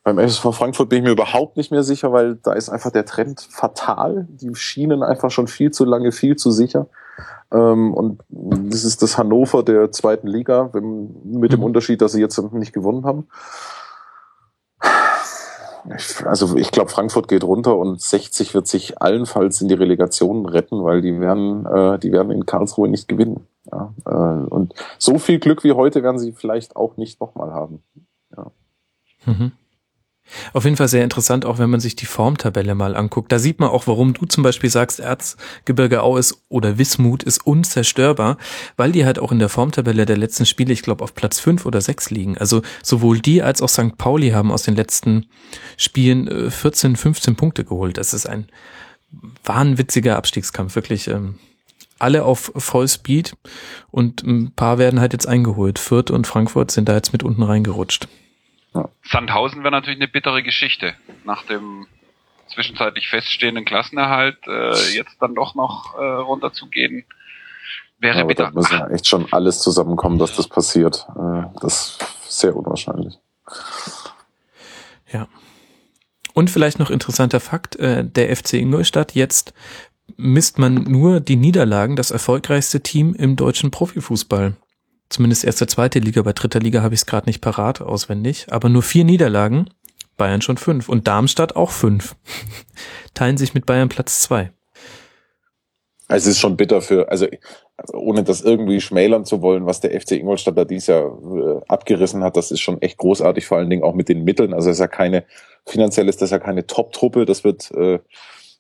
Beim SSV Frankfurt bin ich mir überhaupt nicht mehr sicher, weil da ist einfach der Trend fatal. Die schienen einfach schon viel zu lange, viel zu sicher. Ähm, und das ist das Hannover der zweiten Liga, mit dem mhm. Unterschied, dass sie jetzt nicht gewonnen haben also ich glaube, Frankfurt geht runter und 60 wird sich allenfalls in die Relegation retten, weil die werden, äh, die werden in Karlsruhe nicht gewinnen. Ja? Äh, und so viel Glück wie heute werden sie vielleicht auch nicht nochmal haben. Ja. Mhm. Auf jeden Fall sehr interessant, auch wenn man sich die Formtabelle mal anguckt. Da sieht man auch, warum du zum Beispiel sagst, Erzgebirge Au ist oder Wismut ist unzerstörbar, weil die halt auch in der Formtabelle der letzten Spiele, ich glaube, auf Platz fünf oder sechs liegen. Also sowohl die als auch St. Pauli haben aus den letzten Spielen 14, äh, 15 Punkte geholt. Das ist ein wahnwitziger Abstiegskampf, wirklich. Ähm, alle auf Vollspeed und ein paar werden halt jetzt eingeholt. Fürth und Frankfurt sind da jetzt mit unten reingerutscht. Ja. Sandhausen wäre natürlich eine bittere Geschichte. Nach dem zwischenzeitlich feststehenden Klassenerhalt äh, jetzt dann doch noch äh, runterzugehen, wäre Aber bitter. Da muss ja echt schon alles zusammenkommen, dass das passiert. Äh, das ist sehr unwahrscheinlich. Ja. Und vielleicht noch interessanter Fakt, äh, der FC Ingolstadt jetzt misst man nur die Niederlagen, das erfolgreichste Team im deutschen Profifußball. Zumindest erste, zweite Liga. Bei dritter Liga habe ich es gerade nicht parat auswendig. Aber nur vier Niederlagen. Bayern schon fünf. Und Darmstadt auch fünf. Teilen sich mit Bayern Platz zwei. Es ist schon bitter für, also, also ohne das irgendwie schmälern zu wollen, was der FC Ingolstadt da dieses Jahr äh, abgerissen hat, das ist schon echt großartig, vor allen Dingen auch mit den Mitteln. Also es ist ja keine, finanziell ist das ja keine Top-Truppe, das wird äh,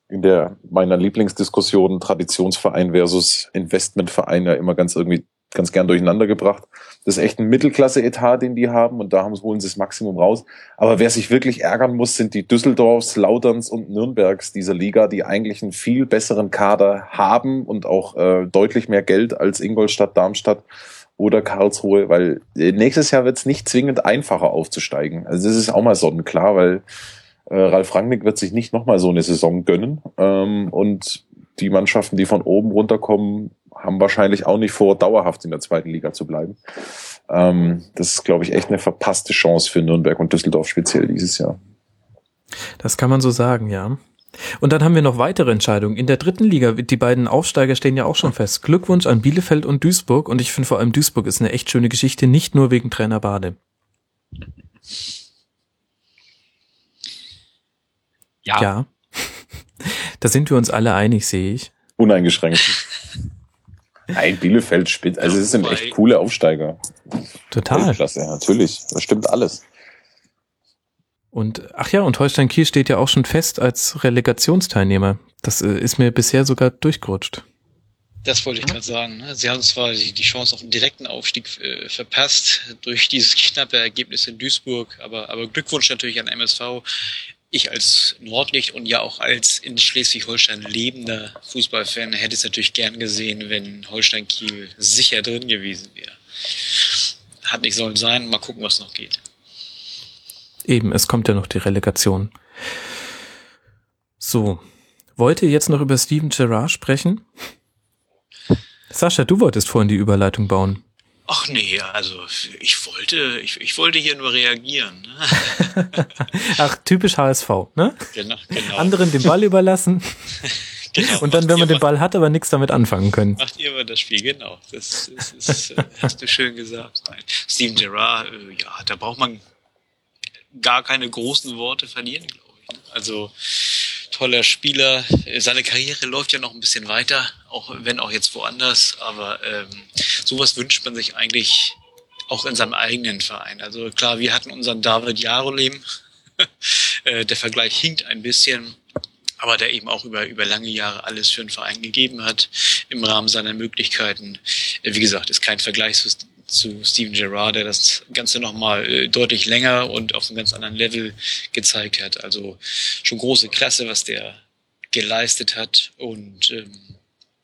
in der meiner Lieblingsdiskussion Traditionsverein versus Investmentverein ja immer ganz irgendwie ganz gern durcheinander gebracht. Das ist echt ein Mittelklasse-Etat, den die haben und da haben, holen sie das Maximum raus. Aber wer sich wirklich ärgern muss, sind die Düsseldorfs, Lauterns und Nürnbergs dieser Liga, die eigentlich einen viel besseren Kader haben und auch äh, deutlich mehr Geld als Ingolstadt, Darmstadt oder Karlsruhe, weil äh, nächstes Jahr wird es nicht zwingend einfacher aufzusteigen. Also das ist auch mal sonnenklar, weil äh, Ralf Rangnick wird sich nicht nochmal so eine Saison gönnen ähm, und die Mannschaften, die von oben runterkommen, haben wahrscheinlich auch nicht vor, dauerhaft in der zweiten Liga zu bleiben. Ähm, das ist, glaube ich, echt eine verpasste Chance für Nürnberg und Düsseldorf speziell dieses Jahr. Das kann man so sagen, ja. Und dann haben wir noch weitere Entscheidungen. In der dritten Liga, die beiden Aufsteiger stehen ja auch schon fest. Glückwunsch an Bielefeld und Duisburg. Und ich finde vor allem Duisburg ist eine echt schöne Geschichte, nicht nur wegen Trainer Bade. Ja. ja. Da sind wir uns alle einig, sehe ich. Uneingeschränkt. Nein, Bielefeld spitz. Also es sind echt coole Aufsteiger. Total. Klasse, natürlich. Das stimmt alles. Und ach ja, und Holstein Kiel steht ja auch schon fest als Relegationsteilnehmer. Das äh, ist mir bisher sogar durchgerutscht. Das wollte ich gerade sagen. Ne? Sie haben zwar die, Chance auf einen direkten Aufstieg äh, verpasst durch dieses knappe Ergebnis in Duisburg, aber, aber Glückwunsch natürlich an MSV. Ich als Nordlicht und ja auch als in Schleswig-Holstein lebender Fußballfan hätte es natürlich gern gesehen, wenn Holstein Kiel sicher drin gewesen wäre. Hat nicht sollen sein. Mal gucken, was noch geht. Eben, es kommt ja noch die Relegation. So. Wollt ihr jetzt noch über Steven Gerrard sprechen? Sascha, du wolltest vorhin die Überleitung bauen. Ach nee, also ich wollte, ich, ich wollte hier nur reagieren. Ne? Ach, typisch HSV, ne? Genau, genau. Anderen den Ball überlassen. genau, und dann, wenn man den Ball hat, aber nichts damit anfangen können. Macht ihr aber das Spiel, genau. Das, das ist, äh, hast du schön gesagt. Nein. Steven Gerrard, äh, ja, da braucht man gar keine großen Worte verlieren, glaube ich. Ne? Also toller Spieler. Seine Karriere läuft ja noch ein bisschen weiter, auch wenn auch jetzt woanders. Aber ähm, sowas wünscht man sich eigentlich auch in seinem eigenen Verein. Also klar, wir hatten unseren David Jarolem. Äh, der Vergleich hinkt ein bisschen, aber der eben auch über, über lange Jahre alles für den Verein gegeben hat, im Rahmen seiner Möglichkeiten. Äh, wie gesagt, ist kein Vergleich zu, zu Steven Gerrard, der das Ganze nochmal äh, deutlich länger und auf einem ganz anderen Level gezeigt hat. Also schon große Klasse, was der geleistet hat. Und ähm,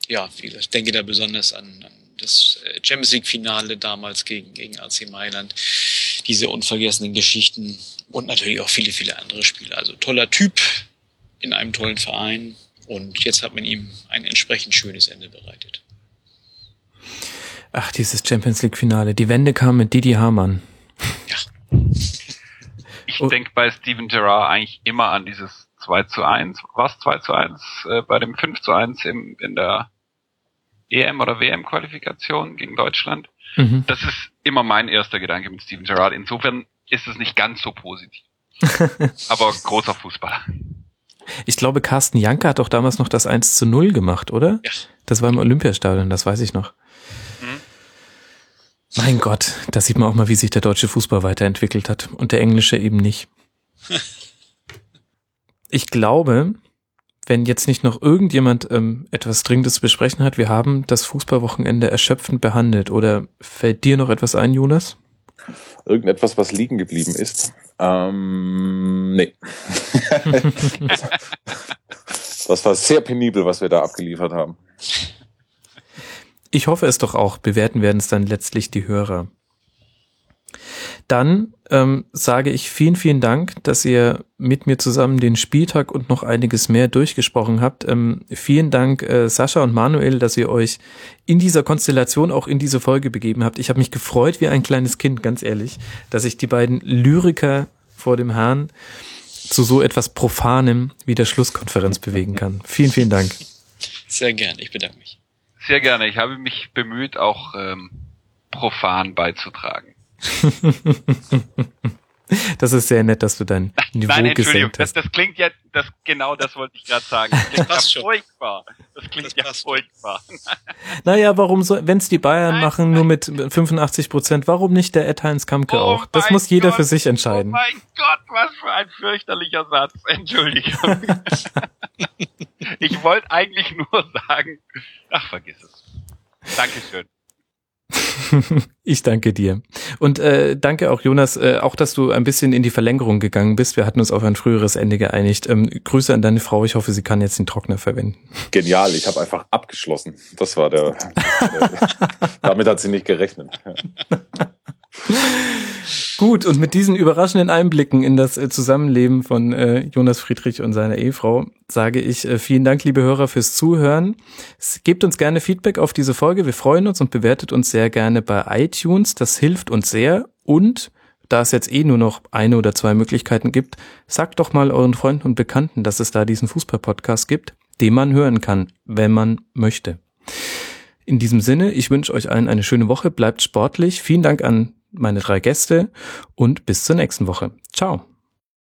ja, wie gesagt, ich denke da besonders an, an das äh, Champions League-Finale damals gegen, gegen AC Mailand. Diese unvergessenen Geschichten und natürlich auch viele, viele andere Spiele. Also toller Typ in einem tollen Verein. Und jetzt hat man ihm ein entsprechend schönes Ende bereitet. Ach, dieses Champions League Finale. Die Wende kam mit Didi Hamann. Ja. Ich oh. denke bei Steven Gerrard eigentlich immer an dieses 2 zu 1, was 2 zu 1 äh, bei dem 5 zu 1 im, in der EM oder WM Qualifikation gegen Deutschland. Mhm. Das ist immer mein erster Gedanke mit Steven Gerrard. Insofern ist es nicht ganz so positiv. Aber großer Fußballer. Ich glaube, Carsten Janke hat doch damals noch das 1 zu 0 gemacht, oder? Ja. Das war im Olympiastadion, das weiß ich noch. Mein Gott, da sieht man auch mal, wie sich der deutsche Fußball weiterentwickelt hat und der englische eben nicht. Ich glaube, wenn jetzt nicht noch irgendjemand ähm, etwas Dringendes zu besprechen hat, wir haben das Fußballwochenende erschöpfend behandelt. Oder fällt dir noch etwas ein, Jonas? Irgendetwas, was liegen geblieben ist? Ähm, nee. das war sehr penibel, was wir da abgeliefert haben. Ich hoffe es doch auch. Bewerten werden es dann letztlich die Hörer. Dann ähm, sage ich vielen, vielen Dank, dass ihr mit mir zusammen den Spieltag und noch einiges mehr durchgesprochen habt. Ähm, vielen Dank, äh, Sascha und Manuel, dass ihr euch in dieser Konstellation auch in diese Folge begeben habt. Ich habe mich gefreut wie ein kleines Kind, ganz ehrlich, dass ich die beiden Lyriker vor dem Herrn zu so etwas Profanem wie der Schlusskonferenz bewegen kann. Vielen, vielen Dank. Sehr gern, ich bedanke mich. Sehr gerne. Ich habe mich bemüht, auch ähm, profan beizutragen. Das ist sehr nett, dass du dein Niveau Nein, Entschuldigung, das, das, klingt ja, das, genau das wollte ich gerade sagen. Das klingt das ja furchtbar. Das klingt das ja furchtbar. Naja, warum so, wenn es die Bayern nein, machen, nein. nur mit 85 Prozent, warum nicht der Ed Heinz Kamke oh auch? Das muss jeder Gott, für sich entscheiden. Oh mein Gott, was für ein fürchterlicher Satz. Entschuldigung. ich wollte eigentlich nur sagen, ach, vergiss es. Dankeschön. ich danke dir. Und äh, danke auch, Jonas, äh, auch, dass du ein bisschen in die Verlängerung gegangen bist. Wir hatten uns auf ein früheres Ende geeinigt. Ähm, Grüße an deine Frau. Ich hoffe, sie kann jetzt den Trockner verwenden. Genial, ich habe einfach abgeschlossen. Das war der. der damit hat sie nicht gerechnet. Gut, und mit diesen überraschenden Einblicken in das äh, Zusammenleben von äh, Jonas Friedrich und seiner Ehefrau sage ich äh, vielen Dank, liebe Hörer, fürs Zuhören. Gebt uns gerne Feedback auf diese Folge. Wir freuen uns und bewertet uns sehr gerne bei iTunes. Das hilft uns sehr. Und da es jetzt eh nur noch eine oder zwei Möglichkeiten gibt, sagt doch mal euren Freunden und Bekannten, dass es da diesen Fußball-Podcast gibt, den man hören kann, wenn man möchte. In diesem Sinne, ich wünsche euch allen eine schöne Woche, bleibt sportlich. Vielen Dank an meine drei Gäste und bis zur nächsten Woche. Ciao.